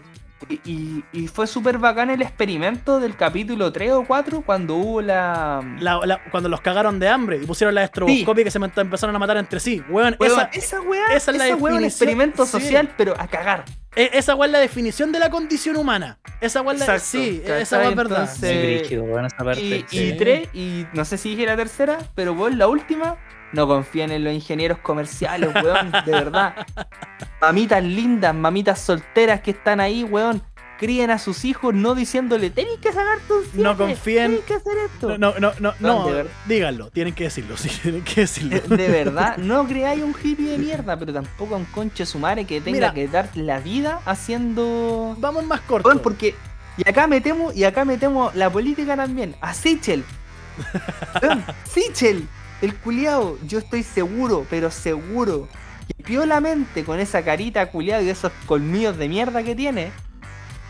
S2: Y, y- fue súper bacán el experimento del capítulo 3 o 4 cuando hubo la.
S1: La- la- cuando los cagaron de hambre y pusieron la estroboscopia que se empezaron a matar entre sí. Weón,
S2: Weón,
S1: esa,
S2: esa weá,
S1: esa es la
S2: esa
S1: definición,
S2: experimento
S1: sí.
S2: social, pero a cagar.
S1: e- esa weá es la definición de la condición humana. Esa weá es la... Sí,
S2: ¿cachai?
S1: esa weá es verdad.
S2: Entonces, Sí.
S3: brígido, weón, esa parte.
S2: Y,
S1: Sí.
S2: y tres, y no sé si dije la tercera, pero weón, la última, no confíen en los ingenieros comerciales, weón, de verdad. Mamitas lindas, mamitas solteras que están ahí, weón, críen a sus hijos no diciéndole, tenéis que sacarte un siete,
S1: No confíen-
S2: tenéis que hacer esto.
S1: No, no, no, no,
S2: No,
S1: díganlo, tienen que decirlo, sí, tienen que decirlo.
S2: De, de verdad, no creáis un hippie de mierda, pero tampoco un conche su madre que tenga
S1: Mira.
S2: que dar la vida haciendo.
S1: Vamos más corto.
S2: Weón, porque. Y acá metemos, y acá metemos la política también. A Sichel. Sichel, el culiao, yo estoy seguro, pero seguro, que piolamente con esa carita culiao y esos colmillos de mierda que tiene,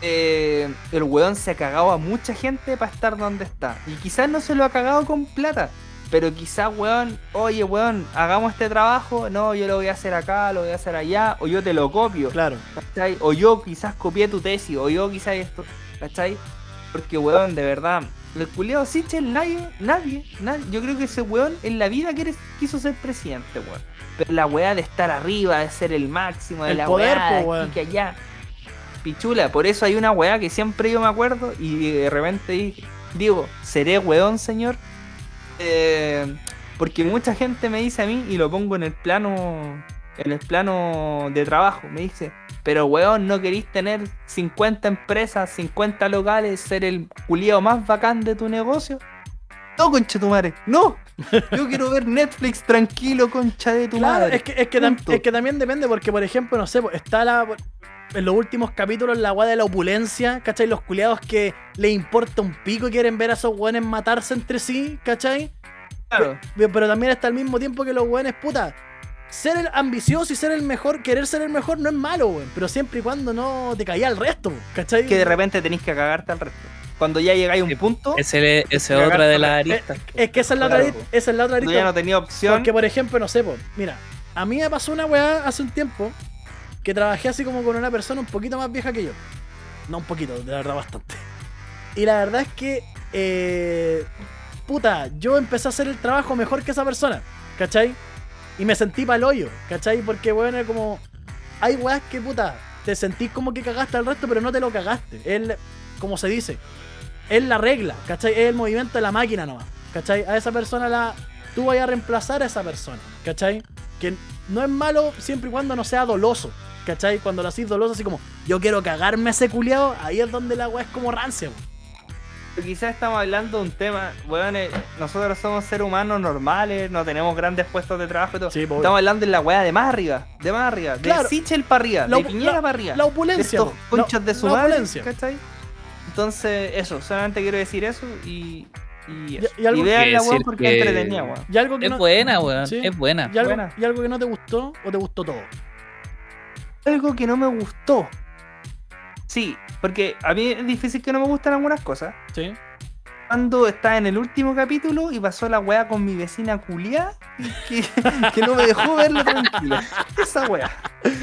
S2: eh, el weón se ha cagado a mucha gente para estar donde está. Y quizás no se lo ha cagado con plata. Pero quizás, weón, oye, weón, hagamos este trabajo. No, yo lo voy a hacer acá, lo voy a hacer allá. O yo te lo copio.
S1: Claro.
S2: ¿cachai? O yo quizás copié tu tesis, o yo quizás esto, ¿cachai? Porque, weón, de verdad, el culiado Sichel, nadie, nadie, nadie, yo creo que ese weón en la vida quiere- quiso ser presidente, weón. Pero la weá de estar arriba, de ser el máximo, de
S1: El
S2: la
S1: poder,
S2: weá,
S1: po, weón.
S2: que allá. Pichula, por eso hay una weá que siempre yo me acuerdo y de repente dije- digo, ¿seré weón, señor? Eh, porque mucha gente me dice a mí, y lo pongo en el plano, en el plano de trabajo, me dice, pero weón, no queréis tener 50 empresas, 50 locales, ser el culiao más bacán de tu negocio. No, concha de tu madre, no. Yo quiero ver Netflix tranquilo, concha de tu
S1: Claro,
S2: madre.
S1: es que, es, que es también depende, porque por ejemplo, no sé, está la. En los últimos capítulos, la weá de la opulencia, ¿cachai? Los culiados que les importa un pico y quieren ver a esos weones matarse entre sí, ¿cachai?
S2: Claro.
S1: Pero, pero también está al mismo tiempo que los weones, puta. Ser el ambicioso y ser el mejor, querer ser el mejor no es malo, weón. Pero siempre y cuando no te caía al resto, ¿cachai?
S2: Que de repente tenéis que cagarte al resto. Cuando ya llegáis a un punto,
S3: Ese esa es otra de las
S2: la-
S3: aristas.
S1: Es que esa es la
S2: Claro,
S1: otra, esa es la otra arista.
S2: ya no tenía opción.
S1: Porque, por ejemplo, no sé, po, mira, a mí me pasó una weá hace un tiempo que trabajé así como con una persona un poquito más vieja que yo. No un poquito, de verdad bastante. Y la verdad es que, eh, puta, yo empecé a hacer el trabajo mejor que esa persona, ¿cachai? Y me sentí pa'l hoyo, ¿cachai? Porque, bueno, es como, hay weas que, puta, te sentís como que cagaste al resto, pero no te lo cagaste. Es, como se dice, es la regla, ¿cachai? Es el movimiento de la máquina nomás, ¿cachai? A esa persona la, tú vayas a reemplazar a esa persona, ¿cachai? Que no es malo siempre y cuando no sea doloso, ¿cachai? Cuando lo haces doloso, así como, yo quiero cagarme a ese culiao, ahí es donde la weá es como rancia.
S2: Quizás estamos hablando de un tema, weón, eh, nosotros somos seres humanos normales, no tenemos grandes puestos de trabajo y todo.
S1: Sí,
S2: estamos hablando de la weá de más arriba, de más arriba,
S1: Claro.
S2: de Sichel para arriba,
S1: La
S2: de Piñera
S1: la-
S2: para arriba.
S1: La
S2: de
S1: opulencia,
S2: estos
S1: po.
S2: conchas
S1: La-
S2: de su
S1: la
S2: madre,
S1: opulencia.
S2: ¿cachai? Entonces, eso, solamente quiero decir eso y. Y, eso.
S1: Y- y algo
S2: y
S1: que
S2: vean la weá
S3: decir
S2: porque
S3: que-
S2: entretenida, weón.
S1: Y algo que
S3: Es
S1: no,
S3: buena, weón.
S1: Sí.
S3: Es buena.
S1: y algo,
S2: buena.
S1: y algo que no te gustó o te gustó todo.
S2: algo que no me gustó. Sí, porque a mí es difícil que no me gustan algunas cosas.
S1: Sí.
S2: Cuando estaba en el último capítulo y pasó la weá con mi vecina culia que, que no me dejó verlo tranquilo. Esa weá.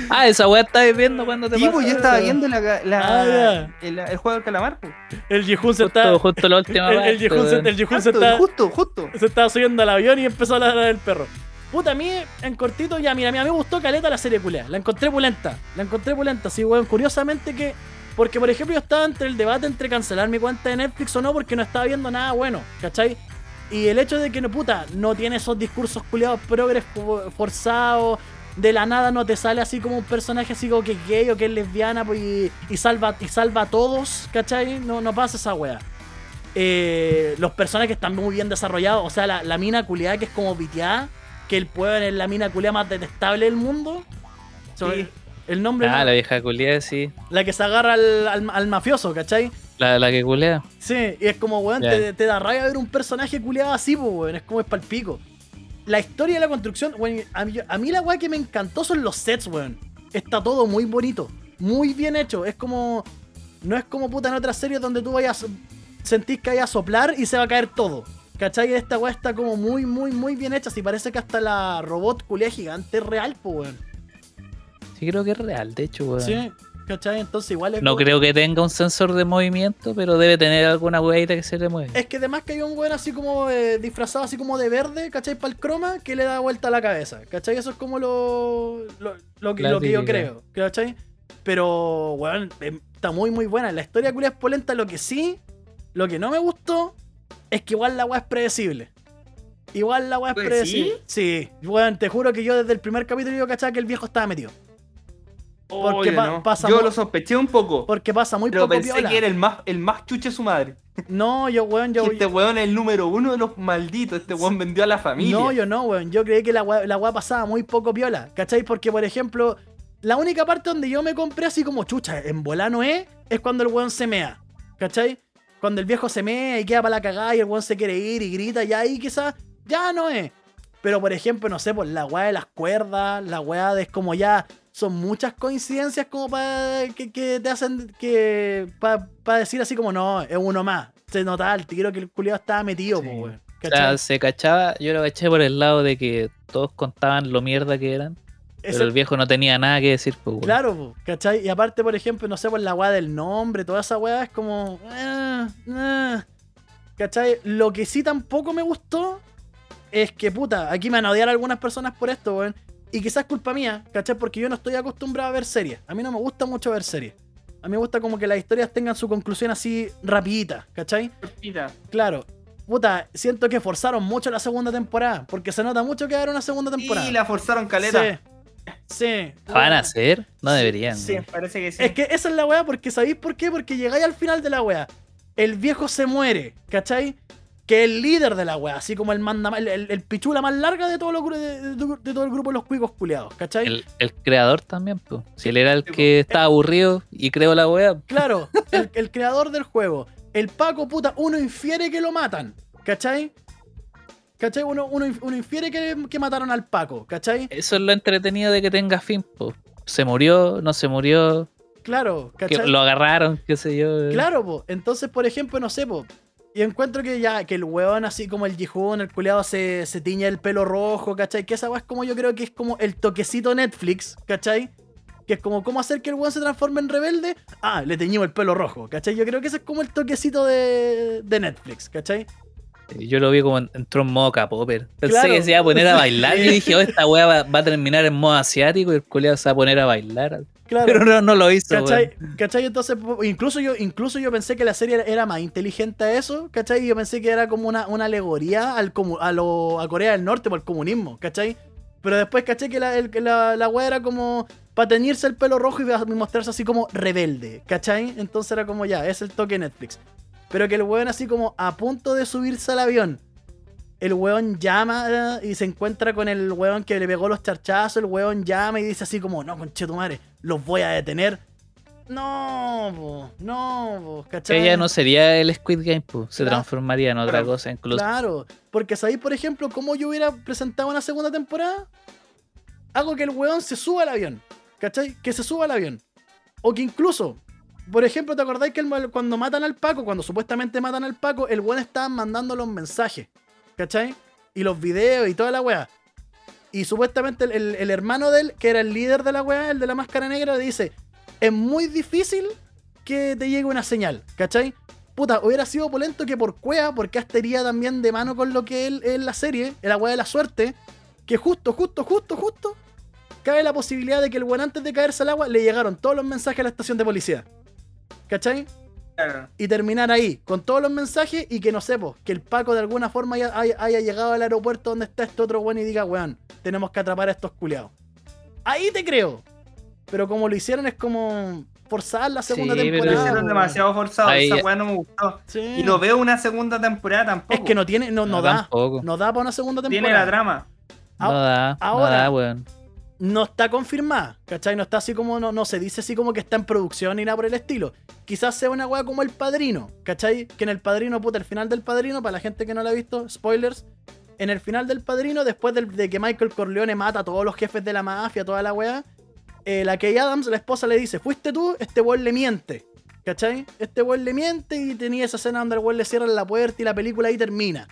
S3: Ah, esa weá estabas viendo cuando te
S2: Sí, pues yo estaba viendo la, la-
S1: Ah,
S2: el, el juego del calamar. Pues.
S1: El Yehun se
S3: Justo,
S1: está.
S3: justo la última
S1: El, el Yehun se, el Yehun se
S2: Justo,
S1: está,
S2: justo, justo.
S1: se estaba subiendo al avión y empezó a ladrar el perro. Puta, a mí, en cortito, ya, mira, a mí me gustó caleta la serie culea. La encontré pulenta. La encontré pulenta, sí, weón. Curiosamente que. Porque, por ejemplo, yo estaba entre el debate entre cancelar mi cuenta de Netflix o no, porque no estaba viendo nada bueno, ¿cachai? Y el hecho de que, no, puta, no tiene esos discursos culiados progres fo- forzados. De la nada no te sale así como un personaje así como que es gay o que es lesbiana pues, y, y salva, y salva a todos, ¿cachai? No, no pasa esa wea. Eh, los personajes están muy bien desarrollados. O sea, la, la mina culiada que es como piteada, que el pueblo es la mina culiada más detestable del mundo.
S2: Sí.
S1: El nombre,
S3: Ah,
S1: no-
S3: la vieja culea, sí.
S1: la que se agarra al, al- al mafioso, ¿cachai?
S3: La, la que culea.
S1: Sí, y es como, weón, te, te da rabia ver un personaje culiado así, pues, weón. Es como es palpico. La historia de la construcción, weón, a mí, a mí la weá que me encantó son los sets, weón. Está todo muy bonito, muy bien hecho. Es como. No es como puta en otras series donde tú vayas. Sentís que vaya a soplar y se va a caer todo. ¿Cachai? Esta weá está como muy, muy, muy bien hecha. Si parece que hasta la robot culia gigante es real, pues, weón.
S3: Sí, creo que es real, de hecho, weón.
S1: Sí, ¿cachai? Entonces igual es
S3: No
S1: como-
S3: creo que tenga un sensor de movimiento, pero debe tener alguna weadita que se le mueve.
S1: Es que además que hay un weón así como eh, disfrazado así como de verde, ¿cachai? Para el croma, que le da vuelta a la cabeza, ¿cachai? Eso es como lo, lo, lo que,
S3: La
S1: lo que yo creo, ¿cachai? Pero, weón, eh, está muy muy buena. La historia culia es polenta, lo que sí, lo que no me gustó, es que igual la weá es predecible. Igual la weá es predecible. Sí, weón, te juro que yo desde el primer capítulo yo cachaba que el viejo estaba metido. Porque
S2: Oye,
S1: pa-
S2: no.
S1: pasa
S2: Yo lo sospeché un poco.
S1: Porque pasa muy
S2: pero
S1: poco
S2: pensé que era el más, el más chuche su madre.
S1: No, yo, weón, yo...
S2: Este weón es el número uno de los malditos. Este weón vendió a la familia.
S1: No, yo no, weón. Yo creí que la weá, la weá pasaba muy poco piola. ¿Cachai? Porque, por ejemplo, la única parte donde yo me compré así como chucha, en volano es, es cuando el weón se mea. ¿Cachai? Cuando el viejo se mea y queda para la cagada y el weón se quiere ir y grita, ya ahí quizás, ya no es. Pero, por ejemplo, no sé, pues la weá de las cuerdas, la weá de es como ya. Son muchas coincidencias como para que, que te hacen que. para decir así como no, es uno más. Se notaba al tiro que el culiado estaba metido,
S3: Sí.
S1: pues, weón.
S3: O sea, se cachaba, yo lo caché por el lado de que todos contaban lo mierda que eran,
S1: Ese-
S3: pero el viejo no tenía nada que decir, pues.
S1: Claro, po, ¿cachai? Y aparte, por ejemplo, no sé, por la weá del nombre, toda esa weá es como. eh, eh, ¿cachai? Lo que sí tampoco me gustó es que, puta, aquí me van a odiar algunas personas por esto, weón. Y quizás culpa mía, ¿cachai? Porque yo no estoy acostumbrado a ver series. A mí no me gusta mucho ver series. A mí me gusta como que las historias tengan su conclusión así rapidita, ¿cachai?
S2: Mira,
S1: Claro. Puta, siento que forzaron mucho la segunda temporada. Porque se nota mucho que va a haber una segunda temporada.
S2: Y la forzaron caleta.
S1: Sí. Sí.
S3: ¿Van a hacer? No deberían.
S2: Sí,
S3: weón.
S2: parece que sí.
S1: Es que esa es la weá, porque ¿sabéis por qué? Porque llegáis al final de la weá. El viejo se muere, ¿cachai? Que es el líder de la weá, así como el manda el, el- el pichula más larga de, todos los, gru- de, de- de todo el grupo de los cuicos culeados, ¿cachai?
S3: El, el creador también, pues. Si él era el que estaba aburrido y creó la wea,
S1: Claro, el, el creador del juego. El Paco, puta, uno infiere que lo matan, ¿cachai? ¿Cachai? Uno, uno, uno infiere que, que mataron al Paco, ¿cachai?
S3: eso es lo entretenido de que tenga fin, pues. Se murió, no se murió,
S1: Claro,
S3: que
S1: ¿cachai?
S3: lo agarraron, qué sé yo.
S1: Claro, po. Entonces, por ejemplo, no sé, po. Y encuentro que ya, que el weón así como el Jihun, el culeado se, se tiñe el pelo rojo, ¿cachai? Que esa weá es como yo creo que es como el toquecito Netflix, ¿cachai? Que es como cómo hacer que el weón se transforme en rebelde. Ah, le teñimos el pelo rojo, ¿cachai? Yo creo que ese es como el toquecito de, de Netflix, ¿cachai?
S3: Yo lo vi como en- entró en modo capopper. Pensé
S1: Claro.
S3: que se iba a poner a bailar y dije, oh, esta wea va, va a terminar en modo asiático y el culiado se va a poner a bailar.
S1: Claro.
S3: Pero no, no lo hizo,
S1: ¿Cachai? ¿Cachai? Entonces, incluso yo, incluso yo pensé que la serie era más inteligente a eso, ¿cachai? Yo pensé que era como una, una alegoría al a, lo, a Corea del Norte por el comunismo, ¿cachai? Pero después caché que la, el- la, la wea era como para teñirse el pelo rojo y mostrarse así como rebelde, ¿cachai? Entonces era como ya, es el toque Netflix. Pero que el weón así como a punto de subirse al avión, el weón llama eh, y se encuentra con el weón que le pegó los charchazos, el weón llama y dice así como, no, conchetumare, los voy a detener. No, po, no, po, ¿cachai?
S3: Ella no sería el Squid Game. Se
S1: Claro.
S3: transformaría en otra
S2: Claro.
S3: cosa incluso.
S1: Claro, porque sabéis, por ejemplo, cómo yo hubiera presentado una segunda temporada. Hago que el weón se suba al avión. ¿cachai? Que se suba al avión. O que incluso, por ejemplo, ¿te acordáis que el- cuando matan al Paco, cuando supuestamente matan al Paco, el weón estaba mandando los mensajes, ¿cachai? Y los videos y toda la weá. Y supuestamente el, el- el hermano de él, que era el líder de la weá, el de la máscara negra, le dice: Es muy difícil que te llegue una señal, ¿cachai? Puta, hubiera sido opulento que por cuea, porque hasta iría también de mano con lo que él es la serie, la weá de la suerte, que justo, justo, justo, justo, cabe la posibilidad de que el weón antes de caerse al agua le llegaron todos los mensajes a la estación de policía. ¿Cachai? Y terminar ahí con todos los mensajes y que no sé, po, que el Paco de alguna forma haya, haya- haya llegado al aeropuerto donde está este otro weón y diga, weón, tenemos que atrapar a estos culiados. Ahí te creo. Pero como lo hicieron es como forzar la segunda
S3: Sí, pero
S2: Lo
S1: temporada.
S2: hicieron demasiado forzado,
S3: Ahí-
S2: esa weá no me gustó.
S1: Sí.
S2: Y no veo una segunda temporada tampoco.
S1: Es que no tiene, no, no, da.
S3: tampoco.
S1: No da para una segunda temporada.
S2: tiene la trama.
S3: No da,
S1: ahora-
S3: no da, weón.
S1: No está confirmada, ¿cachai? No está así como, no, no se dice así como que está en producción ni nada por el estilo. Quizás sea una weá como El Padrino, ¿cachai? Que en El Padrino, puta, el final del Padrino, para la gente que no lo ha visto, spoilers, en el final del Padrino, después de que Michael Corleone mata a todos los jefes de la mafia, toda la weá, eh, la Kay Adams, la esposa, le dice, fuiste tú, este weón le miente, ¿cachai? Este weón le miente y tenía esa escena donde el weón le cierra la puerta y la película ahí termina.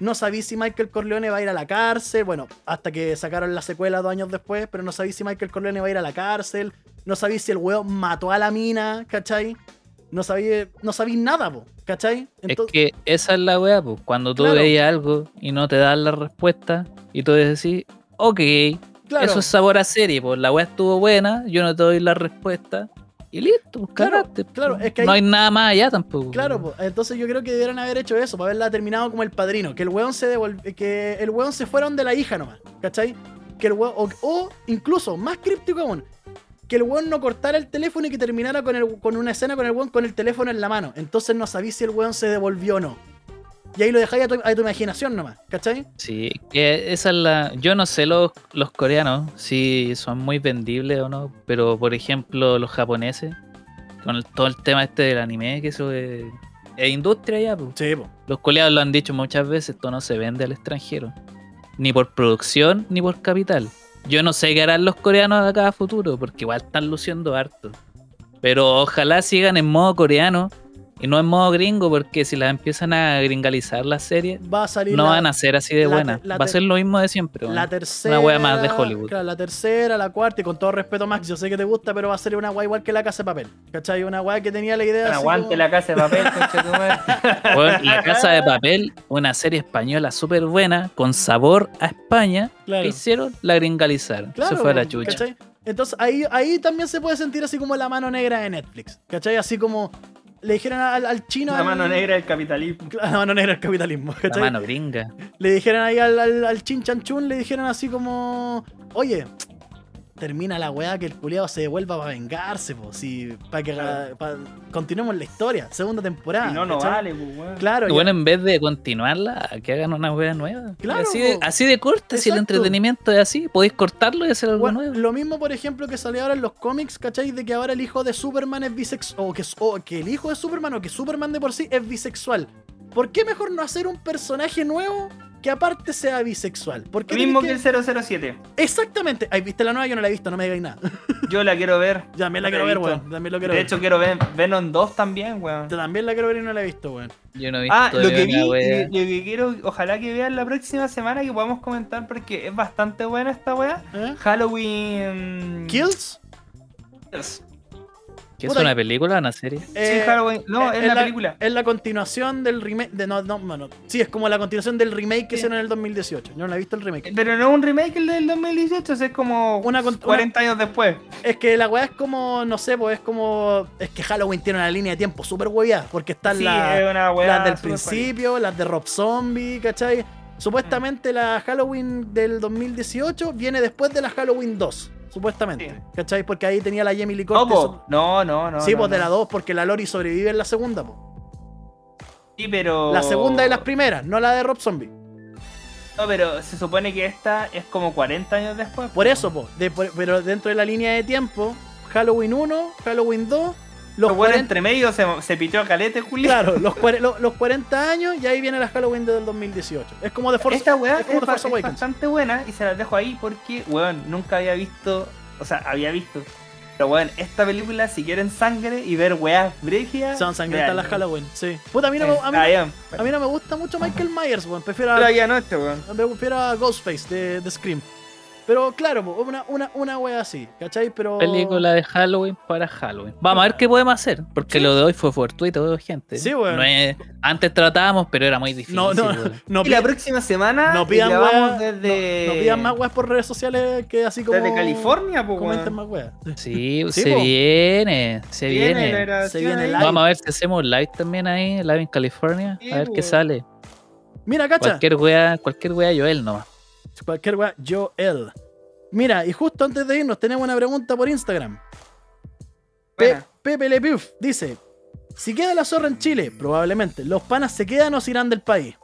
S1: No sabí si Michael Corleone va a ir a la cárcel. Bueno, hasta que sacaron la secuela dos años después, pero no sabí si Michael Corleone va a ir a la cárcel. No sabí si el weón mató a la mina, ¿cachai? No sabí, no sabí nada, po, ¿cachai? Entonces,
S3: es que esa es la weá, pues. Cuando tú
S1: Claro.
S3: veías algo y no te dan la respuesta y tú decís, ok,
S1: claro,
S3: eso es sabor a serie, pues la weá estuvo buena, yo no te doy la respuesta y listo, pues
S1: Claro,
S3: cagaste, pues.
S1: claro, es que
S3: no hay nada más allá tampoco.
S1: Claro, po. entonces yo creo que debieron haber hecho eso, para haberla terminado como el padrino, que el weón se devolv- que el weón se fueron de la hija nomás, ¿cachai? Que el weón, o, o incluso, más críptico aún, que el weón no cortara el teléfono y que terminara con, el, con una escena con el weón con el teléfono en la mano. Entonces no sabís si el weón se devolvió o no. Y ahí lo dejáis a tu, a tu imaginación nomás, ¿cachai?
S3: Sí, que esa es la. Yo no sé los, los coreanos si son muy vendibles o no, pero por ejemplo, los japoneses, con el- todo el tema este del anime, que eso es, es industria ya, pues.
S1: Sí, po.
S3: Los coleados lo han dicho muchas veces, esto no se vende al extranjero. Ni por producción, ni por capital. Yo no sé qué harán los coreanos de acá a futuro, porque igual están luciendo harto. Pero ojalá sigan en modo coreano y no en modo gringo, porque si las empiezan a gringalizar las series,
S1: Va a salir
S3: no
S1: la,
S3: van a ser así de buenas. Va a ser lo mismo de siempre.
S1: la tercera.
S3: wea más de Hollywood.
S1: Claro, la tercera, la cuarta, y con todo respeto, Max, yo sé que te gusta, pero va a ser una weá igual que la casa de papel. ¿Cachai? Una weá que tenía la idea así
S2: Aguante
S1: como-
S2: la casa de papel.
S3: Weón, La Casa de Papel, una serie española súper buena, con sabor a España.
S1: Claro.
S3: ¿Qué hicieron? La gringalizaron.
S1: Claro,
S3: se fue a la chucha.
S1: ¿cachai? Entonces ahí, ahí también se puede sentir así como la mano negra de Netflix. ¿Cachai? Así como le dijeron al, al chino.
S2: La
S1: al-
S2: mano negra del capitalismo.
S1: La mano negra del capitalismo.
S3: La
S1: ¿cachai?
S3: mano gringa.
S1: Le dijeron ahí al, al, al Chin Chan Chun, le dijeron así como. Oye, termina la weá que el culiado se devuelva para vengarse, pues. Si, para que
S2: Claro.
S1: pa- continuemos la historia, segunda temporada.
S2: Si no, no
S1: ¿cachai?
S2: vale, pues, weón.
S1: Claro,
S3: Y
S1: ya-
S3: bueno, en vez de continuarla, que hagan una wea nueva.
S1: Claro,
S3: así, de,
S1: po.
S3: así de corta, si el entretenimiento es así, podéis cortarlo y hacer algo
S1: Bueno,
S3: nuevo.
S1: lo mismo, por ejemplo, que salió ahora en los cómics, ¿cachai? De que ahora el hijo de Superman es bisexual. O que, o que el hijo de Superman o que Superman de por sí es bisexual. ¿Por qué mejor no hacer un personaje nuevo que aparte sea bisexual? ¿Por qué
S2: Lo mismo que
S1: tenés
S2: el 007.
S1: Exactamente. Ay, ¿Viste la nueva? Yo no la he visto, no me digáis nada.
S2: Yo la quiero ver.
S1: Yo también la
S2: No
S1: quiero ver, weón. También lo quiero
S2: De
S1: ver.
S2: hecho, quiero ver Venom 2 también, weón.
S1: Yo también la quiero ver y no la he visto, weón.
S3: Yo no he visto
S2: Ah, lo que vi, lo que quiero, ojalá que vean la próxima semana que podamos comentar porque es bastante buena esta wea.
S1: ¿Eh?
S2: Halloween.
S1: ¿Kills?
S2: Kills.
S3: ¿Qué es una película o una serie?
S1: Eh,
S2: sí, Halloween. No, es, la, película.
S1: Es la continuación del remake. De, no, no, bueno, sí, es como la continuación del remake que
S2: Sí.
S1: hicieron en el 2018. Yo no la he visto el remake.
S2: Pero no es un remake el del 2018, es como
S1: Una con-
S2: 40 años después.
S1: Es que la weá es como, no sé, pues es como. Es que Halloween tiene una línea de tiempo súper hueá. Porque están
S2: Sí,
S1: la-
S2: es una wea
S1: las del principio, las de Rob Zombie, ¿cachai? Supuestamente la Halloween del 2018 viene después de la Halloween 2. Supuestamente,
S2: Sí.
S1: ¿cachai? Porque ahí tenía la Jamie Lee
S2: No,
S1: Curtis.
S2: no, no, no.
S1: sí,
S2: no,
S1: pues de la 2, porque la Lori sobrevive en la segunda, pues.
S2: Sí, pero.
S1: La segunda de las primeras, no la de Rob Zombie.
S2: No, pero se supone que esta es como 40 años después.
S1: Por eso, po, de- por- pero dentro de la línea de tiempo, Halloween 1, Halloween 2, los
S2: Los bueno,
S1: 40,
S2: entre medio se, se pitió a calete, Julio.
S1: claro, los, cuare- lo- los 40 años y ahí viene la Halloween del 2018. Es como de Force,
S2: Esta weá
S1: es
S2: es, ba- es bastante buena y se las dejo ahí porque, weón, nunca había visto o sea, había visto. Pero bueno, esta película, si quieren sangre y ver weas brígidas.
S1: Son sangrientas las. Halloween, sí. Puta, a mí no, me- a mí,
S2: Ah, ya.
S1: a mí no me gusta mucho Michael Myers, weón. Prefiero
S2: Pero
S1: a,
S2: había noche, weón.
S1: me prefiero a Ghostface de, de Scream. Pero claro, una, una, una wea así, ¿cachai? Pero.
S3: Película de Halloween para Halloween. Vamos a ver qué podemos hacer, porque
S1: Sí.
S3: lo de hoy fue fortuito, gente.
S1: Sí, weón.
S3: No es- antes tratábamos, pero era muy difícil.
S1: No, no,
S2: Y la próxima semana
S1: no pidan
S2: desde,
S1: no, no pidan más weas por redes sociales que así como.
S2: desde California, pues,
S1: Comenten más weas.
S3: Sí,
S1: Sí,
S3: se
S1: po.
S3: viene, se viene.
S1: Se viene live.
S3: Vamos a ver si hacemos live también ahí, live en California.
S2: Sí,
S3: a ver qué sale.
S1: Mira, cacha.
S3: Cualquier wea, cualquier wea Joel nomás.
S1: Cualquier wea, Joel. Mira, y justo antes de irnos, tenemos una pregunta por Instagram. Pe-. Pepe Le Puf dice: Si queda la zorra en Chile, probablemente, ¿los panas se quedan o se irán del país?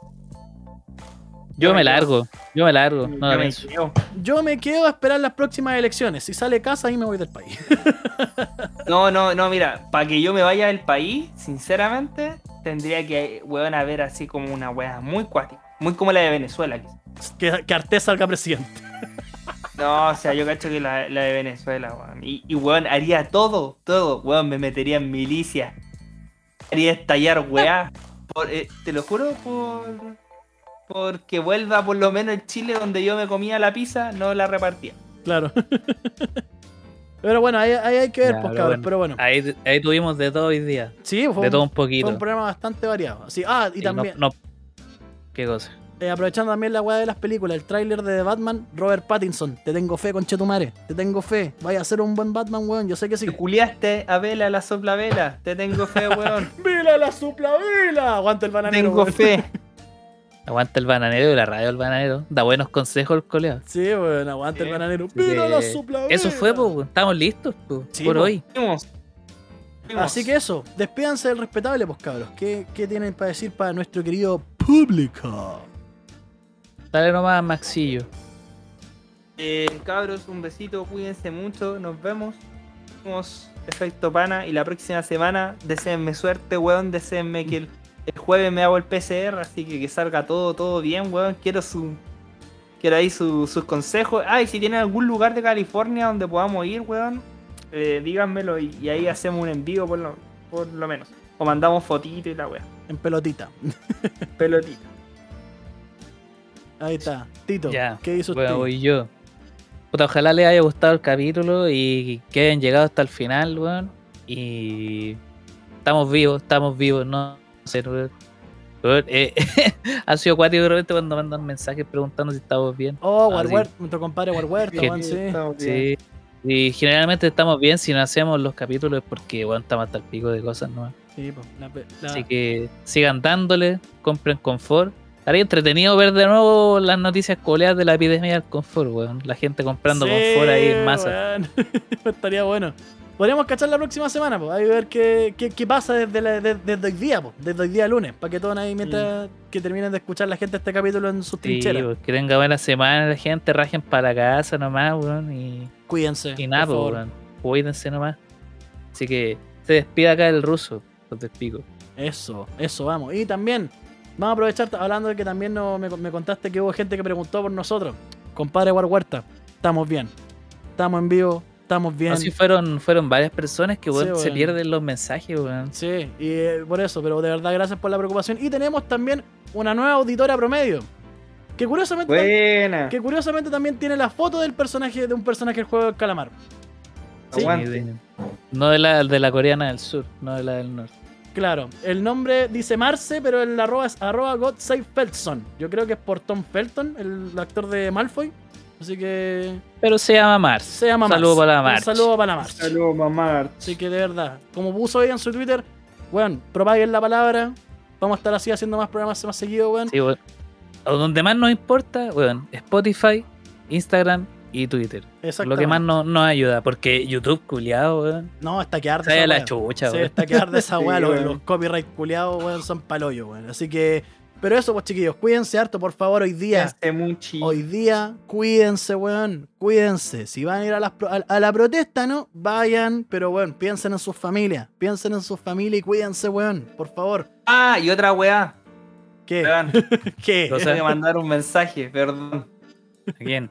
S3: Yo me largo, yo me largo.
S2: Yo
S3: No la
S2: me quedo.
S1: Yo me quedo a esperar las próximas elecciones. Si sale casa, ahí me voy del país.
S2: No, no, no, mira, para que yo me vaya del país, sinceramente, tendría que, weón, haber así como una wea muy cuática. Muy como la de Venezuela.
S1: que, que Artés salga presidente.
S2: No, o sea, yo cacho que la, la de Venezuela, weón. Y, y, weón, haría todo, todo. Weón, me metería en milicia. Haría estallar weá. Por, eh, te lo juro, por. Porque vuelva por lo menos el Chile donde yo me comía la pizza, no la repartía.
S1: Claro. Pero bueno, ahí, ahí hay que ver, pues,
S3: bueno.
S1: Pero bueno.
S3: Ahí, ahí tuvimos de todo hoy día.
S1: Sí, fue,
S3: De
S1: un,
S3: todo un
S1: fue
S3: poquito.
S1: un programa bastante variado. Sí, ah, y
S3: Sí, no-
S1: también,
S3: no- ¿Qué cosa?
S1: eh, aprovechando también la weá de las películas, el tráiler de The Batman, Robert Pattinson. Te tengo fe, conchetumare. Te tengo fe. Vaya a ser un buen Batman, weón. Yo sé que sí.
S2: Te culiaste a vela la sopla vela. Te tengo fe, weón.
S1: ¡Vila la supla vela! Aguanta el bananero.
S2: tengo
S1: weón.
S2: fe.
S3: Aguanta el bananero y la radio del bananero. Da buenos consejos el coleado.
S1: Sí, weón, aguanta el bananero.
S3: Así
S1: ¡Vila
S3: que
S1: la supla vela!
S3: Eso fue, pues, estamos listos po,
S1: Sí,
S3: por
S1: po.
S3: hoy.
S2: Fuimos.
S1: Así que eso, despídanse del respetable, pues cabros. ¿Qué, qué tienen para decir para nuestro querido público?
S3: Dale nomás, Maxillo.
S2: Eh, cabros, un besito, cuídense mucho, nos vemos. Somos Efecto Pana y la próxima semana deseenme suerte, weón, deseenme que el, el jueves me hago el PCR, así que que salga todo, todo bien, weón. Quiero su... Quiero ahí su- sus consejos. Ah, y si tienen algún lugar de California donde podamos ir, weón, eh, díganmelo y, y ahí hacemos un envío por lo, por lo menos. O mandamos fotito y la weón.
S1: En pelotita.
S2: Pelotita.
S1: Ahí está. Tito,
S3: Ya,
S1: ¿qué hizo
S3: Bueno, voy yo. Puta, ojalá les haya gustado el capítulo y que hayan llegado hasta el final, weón. Y estamos vivos, estamos vivos, no sé, weón. Eh, ha sido cuático de repente cuando mandan mensajes preguntando si estamos bien.
S1: Oh, Warhuert,
S3: sí.
S1: nuestro compadre Warhuert,
S3: Sí.
S1: sí.
S3: Y generalmente estamos bien si no hacemos los capítulos porque, weón, estamos hasta el pico de cosas,
S1: la-
S3: Así que sigan dándole, compren confort. Estaría entretenido ver de nuevo las noticias coleadas de la epidemia del confort, weón. La gente comprando
S1: Sí,
S3: confort ahí en masa.
S1: Estaría bueno. Podríamos cachar la próxima semana, pues. Ahí ver qué, qué, qué pasa desde, la- desde hoy día, pues. Desde hoy día lunes. Para que todos ahí, mientras que terminen de escuchar la gente este capítulo en sus
S3: Sí,
S1: trincheras.
S3: pues, que tenga buena semana la gente, rajen para la casa nomás, weón. Y,
S1: Cuídense.
S3: y nada, pues, weón. Cuídense nomás. Así que se despida acá el ruso, los despico.
S1: Eso, eso, vamos. Y también, vamos a aprovechar, hablando de que también no, me, me contaste que hubo gente que preguntó por nosotros. Compadre War Huerta, estamos bien. Estamos en vivo, estamos bien.
S3: Así fueron, fueron varias personas que
S1: Sí,
S3: weón, se pierden los mensajes, weón.
S1: Sí, y eh, por eso, pero de verdad gracias por la preocupación. Y tenemos también una nueva auditora promedio. Que curiosamente,
S2: Buena.
S1: que curiosamente también tiene la foto del personaje, de un personaje del juego del calamar. Sí,
S3: no de la, de la coreana del sur, no de la del norte.
S1: claro. El nombre dice Marce, pero el arroba es arroba GodSaveFeltson. Yo creo que es por Tom Felton, el actor de Malfoy. Así que
S3: Pero se llama Mars.
S1: se llama
S3: Un saludo para la
S1: Un
S3: March.
S1: saludo para la March.
S2: Saludos, mamá.
S1: Así que de verdad, como puso ella en su Twitter, weón, propaguen la palabra. Vamos a estar así haciendo más programas más seguido, weón.
S3: Sí, weón. O donde más nos importa, weón, Spotify, Instagram y Twitter. Lo
S1: Exactamente.
S3: que más no- nos ayuda, porque YouTube, culiado, weón.
S1: No, hasta que arde
S3: Se
S1: esa
S3: la chucha,
S1: Sí,
S3: weón.
S1: hasta que arde esa
S2: Sí,
S1: weá. los copyright culiados, weón, son palollo, weón. Así que, pero eso, pues chiquillos, cuídense harto, por favor, hoy día.
S2: Muchi.
S1: Hoy día, cuídense, weón. Cuídense. Si van a ir a, las a- a la protesta, ¿no? Vayan, pero weón, piensen en sus familias. Piensen en sus familias y cuídense, weón. Por favor.
S2: Ah, y otra weá.
S1: ¿Qué?
S2: Weón,
S1: ¿Qué?
S3: Lo
S2: tengo que mandar un mensaje, perdón.
S3: ¿A quién?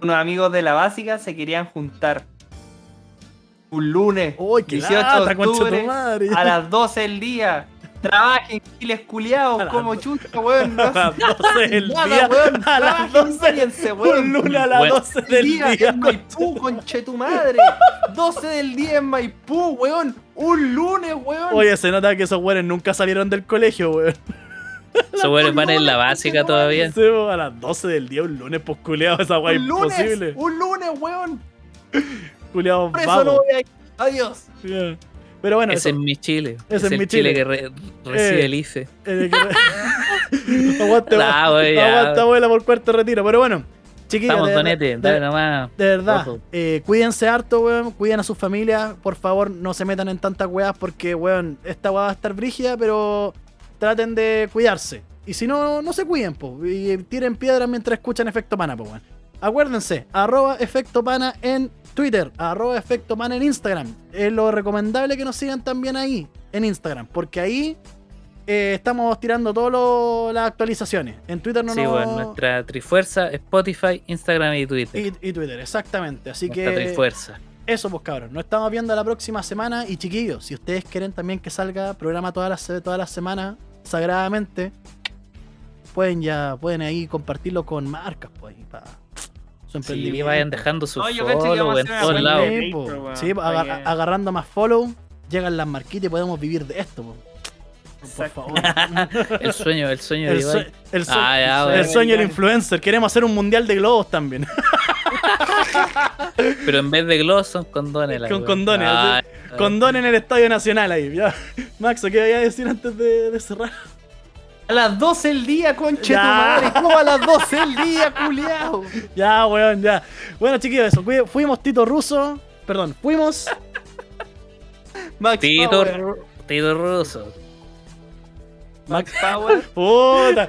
S2: unos amigos de la básica se querían juntar un lunes,
S1: Uy, qué
S2: 18 de octubre, a las 12 del día. Trabajen, giles culiados, como chucha, weón. No
S1: A las 12 del
S2: nada,
S1: día.
S2: weón.
S1: A las
S2: Trabajen,
S1: 12.
S2: váyanse, weón.
S1: Un lunes a las
S3: Bueno.
S1: 12 del
S2: día,
S1: día.
S2: en Maipú, conche tu madre. 12 del día en Maipú, weón. Un lunes, weón.
S1: Oye, se nota que esos weones nunca salieron del colegio, weón.
S3: Esos weones van en la básica todavía.
S1: Sí, weón, a las 12 del día, un lunes, pues esa weá
S2: un lunes,
S1: imposible.
S2: un lunes, weón.
S1: Culeado
S2: Por eso no voy a ir. Adiós.
S1: Ya. Pero bueno,
S3: Ese es mi Chile.
S1: Ese
S3: es el
S1: mi
S3: Chile,
S1: Chile.
S3: que re- recibe
S1: Eh.
S3: el IFE.
S1: Eh, que- aguante,
S3: Ah,
S1: aguanta, abuela, por cuarto retiro. Pero bueno, chiquillos.
S3: Estamos,
S1: de-
S3: Donete,
S1: de-
S3: dale nomás.
S1: De verdad, eh, cuídense harto, weón. Cuiden a sus familias. Por favor, no se metan en tantas weas porque, weón, esta wea va a estar brígida, pero traten de cuidarse. Y si no, no se cuiden, po. Y tiren piedras mientras escuchan Efecto Pana, po, weón. Acuérdense, arroba Efecto Pana en Twitter, arroba Efecto Pana en Instagram. Es lo recomendable que nos sigan también ahí, en Instagram, porque ahí eh, estamos tirando todas las actualizaciones. En Twitter no
S3: sí,
S1: nos...
S3: bueno, nuestra Trifuerza, Spotify, Instagram y Twitter.
S1: y, y Twitter, exactamente. Así
S3: nuestra
S1: que...
S3: Trifuerza.
S1: Eso pues cabros, nos estamos viendo la próxima semana y chiquillos, si ustedes quieren también que salga programa todas las todas las semanas sagradamente, pueden ya pueden ahí compartirlo con marcas pues para su
S3: Sí, vayan dejando su
S2: No,
S3: follow en todos lados.
S1: Sí, agar- agarrando más follow, llegan las marquitas y podemos vivir de esto. po. Por favor.
S3: El sueño, el sueño
S1: el,
S3: de Ibai.
S1: el
S3: Ah, ya,
S1: el
S3: bueno.
S1: sueño del influencer. Queremos hacer un mundial de globos también.
S3: Pero en vez de gloss son condones.
S1: Con condones,
S3: Ah,
S1: Condón en el Estadio Nacional ahí. Ya. Maxo, ¿qué vaya a decir antes de, de cerrar?
S2: A las 12 del día, conche
S1: Ya.
S2: tu madre. ¿Cómo a las 12 del día, culiao?
S1: Ya, weón, ya. Bueno, chiquillos, eso. Fuimos Tito Russo. Perdón, fuimos.
S2: Max
S3: Tito,
S2: Power.
S3: Tito Russo.
S2: Max Power.
S1: Puta.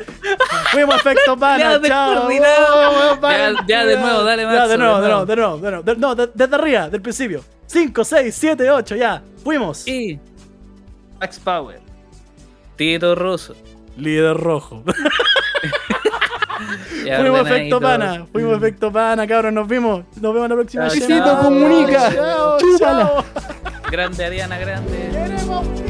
S1: Fuimos Efecto Pana.
S3: Ya,
S1: Chao. Oh.
S3: Ya, ya, de nuevo, dale,
S1: Ya,
S3: Maxo,
S1: de nuevo,
S3: de
S1: de nuevo,
S3: nuevo.
S1: de nuevo, de nuevo. De- No, de- desde arriba, del principio. 5, 6, 7, 8, ya. Fuimos.
S3: Y
S2: Max Power.
S3: Tito Russo.
S1: Líder rojo. Fuimos. Efecto Pana. Fuimos Efecto Pana, cabros. Nos vimos. Nos vemos la próxima
S3: Chao,
S1: semana.
S3: chao.
S2: comunica.
S1: Chao, chao.
S3: Grande Ariana, grande.
S1: Queremos